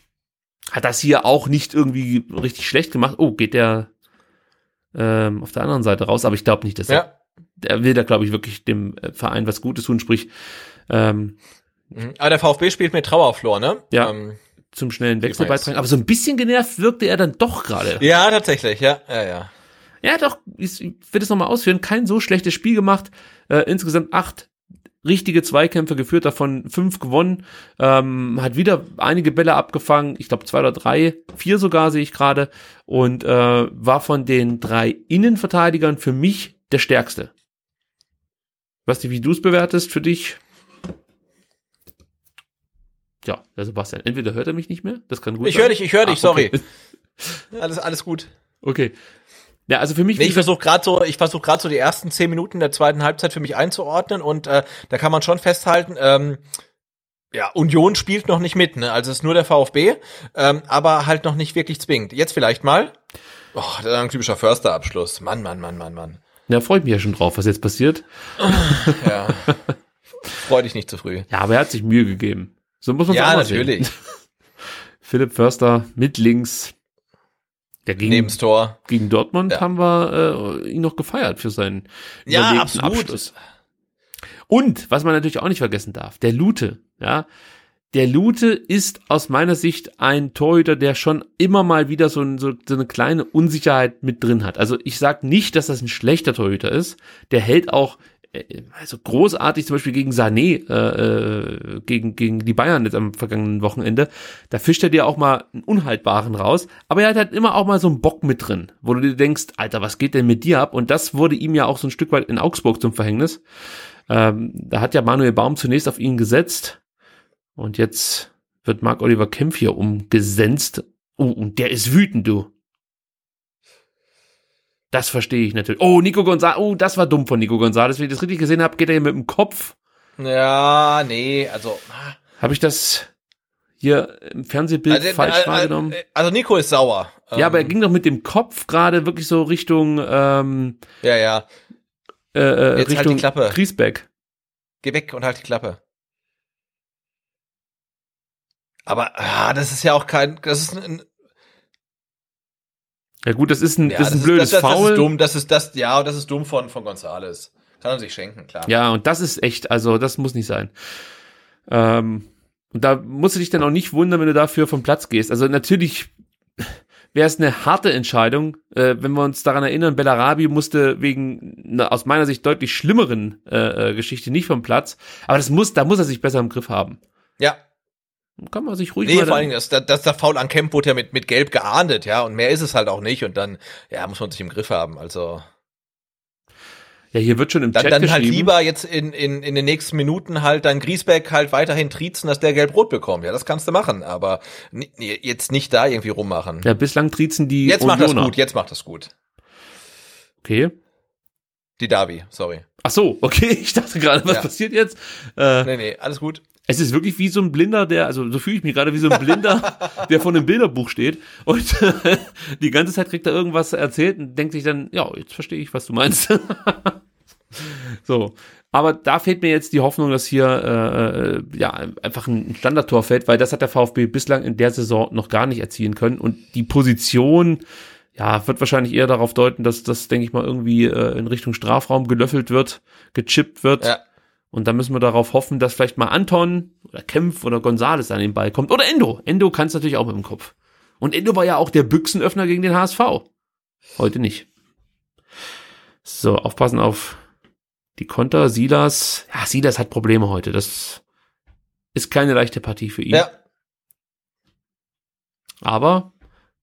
Hat das hier auch nicht irgendwie richtig schlecht gemacht. Oh, geht der ähm, auf der anderen Seite raus, aber ich glaube nicht, dass er, Ja. er will da, glaube ich, wirklich dem äh, Verein was Gutes tun, sprich ähm, Mhm. Aber der VfB spielt mit Trauerflor, ne? Ja. Ähm, zum schnellen Wechsel beitragen. Aber so ein bisschen genervt wirkte er dann doch gerade. ja, tatsächlich, ja, ja, ja. Ja, doch, ich ich will das nochmal ausführen, kein so schlechtes Spiel gemacht. Äh, insgesamt acht richtige Zweikämpfe geführt, davon fünf gewonnen. Ähm, hat wieder einige Bälle abgefangen, ich glaube zwei oder drei, vier sogar sehe ich gerade. Und äh, war von den drei Innenverteidigern für mich der stärkste. Du, wie du es bewertest für dich? Ja, der Sebastian. Entweder hört er mich nicht mehr, das kann gut Ich sein. höre dich, ich höre dich, Ah, sorry. okay. Alles, alles gut. Okay. Ja, also für mich. Nee, ich versuche gerade so, ich versuche gerade so die ersten zehn Minuten der zweiten Halbzeit für mich einzuordnen und äh, da kann man schon festhalten, ähm, ja, Union spielt noch nicht mit, ne? Also es ist nur der VfB, ähm, aber halt noch nicht wirklich zwingend. Jetzt vielleicht mal. Oh, das ist ein typischer Försterabschluss. Mann, Mann, Mann, Mann, Mann. Da freue ich mich ja schon drauf, was jetzt passiert. Ja. Freu dich nicht zu früh. Ja, aber er hat sich Mühe gegeben. So muss man Ja, auch mal natürlich. sehen. Philipp Förster mit links. Der gegen, Neben's Tor. gegen Dortmund Ja. haben wir äh, ihn noch gefeiert für seinen Ja, absolut. Abschluss. Und, was man natürlich auch nicht vergessen darf, der Lute, ja, der Lute ist aus meiner Sicht ein Torhüter, der schon immer mal wieder so, ein, so, so eine kleine Unsicherheit mit drin hat. Also ich sag nicht, dass das ein schlechter Torhüter ist. Der hält auch also großartig zum Beispiel gegen Sané, äh, äh, gegen, gegen die Bayern jetzt am vergangenen Wochenende, da fischt er dir auch mal einen Unhaltbaren raus, aber er hat halt immer auch mal so einen Bock mit drin, wo du dir denkst, Alter, was geht denn mit dir ab? Und das wurde ihm ja auch so ein Stück weit in Augsburg zum Verhängnis. Ähm, da hat ja Manuel Baum zunächst auf ihn gesetzt, und jetzt wird Mark Oliver Kempf hier umgesenzt. Oh, und der ist wütend, du. Das verstehe ich natürlich. Oh, Nico Gonzalez. Oh, das war dumm von Nico Gonzalez. Wenn ich das richtig gesehen habe, geht er hier mit dem Kopf. Ja, nee, also. Habe ich das hier im Fernsehbild also, falsch also, wahrgenommen? Also Nico ist sauer. Ja, aber er ähm, ging doch mit dem Kopf gerade wirklich so Richtung ähm, Ja, ja. Äh, äh, Jetzt Richtung halt die Klappe. Griesbeck. Geh weg und halt die Klappe. Aber ah, das ist ja auch kein, das ist ein, ja gut, das ist ein, ja, das ist ein das blödes ist, das, Foul. Das ist dumm, das ist das, ja, das ist dumm von von Gonzales. Kann er sich schenken, klar. Ja, und das ist echt, also das muss nicht sein. Ähm, und da musst du dich dann auch nicht wundern, wenn du dafür vom Platz gehst. Also natürlich wäre es eine harte Entscheidung, äh, wenn wir uns daran erinnern, Bellarabi musste wegen einer aus meiner Sicht deutlich schlimmeren äh, äh, Geschichte nicht vom Platz. Aber das muss, da muss er sich besser im Griff haben. Ja, kann man sich ruhig nee, vor allem, das, das, das der Foul an Kemp wurde ja mit, mit Gelb geahndet, ja, und mehr ist es halt auch nicht und dann, ja, muss man sich im Griff haben, also. Ja, hier wird schon im dann, Chat Dann halt lieber jetzt in, in, in den nächsten Minuten halt dann Griesbeck halt weiterhin triezen, dass der Gelb-Rot bekommt. Ja, das kannst du machen, aber jetzt nicht da irgendwie rummachen. Ja, bislang triezen die Jetzt macht das gut, jetzt macht das gut. Okay. Die Davi, sorry. Ach so, okay, ich dachte gerade, was ja. passiert jetzt? Äh, nee, nee, alles gut. Es ist wirklich wie so ein Blinder, der, also so fühle ich mich gerade wie so ein Blinder, der vor einem Bilderbuch steht und die ganze Zeit kriegt er irgendwas erzählt und denkt sich dann, ja, jetzt verstehe ich, was du meinst. so. Aber da fehlt mir jetzt die Hoffnung, dass hier äh, äh, ja einfach ein Standardtor fällt, weil das hat der VfB bislang in der Saison noch gar nicht erzielen können. Und die Position, ja, wird wahrscheinlich eher darauf deuten, dass das, denke ich mal, irgendwie äh, in Richtung Strafraum gelöffelt wird, gechippt wird. Ja. Und dann müssen wir darauf hoffen, dass vielleicht mal Anton oder Kempf oder Gonzales an den Ball kommt. Oder Endo. Endo kann es natürlich auch mit dem Kopf. Und Endo war ja auch der Büchsenöffner gegen den HSV. Heute nicht. So, aufpassen auf die Konter. Silas. Ja, Silas hat Probleme heute. Das ist keine leichte Partie für ihn. Ja. Aber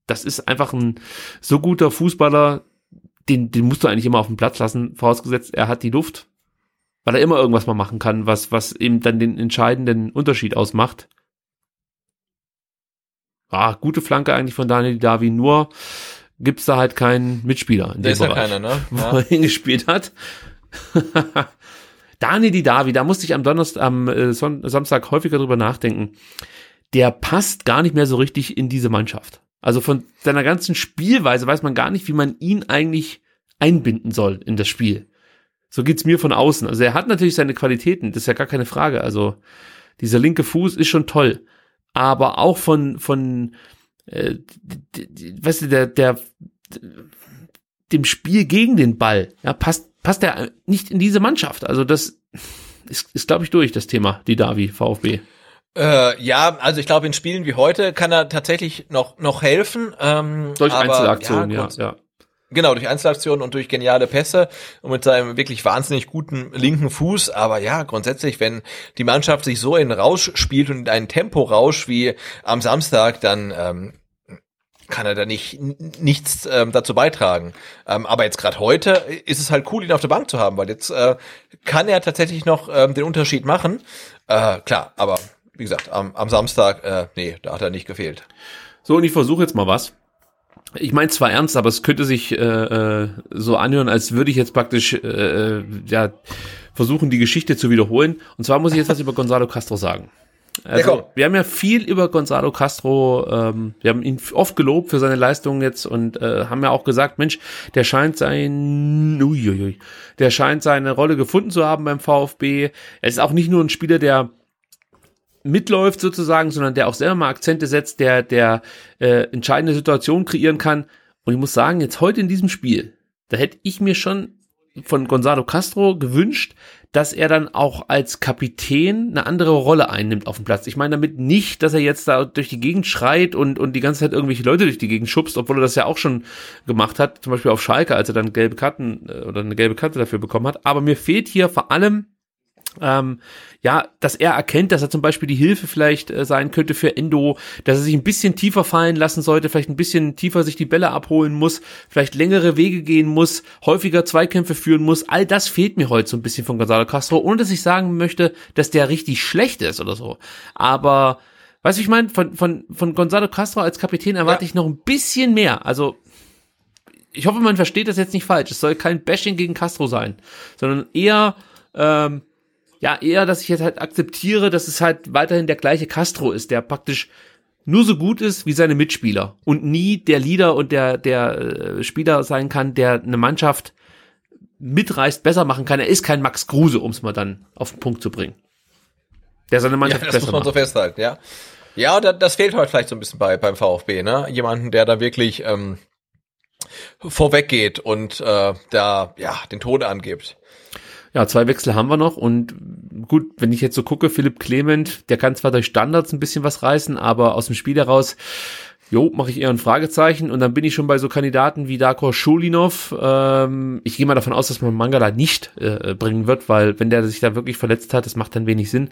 das ist einfach ein so guter Fußballer, den, den musst du eigentlich immer auf dem Platz lassen, vorausgesetzt, er hat die Luft weil er immer irgendwas mal machen kann, was, was eben dann den entscheidenden Unterschied ausmacht. Ah, gute Flanke eigentlich von Daniel Davi, nur gibt's da halt keinen Mitspieler in dem ist Bereich, ja keiner, ne? wo ja. er hingespielt hat. Daniel Davi, da musste ich am Donnerstag, am äh, Samstag häufiger drüber nachdenken. Der passt gar nicht mehr so richtig in diese Mannschaft. Also von seiner ganzen Spielweise weiß man gar nicht, wie man ihn eigentlich einbinden soll in das Spiel. So geht's mir von außen. Also er hat natürlich seine Qualitäten, das ist ja gar keine Frage. Also dieser linke Fuß ist schon toll, aber auch von von äh, weißt du der der dem Spiel gegen den Ball, ja passt passt er nicht in diese Mannschaft. Also das ist, ist glaube ich durch das Thema die Davi VfB. Äh, ja, also ich glaube, in Spielen wie heute kann er tatsächlich noch noch helfen. Ähm, Durch aber, Einzelaktionen, ja, ja, ja. Genau, durch Einzelaktionen und durch geniale Pässe und mit seinem wirklich wahnsinnig guten linken Fuß. Aber ja, grundsätzlich, wenn die Mannschaft sich so in Rausch spielt und in einen Temporausch wie am Samstag, dann ähm, kann er da nicht nichts ähm, dazu beitragen. Ähm, aber jetzt gerade heute ist es halt cool, ihn auf der Bank zu haben, weil jetzt äh, kann er tatsächlich noch ähm, den Unterschied machen. Äh, klar, aber wie gesagt, am, am Samstag, äh, nee, da hat er nicht gefehlt. So, und ich versuche jetzt mal was ich meine zwar ernst, aber es könnte sich äh, äh, so anhören, als würde ich jetzt praktisch äh, äh, ja, versuchen, die Geschichte zu wiederholen. Und zwar muss ich jetzt was über Gonzalo Castro sagen. Also, wir haben ja viel über Gonzalo Castro, ähm, wir haben ihn oft gelobt für seine Leistungen jetzt und äh, haben ja auch gesagt, Mensch, der scheint sein, uiuiui, der scheint seine Rolle gefunden zu haben beim VfB. Er ist auch nicht nur ein Spieler, der mitläuft sozusagen, sondern der auch selber mal Akzente setzt, der, der äh, entscheidende Situationen kreieren kann. Und ich muss sagen, jetzt heute in diesem Spiel, da hätte ich mir schon von Gonzalo Castro gewünscht, dass er dann auch als Kapitän eine andere Rolle einnimmt auf dem Platz. Ich meine damit nicht, dass er jetzt da durch die Gegend schreit und, und die ganze Zeit irgendwelche Leute durch die Gegend schubst, obwohl er das ja auch schon gemacht hat, zum Beispiel auf Schalke, als er dann gelbe Karten äh, oder eine gelbe Karte dafür bekommen hat. Aber mir fehlt hier vor allem ähm, ja, dass er erkennt, dass er zum Beispiel die Hilfe vielleicht äh, sein könnte für Endo, dass er sich ein bisschen tiefer fallen lassen sollte, vielleicht ein bisschen tiefer sich die Bälle abholen muss, vielleicht längere Wege gehen muss, häufiger Zweikämpfe führen muss. All das fehlt mir heute so ein bisschen von Gonzalo Castro, ohne dass ich sagen möchte, dass der richtig schlecht ist oder so. Aber Weißt du, ich meine, von, von, von Gonzalo Castro als Kapitän erwarte ja. ich noch ein bisschen mehr. Also, ich hoffe, man versteht das jetzt nicht falsch. Es soll kein Bashing gegen Castro sein, sondern eher, ähm, ja, eher, dass ich jetzt halt akzeptiere, dass es halt weiterhin der gleiche Castro ist, der praktisch nur so gut ist wie seine Mitspieler und nie der Leader und der, der äh, Spieler sein kann, der eine Mannschaft mitreißt, besser machen kann. Er ist kein Max Kruse, um es mal dann auf den Punkt zu bringen. Der seine Mannschaft ja, das besser muss man macht. so festhalten, ja. Ja, das fehlt heute vielleicht so ein bisschen bei beim VfB, ne? Jemanden, der da wirklich ähm, vorweggeht und äh, da ja den Tod angibt. Ja, zwei Wechsel haben wir noch und gut, wenn ich jetzt so gucke, Philipp Clement, der kann zwar durch Standards ein bisschen was reißen, aber aus dem Spiel heraus, jo, mache ich eher ein Fragezeichen und dann bin ich schon bei so Kandidaten wie Darko Schulinov. Ähm, ich gehe mal davon aus, dass man Mangala nicht äh, bringen wird, weil wenn der sich da wirklich verletzt hat, das macht dann wenig Sinn.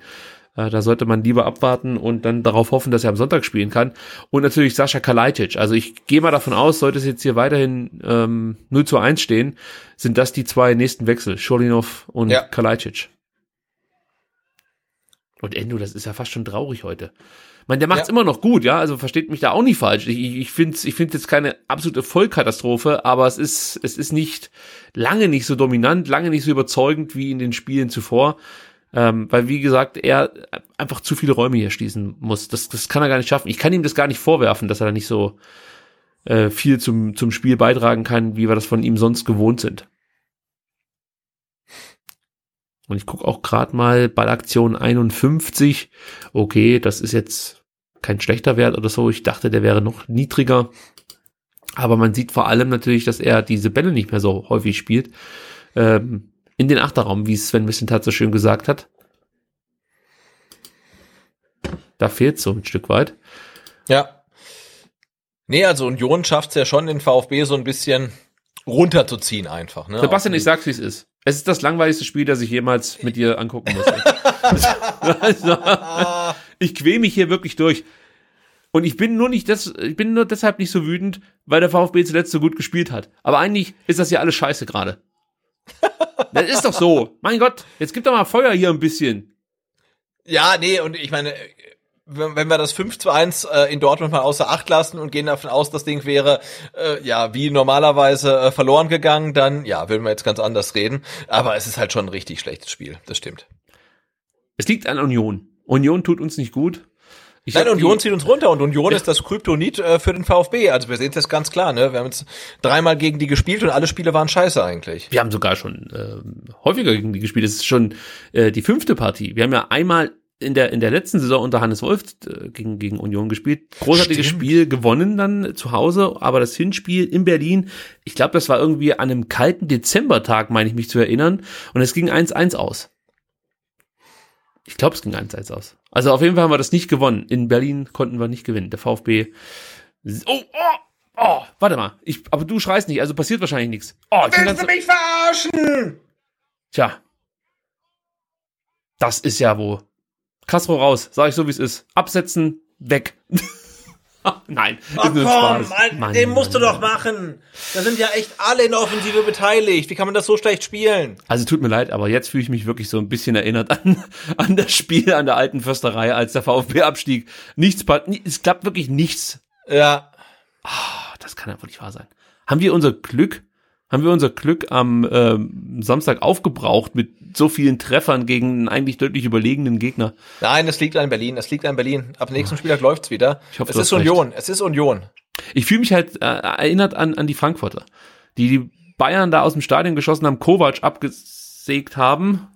Äh, da sollte man lieber abwarten und dann darauf hoffen, dass er am Sonntag spielen kann. Und natürlich Sascha Kalajdzic. Also ich gehe mal davon aus, sollte es jetzt hier weiterhin ähm, 0 zu 1 stehen, sind das die zwei nächsten Wechsel, Scholinov und ja. Kalajdzic. Und Endo, das ist ja fast schon traurig heute. Ich meine, der macht's ja. immer noch gut, ja, also versteht mich da auch nicht falsch. Ich, ich finde ich finde jetzt keine absolute Vollkatastrophe, aber es ist, es ist nicht lange nicht so dominant, lange nicht so überzeugend wie in den Spielen zuvor. Ähm, weil, wie gesagt, er einfach zu viele Räume hier schließen muss. Das, das kann er gar nicht schaffen. Ich kann ihm das gar nicht vorwerfen, dass er da nicht so äh, viel zum, zum Spiel beitragen kann, wie wir das von ihm sonst gewohnt sind. Und ich gucke auch gerade mal Ballaktion 51. Okay, das ist jetzt kein schlechter Wert oder so. Ich dachte, der wäre noch niedriger. Aber man sieht vor allem natürlich, dass er diese Bälle nicht mehr so häufig spielt. Ähm, in den Achterraum, wie Sven Missentat so schön gesagt hat. Da fehlt so ein Stück weit. Ja. Nee, also Union schafft es ja schon, den VfB so ein bisschen runterzuziehen einfach. Ne? Sebastian, ich sag's, wie es ist. Es ist das langweiligste Spiel, das ich jemals mit dir angucken muss. also, ich quäl mich hier wirklich durch. Und ich bin nur nicht das, ich bin nur deshalb nicht so wütend, weil der VfB zuletzt so gut gespielt hat. Aber eigentlich ist das ja alles scheiße gerade. Das ist doch so. Mein Gott, jetzt gibt doch mal Feuer hier ein bisschen. Ja, nee, und ich meine, wenn, wir das 5 zu 1 äh, in Dortmund mal außer Acht lassen und gehen davon aus, das Ding wäre äh, ja wie normalerweise äh, verloren gegangen, dann ja, würden wir jetzt ganz anders reden. Aber es ist halt schon ein richtig schlechtes Spiel, das stimmt. Es liegt an Union. Union tut uns nicht gut. Ich Nein, Union zieht uns runter und Union ist das Kryptonit äh, für den VfB. Also wir sehen es jetzt ganz klar, ne? Wir haben jetzt dreimal gegen die gespielt und alle Spiele waren scheiße eigentlich. Wir haben sogar schon äh, häufiger gegen die gespielt. Das ist schon äh, die fünfte Partie. Wir haben ja einmal in der in der letzten Saison unter Hannes Wolf äh, gegen gegen Union gespielt. Großartiges Stimmt. Spiel gewonnen dann zu Hause, aber das Hinspiel in Berlin, ich glaube, das war irgendwie an einem kalten Dezembertag, meine ich mich zu erinnern, und es ging 1-1 aus. Ich glaube, es ging 1-1 aus. Also auf jeden Fall haben wir das nicht gewonnen. In Berlin konnten wir nicht gewinnen. Der VfB. Oh, oh, oh, warte mal. Ich, aber du schreist nicht, also passiert wahrscheinlich nichts. Oh, ich Willst du mich verarschen? Tja. Das ist ja wo. Castro raus, sag ich so wie es ist. Absetzen, weg. Nein, Ach komm, Mann, Mann, den musst Mann, du doch machen. Da sind ja echt alle in der Offensive beteiligt. Wie kann man das so schlecht spielen? Also tut mir leid, aber jetzt fühle ich mich wirklich so ein bisschen erinnert an, an das Spiel an der alten Försterei, als der VfB abstieg. Nichts, es klappt wirklich nichts. Ja. Oh, das kann einfach nicht wahr sein. Haben wir unser Glück haben wir unser Glück am ähm, Samstag aufgebraucht mit so vielen Treffern gegen einen eigentlich deutlich überlegenen Gegner. Nein, es liegt an Berlin. Es liegt an Berlin. Ab nächsten oh. Spieltag läuft's wieder. Ich hoffe, es ist Union. Recht. Es ist Union. Ich fühle mich halt äh, erinnert an, an die Frankfurter, die die Bayern da aus dem Stadion geschossen haben, Kovac abgesägt haben.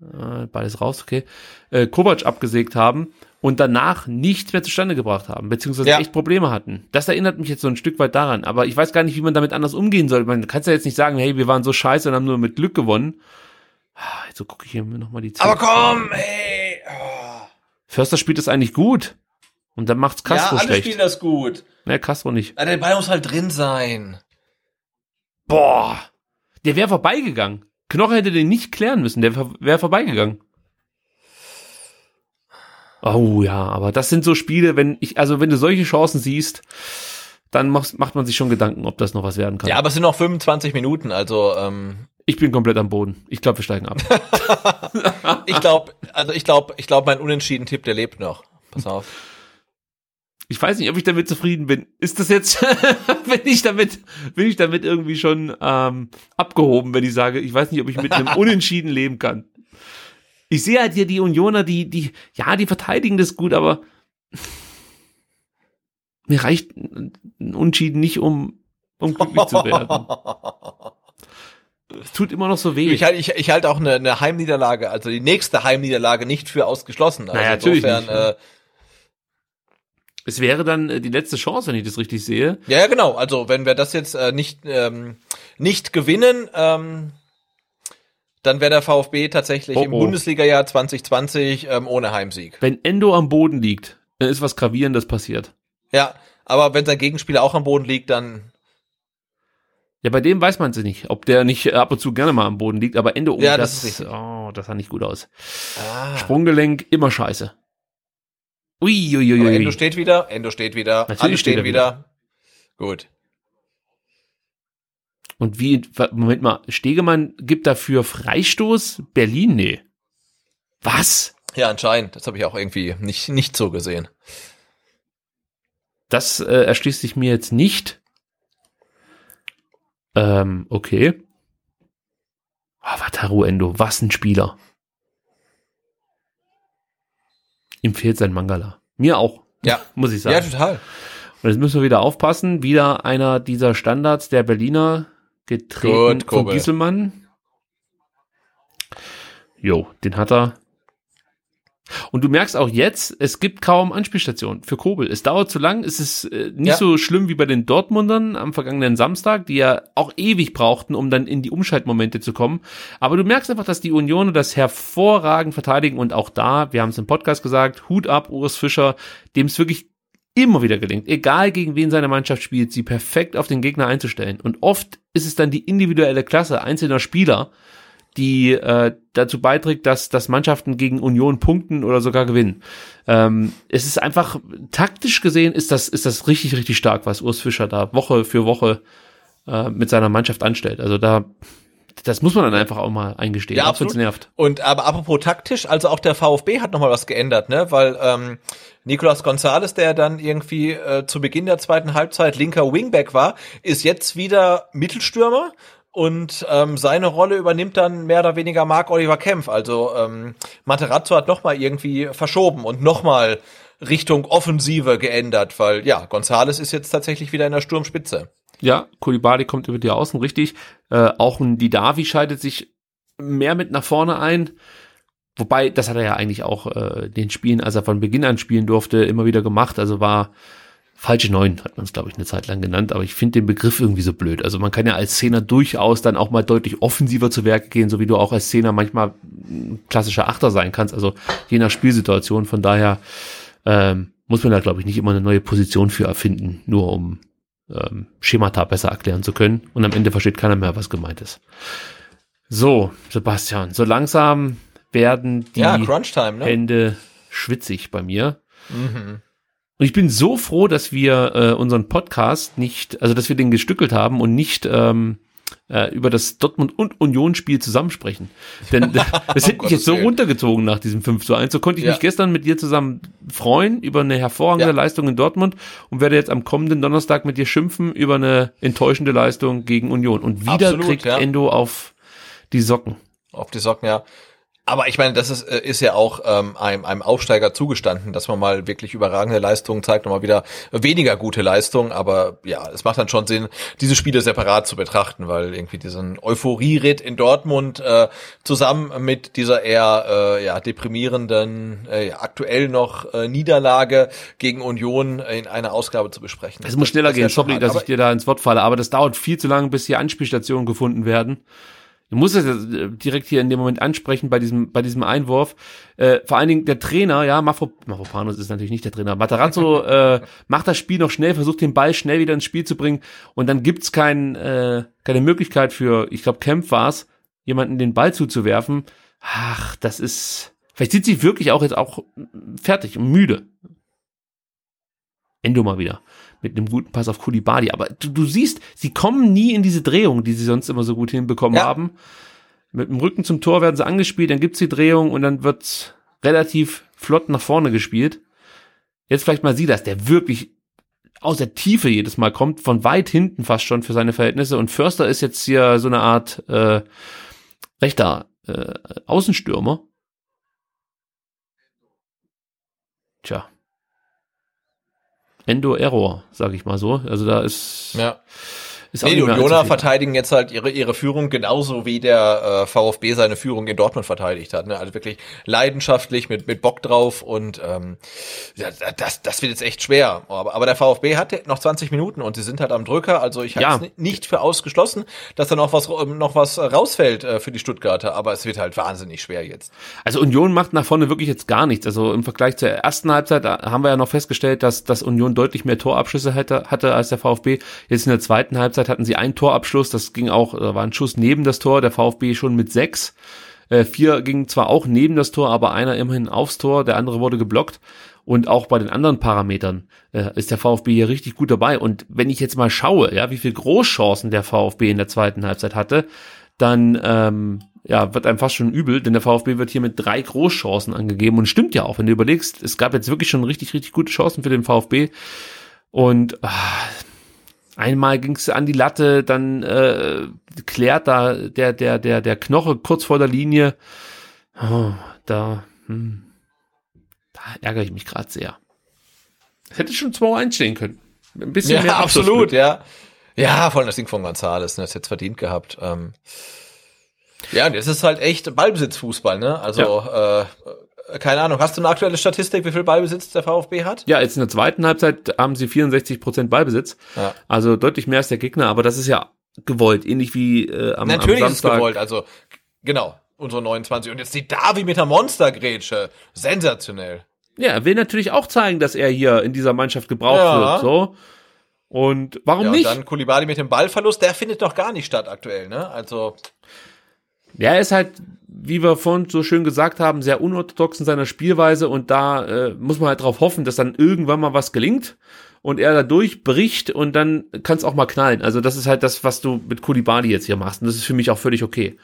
Äh, beides raus, okay. Äh, Kovac abgesägt haben und danach nichts mehr zustande gebracht haben, beziehungsweise ja. echt Probleme hatten. Das erinnert mich jetzt so ein Stück weit daran, aber ich weiß gar nicht, wie man damit anders umgehen soll. Man kann ja jetzt nicht sagen, hey, wir waren so scheiße und haben nur mit Glück gewonnen. Ah, Jetzt gucke ich hier nochmal die Zeit. Aber komm, ey. Oh. Förster spielt das eigentlich gut. Und dann macht's Castro ja, alle schlecht. spielen das gut. Ne, Castro nicht. Ja, der Ball muss halt drin sein. Boah. Der wäre vorbeigegangen. Knoche hätte den nicht klären müssen. Der wäre vorbeigegangen. Oh ja, aber das sind so Spiele, wenn ich, also wenn du solche Chancen siehst, dann macht, macht man sich schon Gedanken, ob das noch was werden kann. Ja, aber es sind noch 25 Minuten, also ähm, Ich bin komplett am Boden. Ich glaube, wir steigen ab. ich glaube, also ich glaube, ich glaube, mein unentschieden Tipp, der lebt noch. Pass auf. Ich weiß nicht, ob ich damit zufrieden bin. Ist das jetzt, wenn ich damit, bin ich damit irgendwie schon ähm, abgehoben, wenn ich sage, ich weiß nicht, ob ich mit einem Unentschieden leben kann. Ich sehe halt hier die Unioner, die, die, ja, die verteidigen das gut, aber mir reicht ein Unentschieden nicht, um, um glücklich zu werden. Es tut immer noch so weh. Ich halte ich, ich halt auch eine, eine Heimniederlage, also die nächste Heimniederlage nicht für ausgeschlossen. Also Naja, natürlich insofern, nicht, Äh, es wäre dann äh, die letzte Chance, wenn ich das richtig sehe. ja, ja, genau. Also wenn wir das jetzt äh, nicht ähm, nicht gewinnen, ähm, dann wäre der VfB tatsächlich Oh, im oh. Bundesliga-Jahr 2020 ähm, ohne Heimsieg. Wenn Endo am Boden liegt, dann ist was Gravierendes passiert. Ja, aber wenn sein Gegenspieler auch am Boden liegt, dann Ja, bei dem weiß man es nicht, ob der nicht ab und zu gerne mal am Boden liegt, aber Ende oben, Ja, das das, oh, das sah nicht gut aus. ah, Sprunggelenk, immer scheiße. Ui, ui, ui, ui. Endo steht wieder, Endo steht wieder, Natürlich alle steht stehen er wieder. Gut. Und wie, Moment mal, Stegemann gibt dafür Freistoß? Berlin? Nee. Was? Ja, anscheinend. Das habe ich auch irgendwie nicht nicht so gesehen. Das äh, erschließt sich mir jetzt nicht. Ähm, okay. Ah, Wataru Endo, was ein Spieler. Ihm fehlt sein Mangala. Mir auch. Ja. Muss ich sagen. Ja, total. Und jetzt müssen wir wieder aufpassen. Wieder einer dieser Standards der Berliner getreten Gut, von. Gieselmann. Jo, den hat er. Und du merkst auch jetzt, es gibt kaum Anspielstationen für Kobel. Es dauert zu lang. Es ist äh, nicht Ja. so schlimm wie bei den Dortmundern am vergangenen Samstag, die ja auch ewig brauchten, um dann in die Umschaltmomente zu kommen. Aber du merkst einfach, dass die Unioner das hervorragend verteidigen und auch da, wir haben es im Podcast gesagt, Hut ab, Urs Fischer, dem es wirklich immer wieder gelingt, egal gegen wen seine Mannschaft spielt, sie perfekt auf den Gegner einzustellen. Und oft ist es dann die individuelle Klasse einzelner Spieler, die äh, dazu beiträgt, dass, dass Mannschaften gegen Union punkten oder sogar gewinnen. Ähm, es ist einfach, taktisch gesehen ist das, ist das richtig, richtig stark, was Urs Fischer da Woche für Woche äh, mit seiner Mannschaft anstellt. Also da, das muss man dann einfach auch mal eingestehen, Ja, absolut. nervt. Und aber apropos taktisch, also auch der VfB hat nochmal was geändert, ne? Weil ähm, Nicolas Gonzalez, der dann irgendwie äh, zu Beginn der zweiten Halbzeit linker Wingback war, ist jetzt wieder Mittelstürmer und ähm, seine Rolle übernimmt dann mehr oder weniger Marc Oliver Kempf. Also ähm, Materazzo hat nochmal irgendwie verschoben und nochmal Richtung Offensive geändert, weil ja, Gonzalez ist jetzt tatsächlich wieder in der Sturmspitze. Ja, Kulibali kommt über die Außen, richtig. Äh, auch ein Didavi schaltet sich mehr mit nach vorne ein. Wobei, das hat er ja eigentlich auch äh, den Spielen, als er von Beginn an spielen durfte, immer wieder gemacht. Also war falsche Neun, hat man es, glaube ich, eine Zeit lang genannt. Aber ich finde den Begriff irgendwie so blöd. Also man kann ja als Zehner durchaus dann auch mal deutlich offensiver zu Werke gehen, so wie du auch als Zehner manchmal ein klassischer Achter sein kannst. Also je nach Spielsituation. Von daher ähm, muss man da, glaube ich, nicht immer eine neue Position für erfinden, nur um ähm, Schemata besser erklären zu können. Und am Ende versteht keiner mehr, was gemeint ist. So, Sebastian, so langsam werden die Ja, ne? Hände schwitzig bei mir. Mhm. Und ich bin so froh, dass wir äh, unseren Podcast nicht, also dass wir den gestückelt haben und nicht ähm, äh, über das Dortmund- und Union-Spiel zusammensprechen. Denn das hätte mich jetzt so runtergezogen nach diesem 5 zu 1. So konnte ich Ja. mich gestern mit dir zusammen freuen über eine hervorragende Ja. Leistung in Dortmund und werde jetzt am kommenden Donnerstag mit dir schimpfen über eine enttäuschende Leistung gegen Union. Und wieder Absolut, kriegt ja. Endo auf die Socken. Auf die Socken, ja. Aber ich meine, das ist, äh, ist ja auch ähm, einem, einem Aufsteiger zugestanden, dass man mal wirklich überragende Leistungen zeigt und mal wieder weniger gute Leistungen. Aber ja, es macht dann schon Sinn, diese Spiele separat zu betrachten, weil irgendwie diesen Euphorieritt in Dortmund äh, zusammen mit dieser eher äh, ja, deprimierenden, äh, aktuell noch äh, Niederlage gegen Union in einer Ausgabe zu besprechen. Es muss schneller gehen. Sorry, dass ich dir da ins Wort falle, aber das dauert viel zu lange, bis hier Anspielstationen gefunden werden. Du musst es äh, direkt hier in dem Moment ansprechen bei diesem, bei diesem Einwurf. Äh, vor allen Dingen der Trainer, ja, Mafro, Mafropanos ist natürlich nicht der Trainer. Matarazzo äh, macht das Spiel noch schnell, versucht den Ball schnell wieder ins Spiel zu bringen und dann gibt's kein, äh, keine Möglichkeit für, ich glaube, Kempf war's, jemanden den Ball zuzuwerfen. Ach, das ist. Vielleicht sind sie wirklich auch jetzt auch fertig und müde. Endo mal wieder mit einem guten Pass auf Kulibadi. Aber du, du siehst, sie kommen nie in diese Drehung, die sie sonst immer so gut hinbekommen ja. haben. Mit dem Rücken zum Tor werden sie angespielt, dann gibt's die Drehung und dann wird's relativ flott nach vorne gespielt. Jetzt vielleicht mal sie das, der wirklich aus der Tiefe jedes Mal kommt, von weit hinten fast schon für seine Verhältnisse. Und Förster ist jetzt hier so eine Art äh, rechter äh, Außenstürmer. Tja. Endo-Error, sag ich mal so. Also da ist. Ja. Ist nee, die Unioner verteidigen jetzt halt ihre, ihre Führung genauso wie der äh, VfB seine Führung in Dortmund verteidigt hat. Ne? Also wirklich leidenschaftlich, mit, mit Bock drauf und ähm, ja, das, das wird jetzt echt schwer. Aber, aber der VfB hat noch 20 Minuten und sie sind halt am Drücker. Also ich habe ja. nicht für ausgeschlossen, dass da noch was, noch was rausfällt äh, für die Stuttgarter. Aber es wird halt wahnsinnig schwer jetzt. Also Union macht nach vorne wirklich jetzt gar nichts. Also im Vergleich zur ersten Halbzeit haben wir ja noch festgestellt, dass, dass Union deutlich mehr Torabschüsse hatte, hatte als der VfB. Jetzt in der zweiten Halbzeit Halbzeit hatten sie einen Torabschluss, das ging auch, da war ein Schuss neben das Tor, der VfB schon mit sechs. Äh, vier gingen zwar auch neben das Tor, aber einer immerhin aufs Tor, der andere wurde geblockt. Und auch bei den anderen Parametern äh, ist der VfB hier richtig gut dabei. Und wenn ich jetzt mal schaue, ja, wie viel Großchancen der VfB in der zweiten Halbzeit hatte, dann ähm, ja, wird einem fast schon übel, denn der VfB wird hier mit drei Großchancen angegeben und stimmt ja auch, wenn du überlegst, es gab jetzt wirklich schon richtig, richtig gute Chancen für den VfB und ah, Einmal ging es an die Latte, dann äh, klärt da der der der der Knoche kurz vor der Linie. Oh, da, hm, da ärgere ich mich gerade sehr. Es hätte schon 2 einstehen können. Ein bisschen ja, mehr absolut, ja. Ja, vor allem das Ding von Gonzales, ne, das jetzt verdient gehabt. Ähm, ja, und jetzt ist halt echt Ballbesitzfußball, ne? Also ja. äh, keine Ahnung, hast du eine aktuelle Statistik, wie viel Ballbesitz der VfB hat? Ja, jetzt in der zweiten Halbzeit haben sie 64 Prozent Ballbesitz. Ja. Also deutlich mehr als der Gegner, aber das ist ja gewollt, ähnlich wie äh, am, Natürlich am Samstag. ist gewollt, also genau, unsere 29. Und jetzt die Davi mit der Monstergrätsche. Sensationell. Ja, er will natürlich auch zeigen, dass er hier in dieser Mannschaft gebraucht ja. wird, so. Und warum ja, und nicht? dann Kulibali mit dem Ballverlust, der findet doch gar nicht statt aktuell, ne? Also. Ja, er ist halt wie wir vorhin so schön gesagt haben, sehr unorthodox in seiner Spielweise und da äh, muss man halt darauf hoffen, dass dann irgendwann mal was gelingt und er da durchbricht und dann kann es auch mal knallen. Also das ist halt das, was du mit Kulibali jetzt hier machst und das ist für mich auch völlig okay.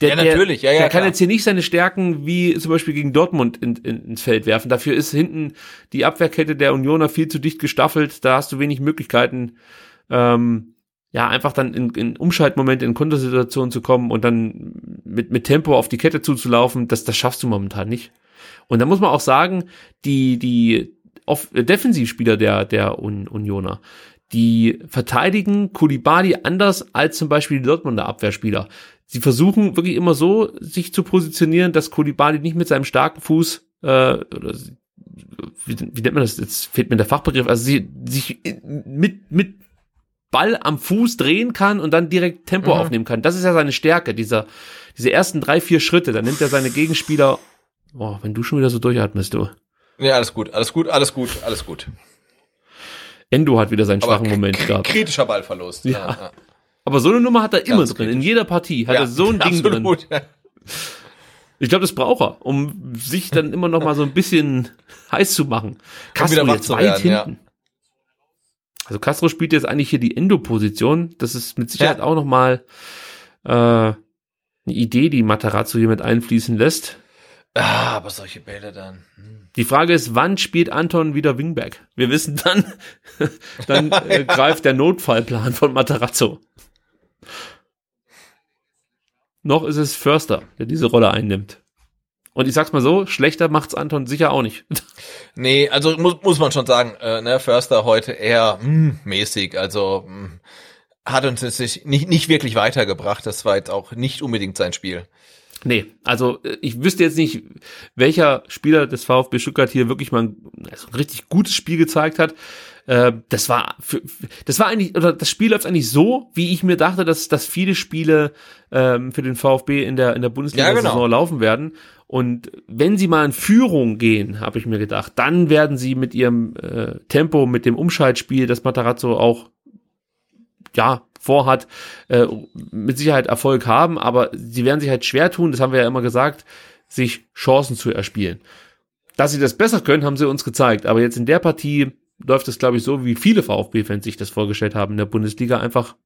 Der, ja, natürlich, ja, ja. Der kann jetzt hier nicht seine Stärken wie zum Beispiel gegen Dortmund in, in, ins Feld werfen. Dafür ist hinten die Abwehrkette der Unioner viel zu dicht gestaffelt. Da hast du wenig Möglichkeiten. Ähm, ja, einfach dann in, in Umschaltmomente, in Kontersituationen zu kommen und dann mit, mit Tempo auf die Kette zuzulaufen, das, das schaffst du momentan nicht. Und da muss man auch sagen, die, die auf, Defensivspieler der, der Un Unioner, die verteidigen Kulibali anders als zum Beispiel die Dortmunder Abwehrspieler. Sie versuchen wirklich immer so, sich zu positionieren, dass Kulibali nicht mit seinem starken Fuß, äh, oder wie, wie nennt man das? Jetzt fehlt mir der Fachbegriff, also sie sich mit, mit Ball am Fuß drehen kann und dann direkt Tempo mhm. aufnehmen kann. Das ist ja seine Stärke, dieser, diese ersten drei, vier Schritte. Da nimmt er seine Gegenspieler. Boah, wenn du schon wieder so durchatmest, du. Ja, alles gut, alles gut, alles gut, alles gut. Endo hat wieder seinen Aber schwachen Moment gehabt. Kritischer Ballverlust. Ja. ja. ja. Aber so eine Nummer hat er immer Ganz drin. Kritisch. In jeder Partie hat ja, er so ein Ding drin. Ich glaube, das braucht er, um sich dann immer noch mal so ein bisschen heiß zu machen. Castro jetzt weit werden, hinten. Also Castro spielt jetzt eigentlich hier die Endo-Position. Das ist mit Sicherheit ja. auch nochmal äh, eine Idee, die Matarazzo hier mit einfließen lässt. Ah, aber solche Bälle dann. Hm. Die Frage ist, wann spielt Anton wieder Wingback? Wir wissen dann, dann äh, greift der Notfallplan von Matarazzo. Noch ist es Förster, der diese Rolle einnimmt. Und ich sag's mal so, schlechter macht's Anton sicher auch nicht. Nee, also muss, muss man schon sagen, äh, ne, Förster heute eher mh, hm, mäßig, also mh, hm, hat uns jetzt nicht, nicht wirklich weitergebracht. Das war jetzt auch nicht unbedingt sein Spiel. Nee, also äh, ich wüsste jetzt nicht, welcher Spieler des VfB Stuttgart hier wirklich mal ein, also ein richtig gutes Spiel gezeigt hat. äh, das war, für, das war eigentlich, oder das Spiel läuft eigentlich so, wie ich mir dachte, dass, dass viele Spiele ähm, für den VfB in der, in der Bundesliga-Saison Ja, genau. laufen werden. Und wenn sie mal in Führung gehen, habe ich mir gedacht, dann werden sie mit ihrem äh, Tempo, mit dem Umschaltspiel, das Matarazzo auch ja vorhat, äh, mit Sicherheit Erfolg haben, aber sie werden sich halt schwer tun, das haben wir ja immer gesagt, sich Chancen zu erspielen. Dass sie das besser können, haben sie uns gezeigt, aber jetzt in der Partie läuft es, glaube ich, so, wie viele VfB-Fans sich das vorgestellt haben in der Bundesliga, einfach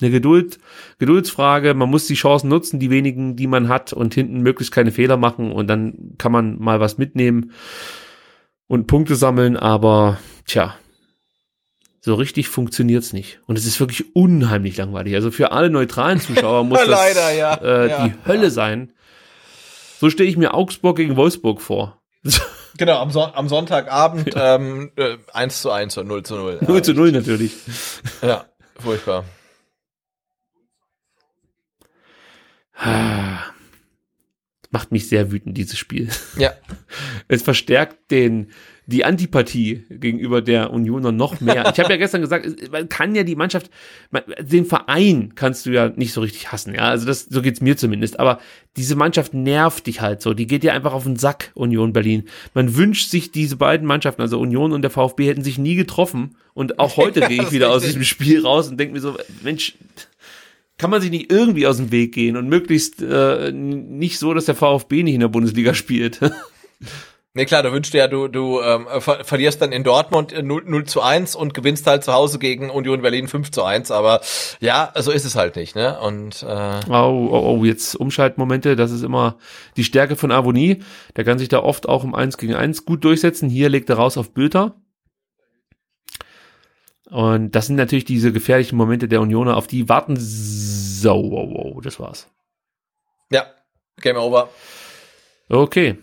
eine Geduld, Geduldsfrage, man muss die Chancen nutzen, die wenigen, die man hat und hinten möglichst keine Fehler machen und dann kann man mal was mitnehmen und Punkte sammeln, aber tja, so richtig funktioniert's nicht. Und es ist wirklich unheimlich langweilig. Also für alle neutralen Zuschauer muss das Leider, ja. Äh, Ja. die Hölle sein. So stelle ich mir Augsburg gegen Wolfsburg vor. Genau, am, Son am Sonntagabend ähm, äh, 1 zu 1 und 0 zu 0. 0 zu 0 natürlich. Ja, furchtbar. Macht mich sehr wütend, dieses Spiel. Ja. Es verstärkt den, die Antipathie gegenüber der Unioner noch mehr. Ich habe ja gestern gesagt, es- man kann ja die Mannschaft, man, den Verein kannst du ja nicht so richtig hassen, ja. Also das, so geht's mir zumindest. Aber diese Mannschaft nervt dich halt so. Die geht dir einfach auf den Sack, Union Berlin. Man wünscht sich diese beiden Mannschaften, also Union und der VfB, hätten sich nie getroffen. Und auch heute gehe ich wieder aus diesem Spiel raus und denke mir so, Mensch, kann man sich nicht irgendwie aus dem Weg gehen und möglichst äh, nicht so, dass der VfB nicht in der Bundesliga spielt. Nee, klar, du wünschst ja, du, du ähm, ver verlierst dann in Dortmund äh, 0, 0 zu 1 und gewinnst halt zu Hause gegen Union Berlin 5 zu 1, aber ja, so ist es halt nicht, ne? Und äh, Oh, oh, oh, jetzt Umschaltmomente, das ist immer die Stärke von Avonie. Der kann sich da oft auch im 1 gegen 1 gut durchsetzen. Hier legt er raus auf Bülter. Und das sind natürlich diese gefährlichen Momente der Unioner, auf die warten so, oh, oh, das war's. ja, Game over. Okay.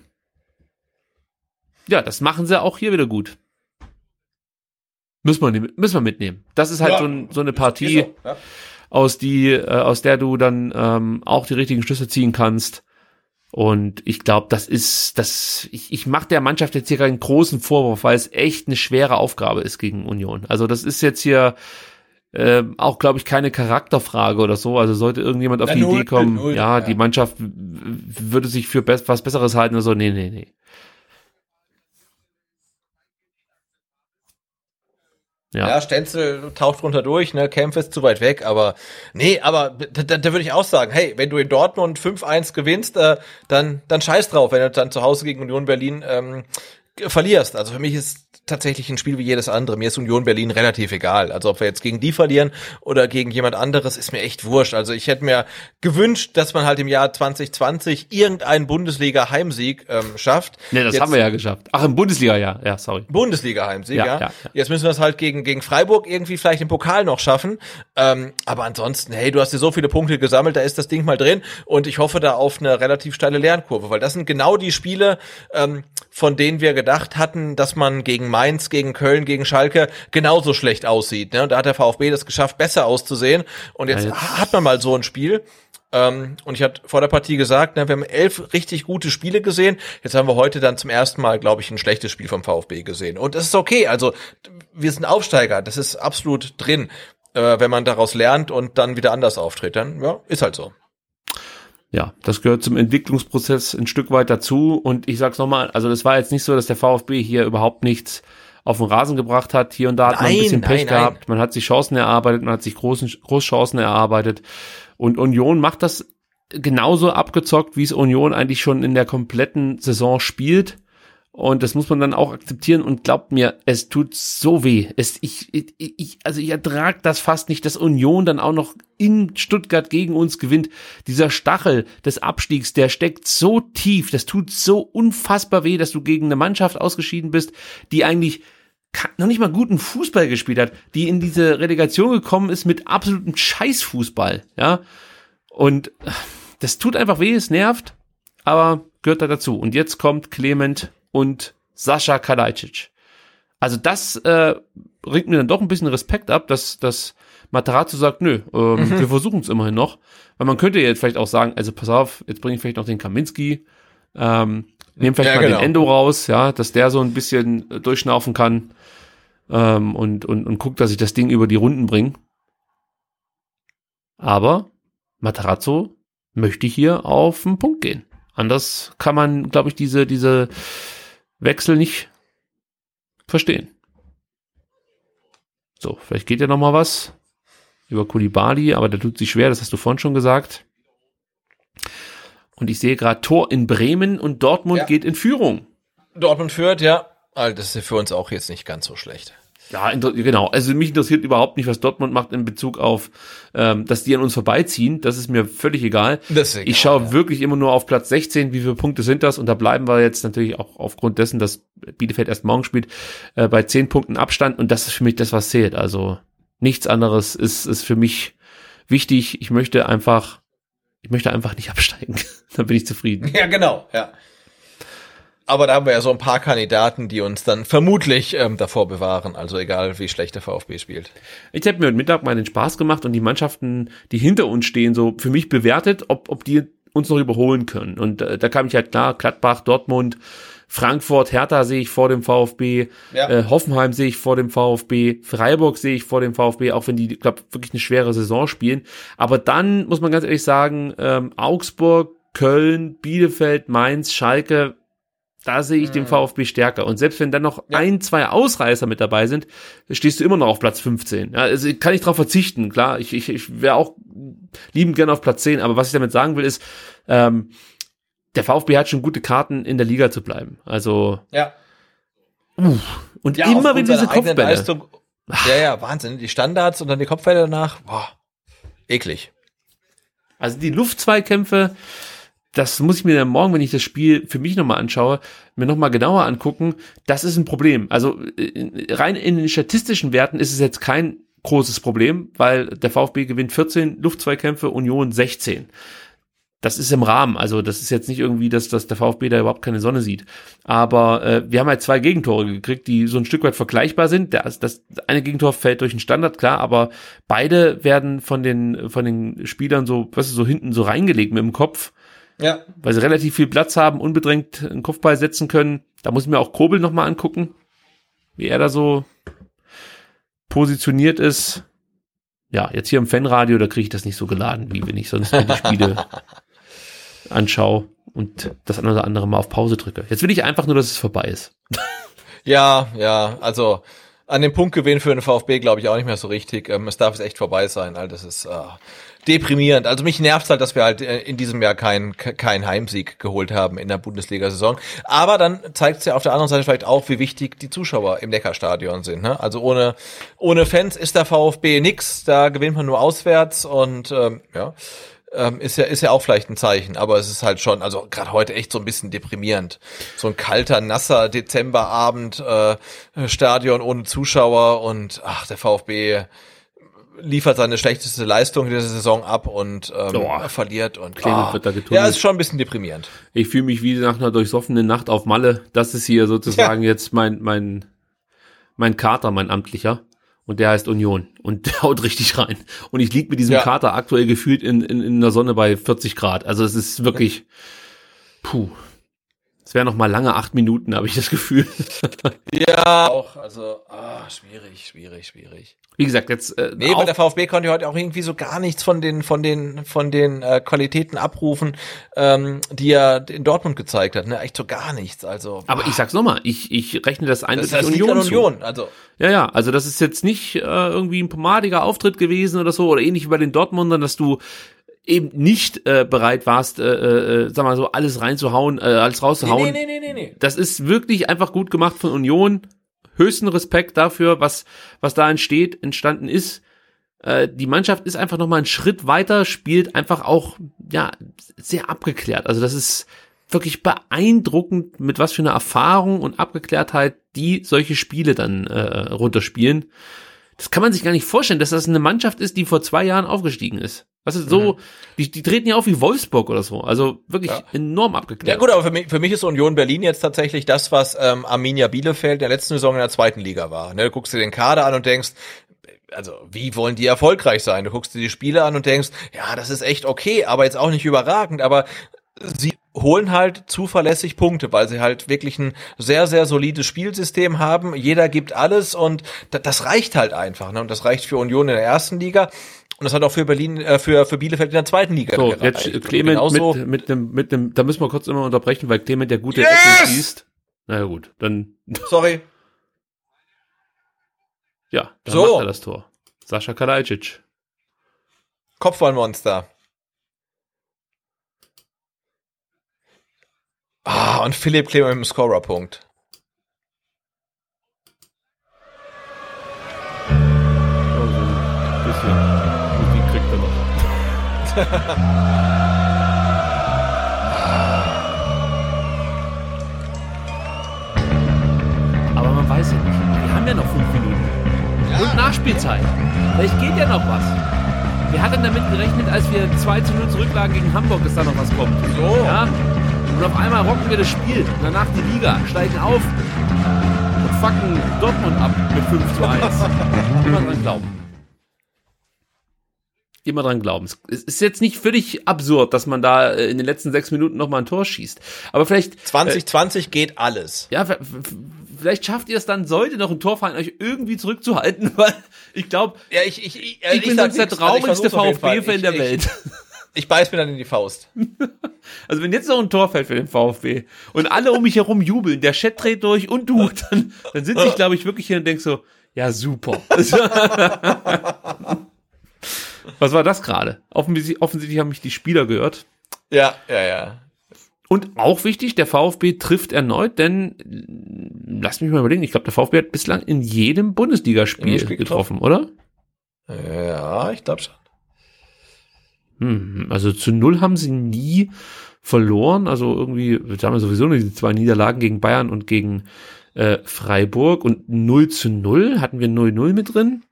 Ja, das machen sie auch hier wieder gut. Müssen wir, nehmen- müssen wir mitnehmen. Das ist halt Ja. so, ein, so eine Partie, so, ja. aus die, äh, aus der du dann ähm, auch die richtigen Schlüsse ziehen kannst. Und ich glaube, das ist, das, ich, ich mache der Mannschaft jetzt hier keinen großen Vorwurf, weil es echt eine schwere Aufgabe ist gegen Union. Also das ist jetzt hier ähm, auch, glaube ich, keine Charakterfrage oder so. Also sollte irgendjemand auf Na, die null, Idee kommen, null, ja, ja. die Mannschaft würde sich für bes was Besseres halten oder so. Nee, nee, nee. Ja. Ja, Stenzel taucht runter durch, ne, Kempf ist zu weit weg, aber nee, aber da, da, da würde ich auch sagen, hey, wenn du in Dortmund 5-1 gewinnst, äh, dann, dann scheiß drauf, wenn du dann zu Hause gegen Union Berlin ähm, verlierst. Also für mich ist tatsächlich ein Spiel wie jedes andere. Mir ist Union Berlin relativ egal. Also ob wir jetzt gegen die verlieren oder gegen jemand anderes, ist mir echt wurscht. Also ich hätte mir gewünscht, dass man halt im Jahr 2020 irgendeinen Bundesliga-Heimsieg ähm, schafft. Nee, das Jetzt- haben wir ja geschafft. Ach, im Bundesliga, ja. Ja, sorry. Bundesliga-Heimsieg, Ja, ja, ja. Jetzt müssen wir es halt gegen, gegen Freiburg irgendwie vielleicht im Pokal noch schaffen. Ähm, aber ansonsten, hey, du hast dir so viele Punkte gesammelt, da ist das Ding mal drin und ich hoffe da auf eine relativ steile Lernkurve, weil das sind genau die Spiele, ähm, von denen wir gedacht hatten, dass man gegen Mainz, gegen Köln, gegen Schalke genauso schlecht aussieht. Ne? Und da hat der VfB das geschafft, besser auszusehen. Und jetzt, Ja, jetzt- hat man mal so ein Spiel. Ähm, und ich hatte vor der Partie gesagt, ne, wir haben elf richtig gute Spiele gesehen. Jetzt haben wir heute dann zum ersten Mal, glaube ich, ein schlechtes Spiel vom VfB gesehen. Und das ist okay. Also wir sind Aufsteiger. Das ist absolut drin. Äh, wenn man daraus lernt und dann wieder anders auftritt, dann ja, ist halt so. Ja, das gehört zum Entwicklungsprozess ein Stück weit dazu. Und ich sag's nochmal, also das war jetzt nicht so, dass der VfB hier überhaupt nichts auf den Rasen gebracht hat. Hier und da hat man ein Nein, bisschen Pech nein, gehabt. Man hat sich Chancen erarbeitet, man hat sich großen, Großchancen erarbeitet. Und Union macht das genauso abgezockt, wie es Union eigentlich schon in der kompletten Saison spielt. Und das muss man dann auch akzeptieren und glaubt mir, es tut so weh. Es, ich, ich, ich, also ich ertrag das fast nicht, dass Union dann auch noch in Stuttgart gegen uns gewinnt. Dieser Stachel des Abstiegs, der steckt so tief, das tut so unfassbar weh, dass du gegen eine Mannschaft ausgeschieden bist, die eigentlich noch nicht mal guten Fußball gespielt hat, die in diese Relegation gekommen ist mit absolutem Scheißfußball, ja. Und äh, das tut einfach weh, es nervt, aber gehört da dazu. Und jetzt kommt Clement und Sascha Kalajdzic. Also das äh, bringt mir dann doch ein bisschen Respekt ab, dass, dass Matarazzo sagt, nö, ähm, wir versuchen es immerhin noch. Weil man könnte jetzt vielleicht auch sagen, also pass auf, jetzt bringe ich vielleicht noch den Kaminski, ähm, nehmen vielleicht Ja, mal genau. den Endo raus, ja, dass der so ein bisschen äh, durchschnaufen kann. ähm, und, und, und gucke, dass ich das Ding über die Runden bringe. Aber Matarazzo möchte hier auf den Punkt gehen. Anders kann man, glaube ich, diese, diese Wechsel nicht verstehen. So, vielleicht geht ja noch mal was über Kulibali, aber der tut sich schwer, das hast du vorhin schon gesagt. Und ich sehe gerade Tor in Bremen und Dortmund ja. geht in Führung. Dortmund führt, ja. Also das ist für uns auch jetzt nicht ganz so schlecht. Ja, genau. Also mich interessiert überhaupt nicht, was Dortmund macht in Bezug auf, ähm, dass die an uns vorbeiziehen. Das ist mir völlig egal. Das egal ich schaue ja. wirklich immer nur auf Platz 16, wie viele Punkte sind das? Und da bleiben wir jetzt natürlich auch aufgrund dessen, dass Bielefeld erst morgen spielt, äh, bei 10 Punkten Abstand. Und das ist für mich das, was zählt. Also nichts anderes ist, ist für mich wichtig. Ich möchte einfach, ich möchte einfach nicht absteigen. Dann bin ich zufrieden. Ja, genau, ja. Aber da haben wir ja so ein paar Kandidaten, die uns dann vermutlich ähm, davor bewahren. Also egal, wie schlecht der VfB spielt. Ich habe mir heute Mittag mal den Spaß gemacht und die Mannschaften, die hinter uns stehen, so für mich bewertet, ob, ob die uns noch überholen können. Und äh, da kam ich halt klar, Gladbach, Dortmund, Frankfurt, Hertha sehe ich vor dem VfB, ja. äh, Hoffenheim sehe ich vor dem VfB, Freiburg sehe ich vor dem VfB, auch wenn die, glaube wirklich eine schwere Saison spielen. Aber dann muss man ganz ehrlich sagen, ähm, Augsburg, Köln, Bielefeld, Mainz, Schalke, da sehe ich den mhm. VfB stärker. Und selbst wenn dann noch ja. ein, zwei Ausreißer mit dabei sind, stehst du immer noch auf Platz 15. Ja, also kann ich darauf verzichten. Klar, ich, ich, ich wäre auch liebend gerne auf Platz 10. Aber was ich damit sagen will, ist, ähm, der VfB hat schon gute Karten, in der Liga zu bleiben. Also. Ja. Uh, und ja, immer wenn diese Kopfbälle. Leistung, ja, ja, Wahnsinn. Die Standards und dann die Kopfbälle danach. Boah, eklig. Also die Luftzweikämpfe, das muss ich mir dann morgen, wenn ich das Spiel für mich nochmal anschaue, mir nochmal genauer angucken. Das ist ein Problem. Also rein in den statistischen Werten ist es jetzt kein großes Problem, weil der VfB gewinnt 14 Luftzweikämpfe, Union 16. Das ist im Rahmen, also das ist jetzt nicht irgendwie, dass, dass der VfB da überhaupt keine Sonne sieht. Aber äh, wir haben halt zwei Gegentore gekriegt, die so ein Stück weit vergleichbar sind. Das, das eine Gegentor fällt durch den Standard, klar, aber beide werden von den von den Spielern so, was ist so hinten so reingelegt mit dem Kopf. Ja. Weil sie relativ viel Platz haben, unbedrängt einen Kopfball setzen können. Da muss ich mir auch Kobel nochmal angucken, wie er da so positioniert ist. Ja, jetzt hier im Fanradio, da kriege ich das nicht so geladen, wie wenn ich sonst die Spiele anschaue und das eine oder andere mal auf Pause drücke. Jetzt will ich einfach nur, dass es vorbei ist. Ja, ja, also an dem Punktgewinn für den VfB glaube ich auch nicht mehr so richtig. Ähm, es darf es echt vorbei sein. All das ist äh, deprimierend. Also mich nervt halt, dass wir halt äh, in diesem Jahr keinen kein Heimsieg geholt haben in der Bundesliga-Saison. Aber dann zeigt es ja auf der anderen Seite vielleicht auch, wie wichtig die Zuschauer im Neckarstadion sind. Ne? Also ohne, ohne Fans ist der VfB nix. Da gewinnt man nur auswärts und ähm, ja. Ähm, ist ja ist ja auch vielleicht ein Zeichen, aber es ist halt schon, also gerade heute echt so ein bisschen deprimierend. So ein kalter, nasser Dezemberabend, äh, Stadion ohne Zuschauer und ach der VfB liefert seine schlechteste Leistung in dieser Saison ab und ähm, oh. verliert und oh. wird da ja, ist schon ein bisschen deprimierend. Ich fühle mich wie nach einer durchsoffenen Nacht auf Malle. Das ist hier sozusagen ja. jetzt mein mein mein Kater, mein amtlicher und der heißt Union und der haut richtig rein. Und ich lieg mit diesem ja. Kater aktuell gefühlt in, in, in der Sonne bei 40 Grad. Also es ist wirklich, puh. Es wären noch mal lange acht Minuten, habe ich das Gefühl. ja, auch. Also, ah, schwierig, schwierig, schwierig. Wie gesagt, jetzt. Äh, nee, weil der VfB konnte heute auch irgendwie so gar nichts von den von den von den äh, Qualitäten abrufen, ähm, die er in Dortmund gezeigt hat. Ne, echt so gar nichts. Also. Aber ich sag's nochmal, ich ich rechne das eindeutig das, das Union, Union Also. Ja, ja. Also das ist jetzt nicht äh, irgendwie ein pomadiger Auftritt gewesen oder so oder ähnlich wie bei den Dortmundern, dass du eben nicht äh, bereit warst, äh, äh, sag mal so, alles reinzuhauen, äh, alles rauszuhauen. Nee, nee, nee, nee, nee. Das ist wirklich einfach gut gemacht von Union. Höchsten Respekt dafür, was, was da entsteht, entstanden ist. Äh, die Mannschaft ist einfach nochmal einen Schritt weiter, spielt einfach auch, ja, sehr abgeklärt. Also das ist wirklich beeindruckend, mit was für einer Erfahrung und Abgeklärtheit die solche Spiele dann äh, runterspielen. Das kann man sich gar nicht vorstellen, dass das eine Mannschaft ist, die vor zwei Jahren aufgestiegen ist. Was ist so, mhm. die, die treten ja auf wie Wolfsburg oder so. Also wirklich ja. enorm abgeklärt. Ja gut, aber für mich, für mich ist Union Berlin jetzt tatsächlich das, was ähm, Arminia Bielefeld in der letzten Saison in der zweiten Liga war. Ne, du guckst dir den Kader an und denkst, also wie wollen die erfolgreich sein? Du guckst dir die Spiele an und denkst, ja, das ist echt okay, aber jetzt auch nicht überragend, aber sie holen halt zuverlässig Punkte, weil sie halt wirklich ein sehr, sehr solides Spielsystem haben. Jeder gibt alles und das reicht halt einfach. Ne? Und das reicht für Union in der ersten Liga. Und das hat auch für Berlin, äh, für, für Bielefeld in der zweiten Liga. So, gereicht. jetzt Clement Genauso mit, mit dem, mit dem, da müssen wir kurz immer unterbrechen, weil Clement der gute yes! Ecken schießt. Na ja, gut, dann. Sorry. Ja, dann so. macht er das Tor. Sascha Kalajdzic. Kopfballmonster. Ah, und Philipp Kleber mit dem Scorerpunkt. Also, er. Aber man weiß ja nicht. Wir haben ja noch fünf Minuten. Ja. Und Nachspielzeit. Vielleicht geht ja noch was. Wer hat denn damit gerechnet, als wir 2 zu 0 zurücklagen gegen Hamburg, dass da noch was kommt? So. Ja? Und auf einmal rocken wir das Spiel. Und danach die Liga, steigen auf und fucken Dortmund ab mit 5 zu 1. Immer dran glauben. Immer dran glauben. Es ist jetzt nicht völlig absurd, dass man da äh, in den letzten sechs Minuten nochmal ein Tor schießt. Aber vielleicht. 2020 äh, geht alles. Ja, vielleicht schafft ihr es dann, sollte noch ein Tor fallen, euch irgendwie zurückzuhalten, weil ich glaube, ja, ich, ich, ich, ich, ich bin sonst der traurigste also VfB-Fan der Welt. Ich beiß mir dann in die Faust. Also wenn jetzt noch ein Tor fällt für den VfB und alle um mich herum jubeln, der Chat dreht durch und du, dann, dann sitze ich, glaube ich, wirklich hier und denk so, ja, super. Was war das gerade? Offensichtlich, offensichtlich haben mich die Spieler gehört. Ja, ja, ja. Und auch wichtig, der VfB trifft erneut, denn lass mich mal überlegen, ich glaube, der VfB hat bislang in jedem Bundesligaspiel getroffen, getroffen, oder? Ja, ich glaube schon. Hm, also zu null haben sie nie verloren. Also irgendwie, da haben wir sowieso nur die zwei Niederlagen gegen Bayern und gegen äh, Freiburg und 0 zu 0. Hatten wir 0-0 mit drin?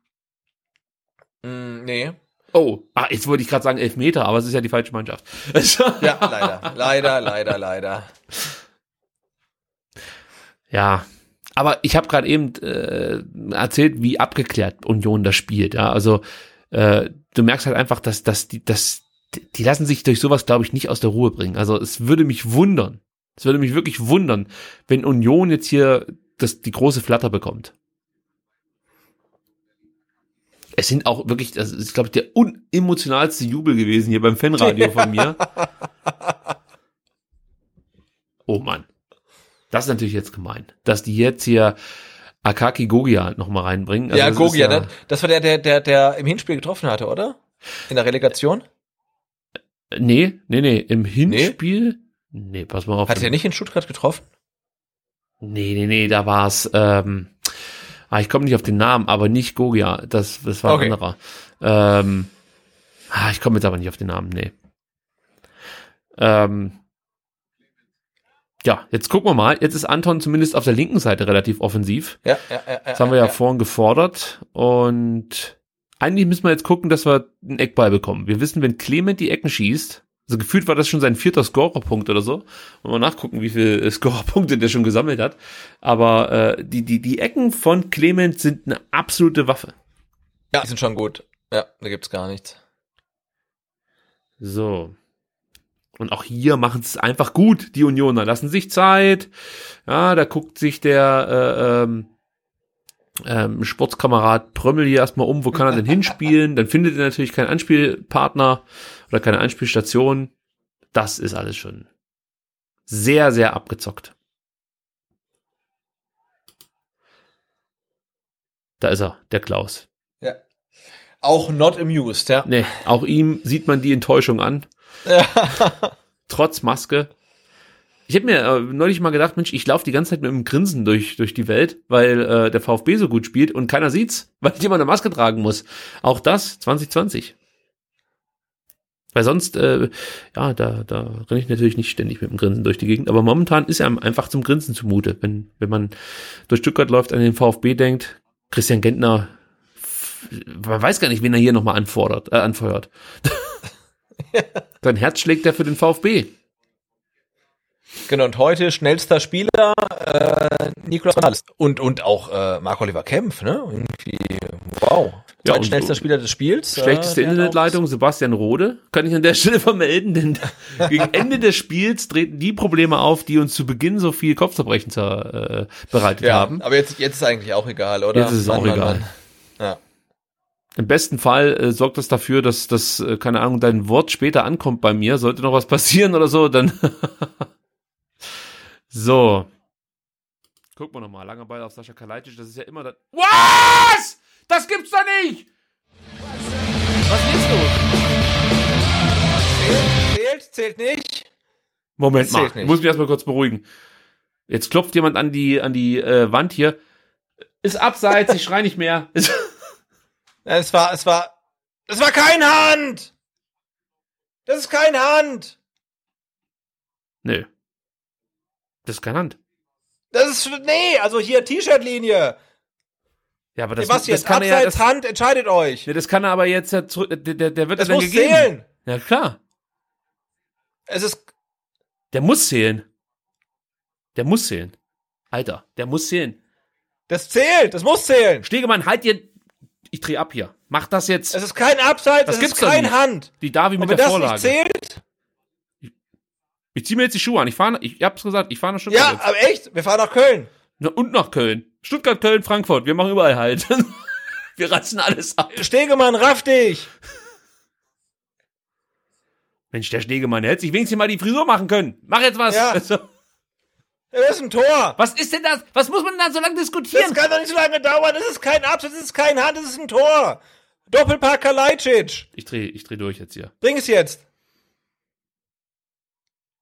Mm, nee. Oh, ah, jetzt wollte ich gerade sagen Elfmeter, aber es ist ja die falsche Mannschaft. ja, leider, leider, leider, leider. Ja, aber ich habe gerade eben äh, erzählt, wie abgeklärt Union das spielt. Ja, also äh, du merkst halt einfach, dass, dass die, dass die lassen sich durch sowas, glaube ich, nicht aus der Ruhe bringen. Also es würde mich wundern, es würde mich wirklich wundern, wenn Union jetzt hier das, die große Flatter bekommt. Es sind auch wirklich, das ist, glaube ich, der unemotionalste Jubel gewesen hier beim Fanradio von mir. Oh Mann. Das ist natürlich jetzt gemein, dass die jetzt hier Akaki Gogia noch mal reinbringen. Also ja, Gogia, ja, das, das war der, der, der, der im Hinspiel getroffen hatte, oder? In der Relegation? Nee, nee, nee, im Hinspiel? Nee, nee pass mal auf. Hat er nicht in Stuttgart getroffen? Nee, nee, nee, da war's, ähm, ah, ich komme nicht auf den Namen, aber nicht Gogia, das, das war okay. ein anderer. Ähm, ah, ich komme jetzt aber nicht auf den Namen, nee. Ähm, ja, jetzt gucken wir mal. Jetzt ist Anton zumindest auf der linken Seite relativ offensiv. Ja, ja, ja. Das haben wir ja, ja vorhin gefordert. Und eigentlich müssen wir jetzt gucken, dass wir einen Eckball bekommen. Wir wissen, wenn Clement die Ecken schießt, also gefühlt war das schon sein vierter Scorerpunkt oder so. Wollen wir nachgucken, wie viele Scorerpunkte der schon gesammelt hat. Aber äh, die, die, die Ecken von Clement sind eine absolute Waffe. Ja, die sind schon gut. Ja, da gibt's gar nichts. So. Und auch hier machen es einfach gut, die Unioner. Lassen sich Zeit. Ja, da guckt sich der äh, ähm, ähm, Sportskamerad Prömmel hier erstmal um, wo kann er denn hinspielen? Dann findet er natürlich keinen Anspielpartner oder keine Anspielstation. Das ist alles schon sehr, sehr abgezockt. Da ist er, der Klaus. Ja. Auch not amused, ja. Nee, auch ihm sieht man die Enttäuschung an. Trotz Maske. Ich habe mir äh, neulich mal gedacht, Mensch, ich laufe die ganze Zeit mit einem Grinsen durch, durch die Welt, weil äh, der VfB so gut spielt und keiner sieht's, weil jemand eine Maske tragen muss. Auch das 2020. Weil sonst, äh, ja, da, da renne ich natürlich nicht ständig mit dem Grinsen durch die Gegend. Aber momentan ist er einfach zum Grinsen zumute. Wenn, wenn man durch Stuttgart läuft, an den VfB denkt, Christian Gentner, man weiß gar nicht, wen er hier nochmal anfordert, äh, anfeuert. Dein Herz schlägt ja für den VfB. Genau, und heute schnellster Spieler äh, Nikolaus Ronaldo. Und, und auch äh, Marc Oliver Kempf, ne? Irgendwie, wow. Ja, und schnellster Spieler des Spiels. Schlechteste Äh, der hat Internetleitung, Sebastian Rode, kann ich an der Stelle vermelden, denn gegen Ende des Spiels treten die Probleme auf, die uns zu Beginn so viel Kopfzerbrechen äh, bereitet ja, haben. aber jetzt, jetzt ist eigentlich auch egal, oder? Jetzt ist es auch egal. Ja. Im besten Fall äh, sorgt das dafür, dass das, äh, keine Ahnung, dein Wort später ankommt bei mir. Sollte noch was passieren oder so, dann. so. Gucken wir nochmal. Langer Ball auf Sascha Kalajdzic. Das ist ja immer das. Was? Das gibt's doch nicht! Was ist los? Zählt, zählt nicht. Moment mal. Ich muss mich erstmal kurz beruhigen. Jetzt klopft jemand an die, an die äh, Wand hier. Ist abseits, ich schrei nicht mehr. Ist, es war, es war, es war kein Hand! Das ist kein Hand! Nö. Das ist keine Hand. Das ist, nee, also hier T-Shirt-Linie. Ja, aber das, Was das kann er ja. Abseits, Das, Hand, entscheidet euch. ja, das kann er aber jetzt ja zurück. Der, der, der wird Das dann muss gegeben. zählen. Ja, klar. Es ist, Der muss zählen. Der muss zählen. Alter, der muss zählen. das zählt, das muss zählen. Stegemann, halt dir. Ich dreh ab hier. Mach das jetzt. Es ist kein Abseits, Das es gibt's ist kein. Hand. die Davi mit wenn der das Vorlage. nicht zählt, ich zieh mir jetzt die Schuhe an. Ich fahre, ich hab's gesagt, ich fahre nach Stuttgart. ja, jetzt. aber echt, wir fahren nach Köln. Na, und nach Köln. Stuttgart, Köln, Frankfurt. Wir machen überall halt. Wir ratzen alles ab. Stegemann, raff dich. Mensch, der Stegemann, der hätte sich wenigstens mal die Frisur machen können. Mach jetzt was. Ja. Also, Das ist ein Tor. was ist denn das? Was muss man denn da so lange Das diskutieren? kann doch nicht so lange dauern. Das ist kein Abseits, das ist kein Hand, das ist ein Tor. Doppelpack Kalajdzic. Ich dreh, ich dreh durch jetzt hier. Bring es jetzt.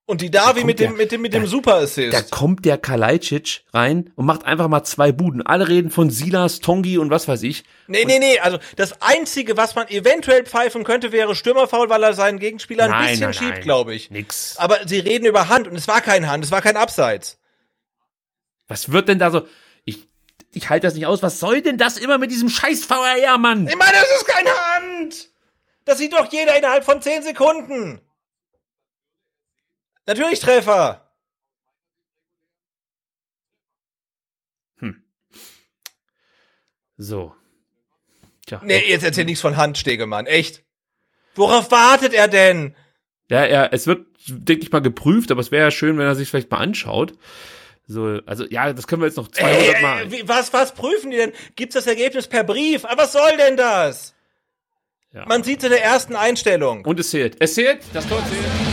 Und die Davi mit dem, der- mit dem, mit dem da- Super Assist. Da kommt der Kalajdzic rein und macht einfach mal zwei Buden. Alle reden von Silas, Tongi und was weiß ich. Nee, nee, nee, also das Einzige, was man eventuell pfeifen könnte, wäre Stürmerfaul, weil er seinen Gegenspieler ein Nein, bisschen nein, schiebt, glaube ich. Nix. Aber sie reden über Hand und es war kein Hand, es war kein Abseits. Was wird denn da so? Ich, ich halte das nicht aus. Was soll denn das immer mit diesem scheiß VRR, Mann? Ich meine, das ist keine Hand! Das sieht doch jeder innerhalb von 10 Sekunden. Natürlich Treffer. So. Tja. Nee, jetzt erzähl nichts von Hand, Stegemann, echt. Worauf wartet er denn? Ja, er, es wird, denke ich mal, geprüft, aber es wäre ja schön, wenn er sich vielleicht mal anschaut. So, also ja, das können wir jetzt noch 200 Mal. Äh, wie, was, was prüfen die denn? Gibt's das Ergebnis per Brief? Aber was soll denn das? Ja. Man sieht's in der ersten Einstellung. Und es zählt. Es zählt, das Tor zählt.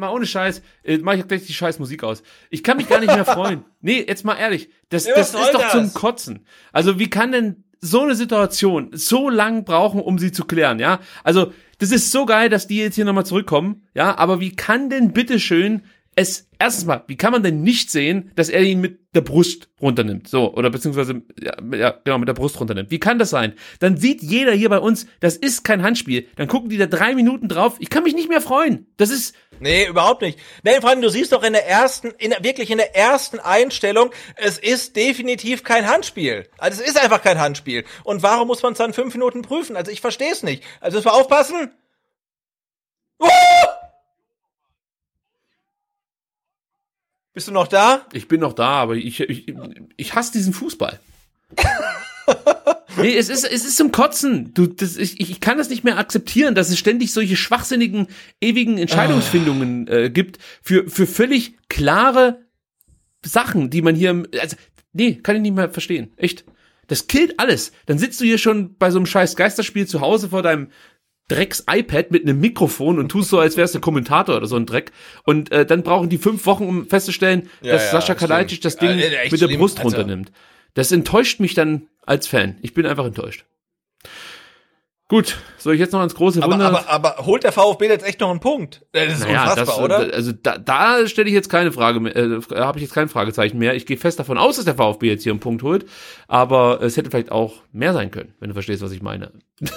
Mal ohne Scheiß, äh, mach ich gleich die scheiß Musik aus. Ich kann mich gar nicht mehr freuen. Nee, jetzt mal ehrlich, das, Ja, das ist doch das? zum Kotzen. Also wie kann denn so eine Situation so lang brauchen, um sie zu klären, ja? Also, das ist so geil, dass die jetzt hier nochmal zurückkommen, ja? Aber wie kann denn bitteschön es, erstens mal, wie kann man denn nicht sehen, dass er ihn mit der Brust runternimmt? So, oder beziehungsweise, ja, ja, genau, mit der Brust runternimmt. Wie kann das sein? Dann sieht jeder hier bei uns, das ist kein Handspiel. Dann gucken die da drei Minuten drauf. Ich kann mich nicht mehr freuen. Das ist, Nee, überhaupt nicht. Nein, vor allem, du siehst doch in der ersten, in wirklich in der ersten Einstellung, es ist definitiv kein Handspiel. Also es ist einfach kein Handspiel. Und warum muss man es dann fünf Minuten prüfen? Also ich verstehe es nicht. Also müssen wir aufpassen. Uh! Bist du noch da? Ich bin noch da, aber ich, ich, ich hasse diesen Fußball. nee, es ist, es ist zum Kotzen. Du, das, ich, ich kann das nicht mehr akzeptieren, dass es ständig solche schwachsinnigen, ewigen Entscheidungsfindungen äh, gibt für, für völlig klare Sachen, die man hier, also, nee, kann ich nicht mehr verstehen. Echt. Das killt alles. Dann sitzt du hier schon bei so einem scheiß Geisterspiel zu Hause vor deinem Drecks-iPad mit einem Mikrofon und tust so, als wärst du Kommentator oder so ein Dreck. Und äh, dann brauchen die fünf Wochen, um festzustellen, Ja, dass ja, Sascha. Kalajdzic das Ding Ja, mit der schlimm, Brust Alter. runternimmt. Das enttäuscht mich dann als Fan. Ich bin einfach enttäuscht. Gut, soll ich jetzt noch ans große Aber, Wunder? aber, aber holt der VfB jetzt echt noch einen Punkt? Äh, Das ist naja, unfassbar, das, oder? Also da, da stelle ich jetzt keine Frage mehr, äh, habe ich jetzt kein Fragezeichen mehr. Ich gehe fest davon aus, dass der VfB jetzt hier einen Punkt holt, aber es hätte vielleicht auch mehr sein können, wenn du verstehst, was ich meine.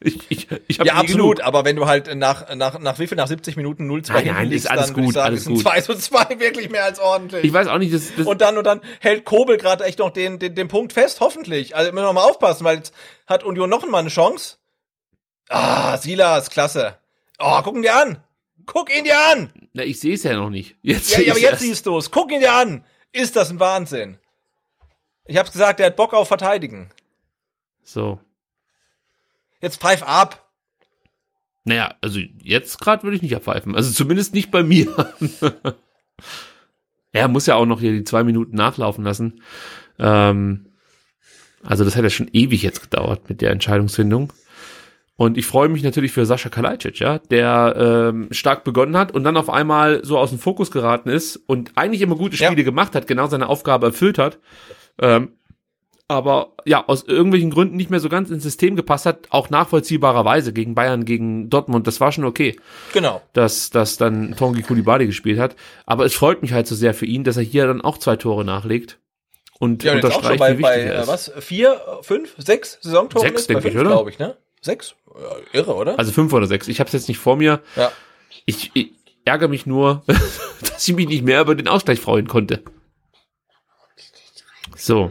ich ich, ich Ja, absolut, aber wenn du halt nach, nach, nach wie viel, nach 70 Minuten 0-2 Nein, hinten nein, ist liegst, alles dann würde ich gut, sagen, alles ist ein gut. 2 zu 2 wirklich mehr als ordentlich. Ich weiß auch nicht, das, das und dann, und dann hält Kobel gerade echt noch den, den, den Punkt fest, hoffentlich. Also müssen wir mal aufpassen, weil jetzt hat Union noch mal eine Chance. Ah, Silas, klasse. Oh, guck ihn dir an. Guck ihn dir an. Na, ich sehe es ja noch nicht. Jetzt Ja, ja aber jetzt siehst du es. Guck ihn dir an. Ist das ein Wahnsinn? Ich hab's gesagt, der hat Bock auf Verteidigen. So. Jetzt pfeif ab. Naja, also jetzt gerade würde ich nicht abpfeifen. Also zumindest nicht bei mir. er muss ja auch noch hier die zwei Minuten nachlaufen lassen. Ähm, also das hat ja schon ewig jetzt gedauert mit der Entscheidungsfindung. Und ich freue mich natürlich für Sascha Kalajdzic, ja, der ähm, stark begonnen hat und dann auf einmal so aus dem Fokus geraten ist und eigentlich immer gute Spiele Ja. gemacht hat, genau seine Aufgabe erfüllt hat. Ähm, aber ja, aus irgendwelchen Gründen nicht mehr so ganz ins System gepasst hat, auch nachvollziehbarerweise gegen Bayern, gegen Dortmund, das war schon okay, Genau. dass, dass dann Tongi Kulibali gespielt hat. Aber es freut mich halt so sehr für ihn, dass er hier dann auch zwei Tore nachlegt und Ja, jetzt auch schon unterstreicht, bei, wie bei wichtig er äh, ist. was? Vier, fünf, sechs Saisontore? Sechs, ist? Bei denke ich, oder? glaube ich, ne? Sechs? Ja, irre, oder? Also fünf oder sechs. Ich habe es jetzt nicht vor mir. ja. Ich, ich ärgere mich nur, dass ich mich nicht mehr über den Ausgleich freuen konnte. So.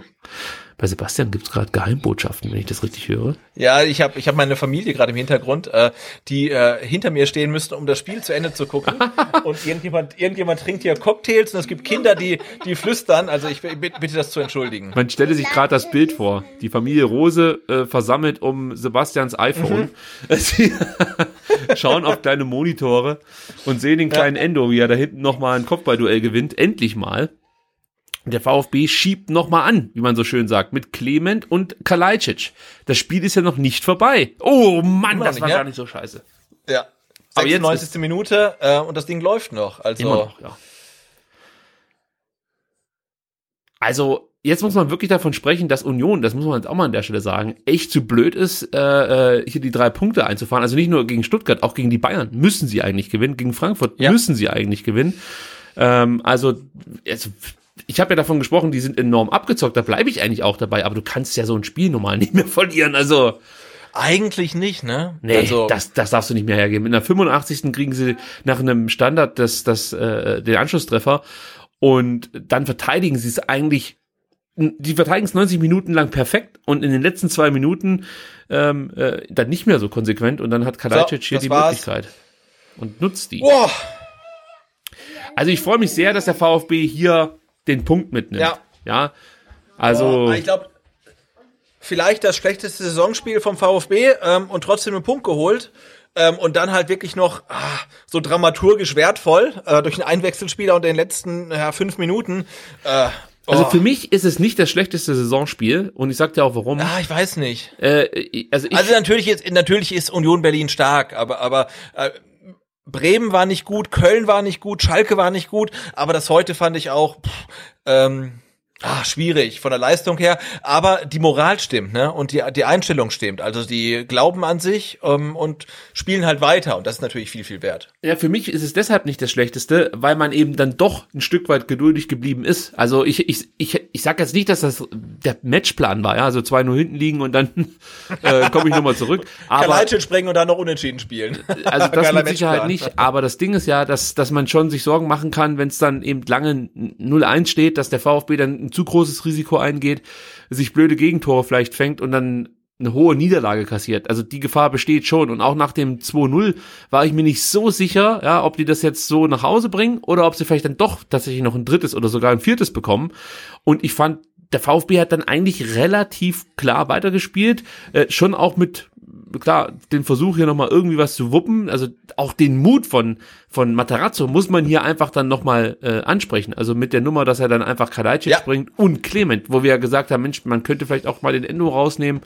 Bei Sebastian gibt's gerade Geheimbotschaften, wenn ich das richtig höre. Ja, ich habe ich hab meine Familie gerade im Hintergrund, äh, die äh, hinter mir stehen müssten, um das Spiel zu Ende zu gucken. und irgendjemand, irgendjemand trinkt hier Cocktails und es gibt Kinder, die, die flüstern. Also ich bitte, das zu entschuldigen. Man stelle sich gerade das Bild vor. Die Familie Rose äh, versammelt um Sebastians iPhone. Sie schauen auf kleine Monitore und sehen den kleinen Endo, wie er da hinten nochmal ein Kopfballduell gewinnt. Endlich mal. Der VfB schiebt nochmal an, wie man so schön sagt, mit Clement und Kalajdzic. Das Spiel ist ja noch nicht vorbei. Oh Mann, das nicht, war ja? gar nicht so scheiße. Ja. Aber jetzt 96. Minute äh, und das Ding läuft noch. Also Immer noch, ja. Also, jetzt muss man wirklich davon sprechen, dass Union, das muss man jetzt auch mal an der Stelle sagen, echt zu blöd ist, äh, äh, hier die drei Punkte einzufahren. Also nicht nur gegen Stuttgart, auch gegen die Bayern müssen sie eigentlich gewinnen. Gegen Frankfurt Ja. müssen sie eigentlich gewinnen. Ähm, also, also, ich habe ja davon gesprochen, die sind enorm abgezockt, da bleibe ich eigentlich auch dabei, aber du kannst ja so ein Spiel normal nicht mehr verlieren. Also, eigentlich nicht, ne? Nee, also, das, das darfst du nicht mehr hergeben. In der 85. kriegen sie nach einem Standard das, das, äh, den Anschlusstreffer und dann verteidigen sie es eigentlich, die verteidigen es 90 Minuten lang perfekt und in den letzten zwei Minuten ähm, äh, dann nicht mehr so konsequent und dann hat Kalajdzic So, hier die war's. Möglichkeit und nutzt die. boah, Also ich freue mich sehr, dass der VfB hier den Punkt mitnimmt. Ja. ja? Also, boah, ich glaube, vielleicht das schlechteste Saisonspiel vom VfB ähm, und trotzdem einen Punkt geholt. Ähm, und dann halt wirklich noch ah, so dramaturgisch wertvoll äh, durch einen Einwechselspieler und den letzten ja, fünf Minuten. Äh, also oh. für mich ist es nicht das schlechteste Saisonspiel und ich sag dir auch warum. Ah, ich weiß nicht. Äh, also ich, Also natürlich ist natürlich ist Union Berlin stark, aber aber äh, Bremen war nicht gut, Köln war nicht gut, Schalke war nicht gut, aber das heute fand ich auch pff, ähm, ah, schwierig von der Leistung her, aber die Moral stimmt, ne? Und die die Einstellung stimmt. Also die glauben an sich ähm, und spielen halt weiter und das ist natürlich viel viel wert. Ja, für mich ist es deshalb nicht das Schlechteste, weil man eben dann doch ein Stück weit geduldig geblieben ist. Also ich, ich, ich, ich sag jetzt nicht, dass das der Matchplan war, ja, also 2-0 hinten liegen und dann äh, komme ich nochmal zurück. Aber Kalajdzic springen und dann noch unentschieden spielen. also das mit Sicherheit nicht. Aber das Ding ist ja, dass, dass man schon sich Sorgen machen kann, wenn es dann eben lange 0-1 steht, dass der VfB dann ein zu großes Risiko eingeht, sich blöde Gegentore vielleicht fängt und dann eine hohe Niederlage kassiert. Also die Gefahr besteht schon. Und auch nach dem 2-0 war ich mir nicht so sicher, ja, ob die das jetzt so nach Hause bringen oder ob sie vielleicht dann doch tatsächlich noch ein drittes oder sogar ein viertes bekommen. Und ich fand, der VfB hat dann eigentlich relativ klar weitergespielt, äh, schon auch mit klar, den Versuch hier nochmal irgendwie was zu wuppen, also auch den Mut von, von Matarazzo muss man hier einfach dann nochmal äh, ansprechen. Also mit der Nummer, dass er dann einfach Kalajdzic Ja. bringt und Clement, wo wir ja gesagt haben, Mensch, man könnte vielleicht auch mal den Endo rausnehmen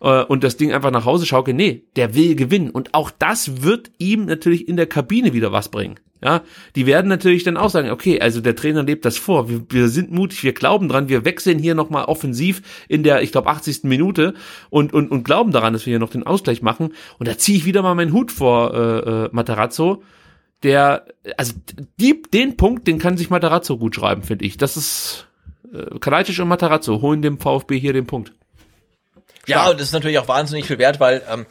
äh, und das Ding einfach nach Hause schaukeln. Nee, der will gewinnen. Und auch das wird ihm natürlich in der Kabine wieder was bringen. Ja, die werden natürlich dann auch sagen, okay, also der Trainer lebt das vor, wir, wir sind mutig, wir glauben dran, wir wechseln hier nochmal offensiv in der, ich glaube, 80. Minute und, und, und glauben daran, dass wir hier noch den Ausgleich machen. Und da ziehe ich wieder mal meinen Hut vor äh, äh, Matarazzo, der, also die, den Punkt, den kann sich Matarazzo gut schreiben, finde ich. Das ist äh, Kalajdzic und Matarazzo holen dem VfB hier den Punkt. Ja, und das ist natürlich auch wahnsinnig viel wert, weil ähm,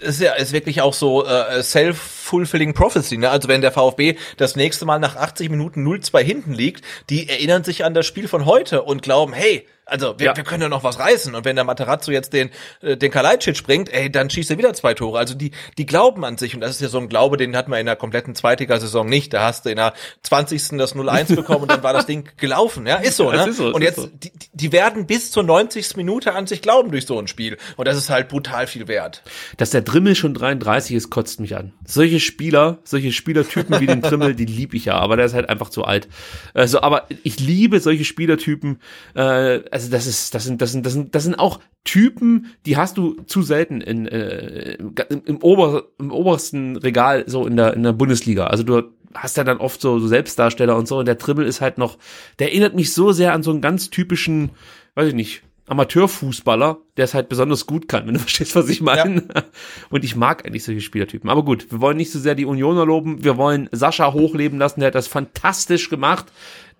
ist ja ist wirklich auch so äh, self self-fulfilling prophecy. Ne? Also wenn der VfB das nächste Mal nach 80 Minuten 0-2 hinten liegt, die erinnern sich an das Spiel von heute und glauben, hey, also wir, ja. wir können ja noch was reißen. Und wenn der Materazzo jetzt den, äh, den Kalajdzic bringt, ey, dann schießt er wieder zwei Tore. Also die, die glauben an sich. Und das ist ja so ein Glaube, den hat man in der kompletten Zweitligasaison nicht. Da hast du in der 20. das 0-1 bekommen und dann war das Ding gelaufen. Ja, ist so, ne? Ist so, und jetzt, so. die, die werden bis zur 90. Minute an sich glauben durch so ein Spiel. Und das ist halt brutal viel wert. Dass der Drimmel schon 33 ist, kotzt mich an. Solche Spieler, solche Spielertypen wie den Drimmel, die lieb ich ja. Aber der ist halt einfach zu alt. Also, aber ich liebe solche Spielertypen, äh, also das ist, das sind, das sind, das sind, das sind auch Typen, die hast du zu selten in, äh, im, im, Ober, im obersten Regal so in der, in der Bundesliga. Also du hast ja dann oft so, so Selbstdarsteller und so und der Dribbel ist halt noch, der erinnert mich so sehr an so einen ganz typischen, weiß ich nicht, Amateurfußballer, der es halt besonders gut kann, wenn du verstehst, was ich meine. Ja. Und ich mag eigentlich solche Spielertypen. Aber gut, wir wollen nicht so sehr die Unioner loben, wir wollen Sascha hochleben lassen, der hat das fantastisch gemacht.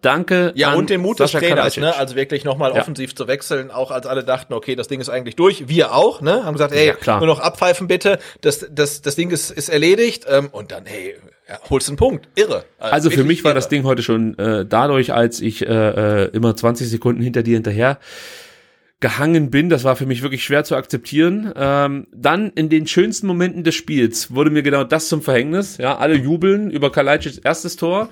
Danke. Ja, und den Mut des Trainers, ne? Also wirklich nochmal ja. offensiv zu wechseln, auch als alle dachten, okay, das Ding ist eigentlich durch. Wir auch, ne? Haben gesagt, ey, ja, nur noch abpfeifen bitte. Das, das, das Ding ist, ist erledigt. Ähm, und dann, hey, ja, holst einen Punkt. Irre. Also, also für mich war irre. das Ding heute schon äh, dadurch, als ich äh, äh immer 20 Sekunden hinter dir hinterher gehangen bin. Das war für mich wirklich schwer zu akzeptieren. Ähm, dann in den schönsten Momenten des Spiels wurde mir genau das zum Verhängnis. Ja, alle jubeln über Kalajdzics erstes Tor.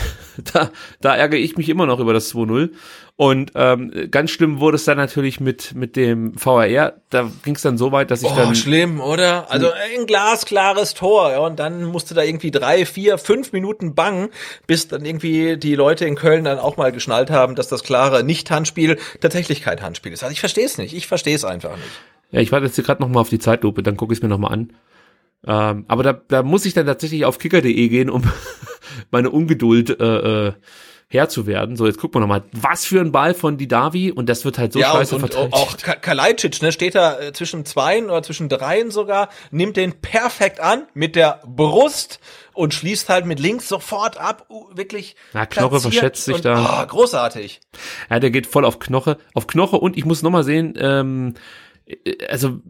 da, da ärgere ich mich immer noch über das 2-0. Und ähm, ganz schlimm wurde es dann natürlich mit mit dem VAR. Da ging es dann so weit, dass ich oh, dann schlimm, oder? Also ein glasklares Tor, ja, und dann musste da irgendwie drei, vier, fünf Minuten bangen, bis dann irgendwie die Leute in Köln dann auch mal geschnallt haben, dass das klare Nicht-Handspiel tatsächlich kein Handspiel ist. Also ich verstehe es nicht. Ich verstehe es einfach nicht. Ja, ich warte jetzt hier gerade noch mal auf die Zeitlupe, dann gucke ich es mir noch mal an. Ähm, aber da, da muss ich dann tatsächlich auf kicker.de gehen, um meine Ungeduld äh, äh, Herr zu werden. So, jetzt gucken wir nochmal, was für ein Ball von Didavi und das wird halt so ja, scheiße und, verteidigt. Auch Kalajdzic, ne, steht da äh, zwischen zweien oder zwischen dreien sogar, nimmt den perfekt an mit der Brust und schließt halt mit links sofort ab, uh, wirklich. Na, Knoche verschätzt sich und, da. Oh, großartig. Ja, der geht voll auf Knoche, auf Knoche und ich muss nochmal sehen, ähm, also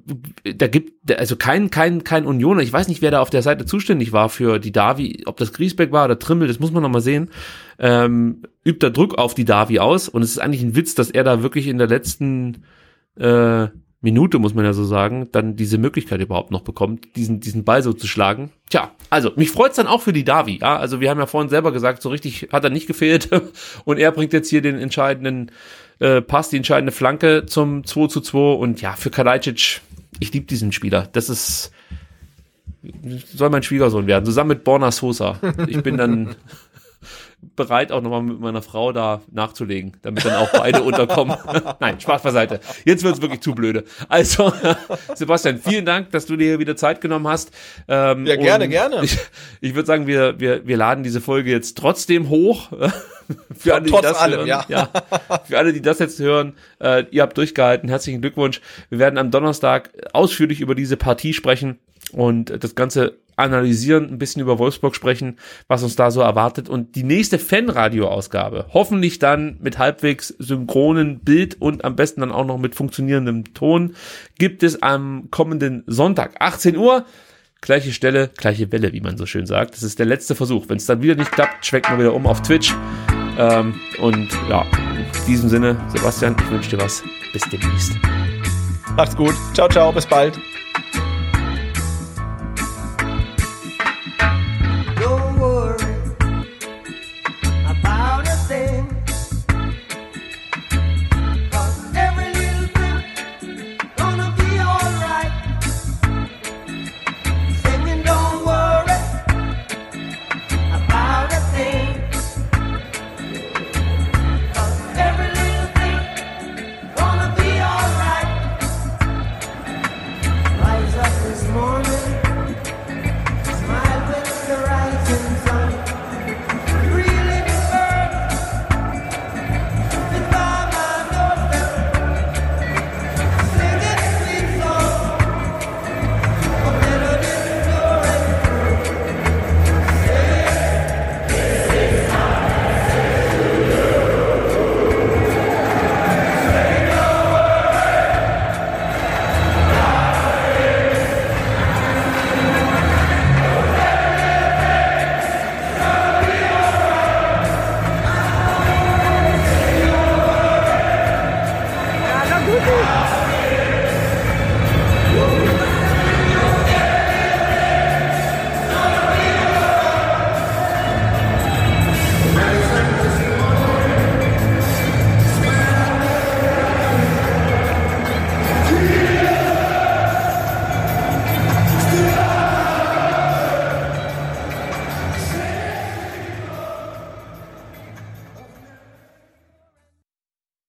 da gibt also kein kein kein Unioner, ich weiß nicht, wer da auf der Seite zuständig war für die Davi, ob das Griesbeck war oder Trimmel, das muss man noch mal sehen. Ähm, übt da Druck auf die Davi aus und es ist eigentlich ein Witz, dass er da wirklich in der letzten äh, Minute, muss man ja so sagen, dann diese Möglichkeit überhaupt noch bekommt, diesen, diesen Ball so zu schlagen. Tja, also mich freut's dann auch für die Davi. Ja, also wir haben ja vorhin selber gesagt, so richtig hat er nicht gefehlt und er bringt jetzt hier den entscheidenden äh, Pass, die entscheidende Flanke zum 2 zu 2 und ja, für Kalajdzic, ich liebe diesen Spieler. Das ist soll mein Schwiegersohn werden, zusammen mit Borna Sosa. Ich bin dann bereit, auch nochmal mit meiner Frau da nachzulegen, damit dann auch beide unterkommen. Nein, Spaß beiseite. Jetzt wird's wirklich zu blöde. Also, Sebastian, vielen Dank, dass du dir wieder Zeit genommen hast. Ähm, ja, gerne, gerne. Ich, ich würde sagen, wir, wir, wir laden diese Folge jetzt trotzdem hoch. für alle, die das allem, hören, ja. ja. Für alle, die das jetzt hören, äh, ihr habt durchgehalten. Herzlichen Glückwunsch. Wir werden am Donnerstag ausführlich über diese Partie sprechen und das Ganze analysieren, ein bisschen über Wolfsburg sprechen, was uns da so erwartet. Und die nächste Fanradio-Ausgabe, hoffentlich dann mit halbwegs synchronen Bild und am besten dann auch noch mit funktionierendem Ton, gibt es am kommenden Sonntag, 18 Uhr. Gleiche Stelle, gleiche Welle, wie man so schön sagt. Das ist der letzte Versuch. Wenn es dann wieder nicht klappt, schwenkt man wieder um auf Twitch. Ähm, und ja, in diesem Sinne, Sebastian, ich wünsche dir was. Bis demnächst. Macht's gut. Ciao, ciao, bis bald.